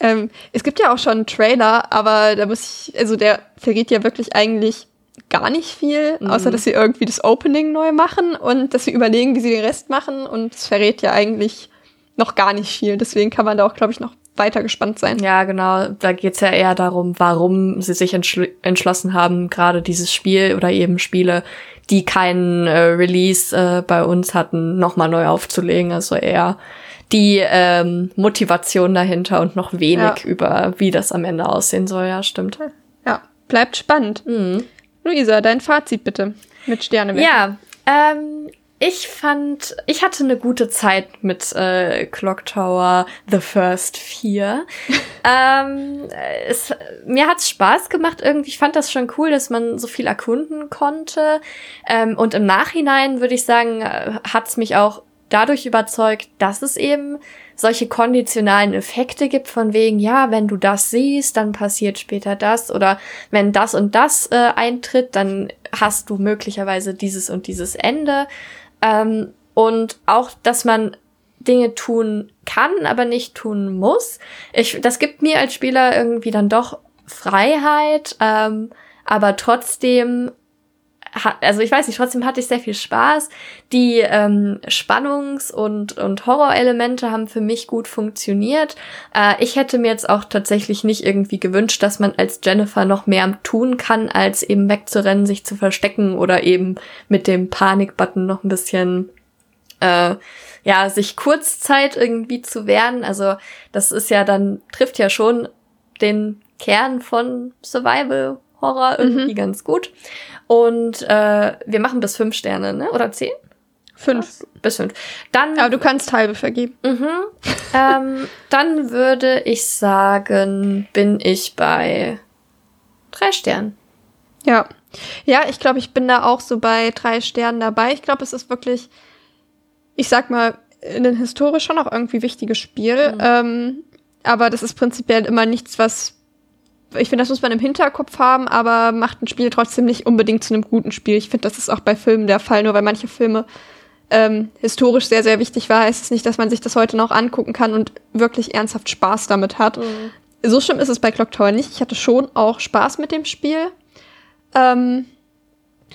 Ähm, es gibt ja auch schon einen Trailer, aber da muss ich, also der verrät ja wirklich eigentlich gar nicht viel, Mhm. außer dass sie irgendwie das Opening neu machen und dass sie überlegen, wie sie den Rest machen und es verrät ja eigentlich noch gar nicht viel. Deswegen kann man da auch, glaube ich, noch weiter gespannt sein. Ja, genau. Da geht's ja eher darum, warum sie sich entschl entschlossen haben, gerade dieses Spiel oder eben Spiele, die keinen äh, Release äh, bei uns hatten, nochmal neu aufzulegen. Also eher die ähm, Motivation dahinter und noch wenig Ja. über, wie das am Ende aussehen soll. Ja, stimmt. Ja, bleibt spannend. Mhm. Luisa, dein Fazit bitte mit Sterne. Ja, ähm, ich fand, ich hatte eine gute Zeit mit äh, Clock Tower The First 4. ähm, es, mir hat's Spaß gemacht irgendwie. Ich fand das schon cool, dass man so viel erkunden konnte. Ähm, und im Nachhinein würde ich sagen, äh, hat's mich auch dadurch überzeugt, dass es eben solche konditionalen Effekte gibt von wegen, ja, wenn du das siehst, dann passiert später das oder wenn das und das äh, eintritt, dann hast du möglicherweise dieses und dieses Ende. Ähm, und auch, dass man Dinge tun kann, aber nicht tun muss. Ich, das gibt mir als Spieler irgendwie dann doch Freiheit, ähm, aber trotzdem also ich weiß nicht, trotzdem hatte ich sehr viel Spaß. Die ähm, Spannungs- und, und Horrorelemente haben für mich gut funktioniert. Äh, ich hätte mir jetzt auch tatsächlich nicht irgendwie gewünscht, dass man als Jennifer noch mehr tun kann, als eben wegzurennen, sich zu verstecken oder eben mit dem Panikbutton noch ein bisschen äh, ja, sich Kurzzeit irgendwie zu wehren. Also das ist ja dann, trifft ja schon den Kern von Survival Horror irgendwie ganz gut. Und äh, wir machen bis fünf Sterne, ne? Oder zehn? Fünf. Bis fünf. Dann, Aber du kannst halbe vergeben. mhm, ähm, dann würde ich sagen, bin ich bei drei Sternen. Ja. Ja, ich glaube, ich bin da auch so bei drei Sternen dabei. Ich glaube, es ist wirklich, ich sag mal, in den historisch schon auch irgendwie wichtiges Spiel. Ähm, aber das ist prinzipiell immer nichts, was. Ich finde, das muss man im Hinterkopf haben, aber macht ein Spiel trotzdem nicht unbedingt zu einem guten Spiel. Ich finde, das ist auch bei Filmen der Fall, nur weil manche Filme ähm, historisch sehr, sehr wichtig war, heißt es nicht, dass man sich das heute noch angucken kann und wirklich ernsthaft Spaß damit hat. So schlimm ist es bei Clock Tower nicht. Ich hatte schon auch Spaß mit dem Spiel. Ähm,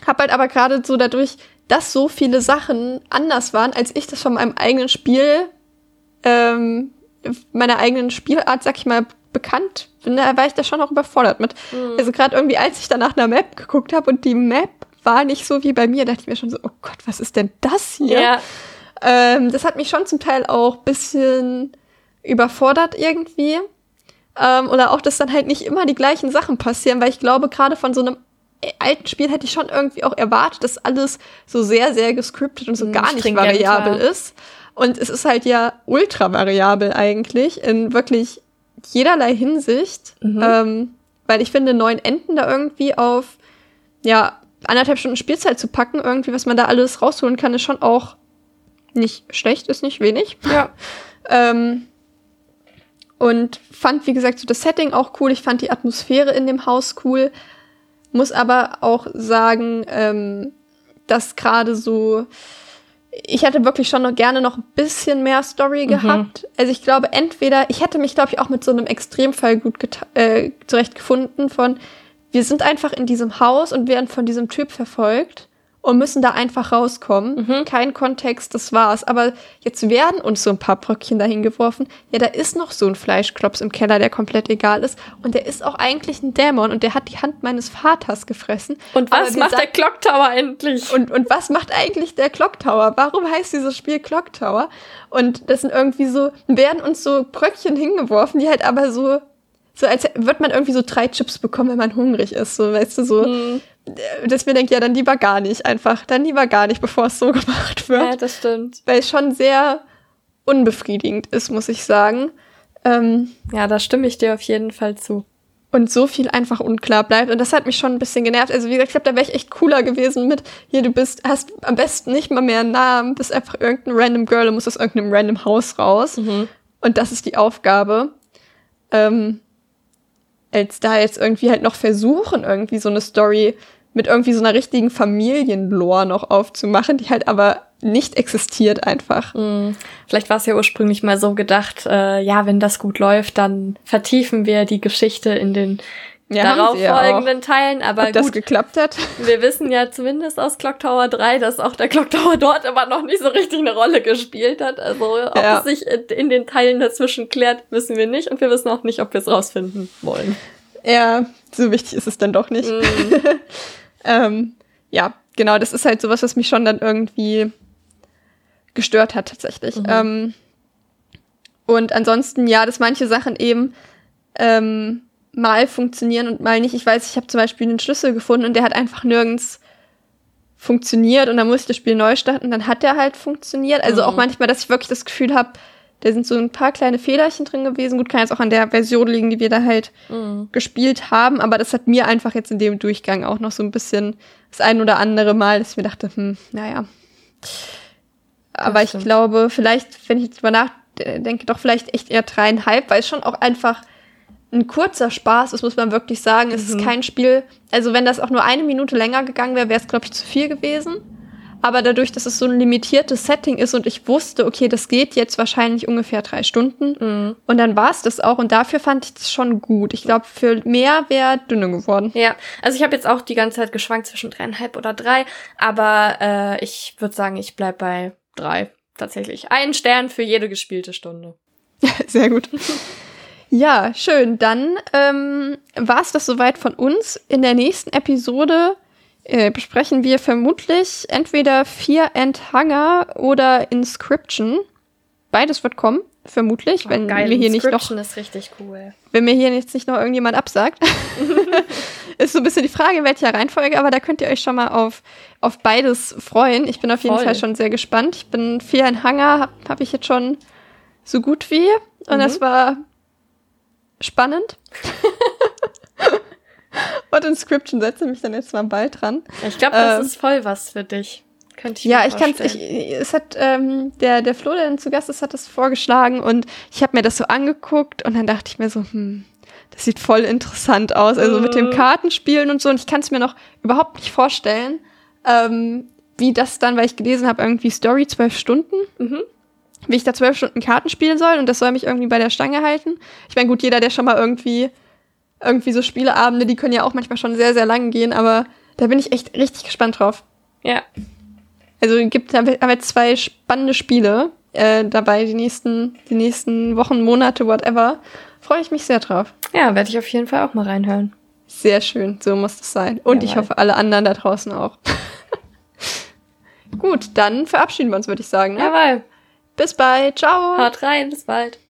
hab halt aber gerade so dadurch, dass so viele Sachen anders waren, als ich das von meinem eigenen Spiel, ähm, meiner eigenen Spielart, sag ich mal, bekannt bin, da war ich da schon auch überfordert mit. Also gerade irgendwie, als ich dann nach einer Map geguckt habe und die Map war nicht so wie bei mir, dachte ich mir schon so, oh Gott, was ist denn das hier? Ja. Ähm, das hat mich schon zum Teil auch bisschen überfordert irgendwie. Ähm, oder auch, dass dann halt nicht immer die gleichen Sachen passieren, weil ich glaube, gerade von so einem äh, alten Spiel hätte ich schon irgendwie auch erwartet, dass alles so sehr, sehr gescriptet und so Mm, gar nicht variabel ist. Und es ist halt ja ultra variabel eigentlich in wirklich jederlei Hinsicht. Mhm. Ähm, weil ich finde, neun Enden da irgendwie auf, ja, anderthalb Stunden Spielzeit zu packen, irgendwie, was man da alles rausholen kann, ist schon auch nicht schlecht, ist nicht wenig. Ja. Ähm, und fand, wie gesagt, so das Setting auch cool. Ich fand die Atmosphäre in dem Haus cool. Muss aber auch sagen, ähm, dass gerade so, ich hätte wirklich schon noch gerne noch ein bisschen mehr Story gehabt. Also ich glaube, entweder, ich hätte mich, glaube ich, auch mit so einem Extremfall gut äh, zurechtgefunden von, wir sind einfach in diesem Haus und werden von diesem Typ verfolgt und müssen da einfach rauskommen. Mhm. Kein Kontext, das war's. Aber jetzt werden uns so ein paar Bröckchen dahin geworfen. Ja, da ist noch so ein Fleischklops im Keller, der komplett egal ist. Und der ist auch eigentlich ein Dämon und der hat die Hand meines Vaters gefressen. Und was macht der Clock Tower endlich? und, und was macht eigentlich der Clock Tower? Warum heißt dieses Spiel Clock Tower? Und das sind irgendwie so, werden uns so Bröckchen hingeworfen, die halt aber so, so als wird man irgendwie so drei Chips bekommen, wenn man hungrig ist. So, weißt du, so, Hm. dass mir denkt, ja, dann lieber gar nicht, einfach, dann lieber gar nicht, bevor es so gemacht wird. ja, das stimmt. Weil es schon sehr unbefriedigend ist, muss ich sagen. Ähm, Ja, da stimme ich dir auf jeden Fall zu. und so viel einfach unklar bleibt. Und das hat mich schon ein bisschen genervt. Also, wie gesagt, ich glaube, da wäre ich echt cooler gewesen mit, hier, du bist, hast am besten nicht mal mehr einen Namen, bist einfach irgendein random Girl und musst aus irgendeinem random Haus raus. Und das ist die Aufgabe. Ähm, als da jetzt irgendwie halt noch versuchen, irgendwie so eine Story mit irgendwie so einer richtigen Familienlore noch aufzumachen, die halt aber nicht existiert einfach. Vielleicht war es ja ursprünglich mal so gedacht, äh, ja, wenn das gut läuft, dann vertiefen wir die Geschichte in den Ja, sie ja darauffolgenden Teilen. Aber Ob das gut, geklappt hat? wir wissen ja zumindest aus Clock Tower 3, dass auch der Clock Tower dort aber noch nicht so richtig eine Rolle gespielt hat. Also ob Ja. es sich in- den Teilen dazwischen klärt, wissen wir nicht. Und wir wissen auch nicht, ob wir es rausfinden wollen. Ja, so wichtig ist es dann doch nicht. ähm, ja, genau, das ist halt sowas, was mich schon dann irgendwie gestört hat tatsächlich. Ähm, und ansonsten, ja, dass manche Sachen eben ähm, mal funktionieren und mal nicht. Ich weiß, ich habe zum Beispiel einen Schlüssel gefunden und der hat einfach nirgends funktioniert und dann musste ich das Spiel neu starten, dann hat der halt funktioniert. Also auch manchmal, dass ich wirklich das Gefühl habe, da sind so ein paar kleine Fehlerchen drin gewesen. Gut, kann jetzt auch an der Version liegen, die wir da halt gespielt haben, aber das hat mir einfach jetzt in dem Durchgang auch noch so ein bisschen das ein oder andere Mal, dass ich mir dachte, hm, naja. Aber ich glaube, vielleicht, wenn ich jetzt drüber nachdenke, doch vielleicht echt eher dreieinhalb, weil es schon auch einfach ein kurzer Spaß ist, muss man wirklich sagen. Es ist kein Spiel, also wenn das auch nur eine Minute länger gegangen wäre, wäre es, glaube ich, zu viel gewesen. Aber dadurch, dass es so ein limitiertes Setting ist und ich wusste, okay, das geht jetzt wahrscheinlich ungefähr drei Stunden. Und dann war es das auch. Und dafür fand ich das schon gut. Ich glaube, für mehr wäre dünne geworden. Ja, also ich habe jetzt auch die ganze Zeit geschwankt zwischen dreieinhalb oder drei, aber äh, ich würde sagen, ich bleib bei drei. Tatsächlich. Ein Stern für jede gespielte Stunde. Sehr gut. Ja, schön. Dann ähm, war es das soweit von uns. In der nächsten Episode äh, besprechen wir vermutlich entweder Fear and Hunger oder Inscription. Beides wird kommen, vermutlich, wenn wir hier nicht noch Inscription ist richtig cool. wenn mir hier jetzt nicht noch irgendjemand absagt. ist so ein bisschen die Frage, in welcher Reihenfolge, aber da könnt ihr euch schon mal auf, auf beides freuen. Ich bin auf jeden Voll. Fall schon sehr gespannt. Ich bin viel ein Hanger, habe hab ich jetzt schon so gut wie. Und das war spannend. Und Inscription setze mich dann jetzt mal bald dran. Ich glaube, das Ähm, ist voll was für dich. Könnte ich Ja, mir ich kann es. Es hat ähm, der der Flo, der dann zu Gast ist, hat das vorgeschlagen und ich habe mir das so angeguckt und dann dachte ich mir so, hm, das sieht voll interessant aus. Also mit dem Mhm. Kartenspielen und so und ich kann es mir noch überhaupt nicht vorstellen, ähm, wie das dann, weil ich gelesen habe, irgendwie Story zwölf Stunden, Mhm. Wie ich da zwölf Stunden Karten spielen soll und das soll mich irgendwie bei der Stange halten. Ich meine, gut, jeder, der schon mal irgendwie irgendwie so Spieleabende, die können ja auch manchmal schon sehr sehr lang gehen, aber da bin ich echt richtig gespannt drauf. Ja, Also gibt haben wir jetzt zwei spannende Spiele äh, dabei, die nächsten, die nächsten Wochen, Monate, whatever. Freue ich mich sehr drauf. ja, werde ich auf jeden Fall auch mal reinhören. Sehr schön, so muss es sein. Und ich Jawohl. hoffe, alle anderen da draußen auch. Gut, dann verabschieden wir uns, würde ich sagen. Ne? Jawohl. Bis bald. Ciao. Haut rein, bis bald.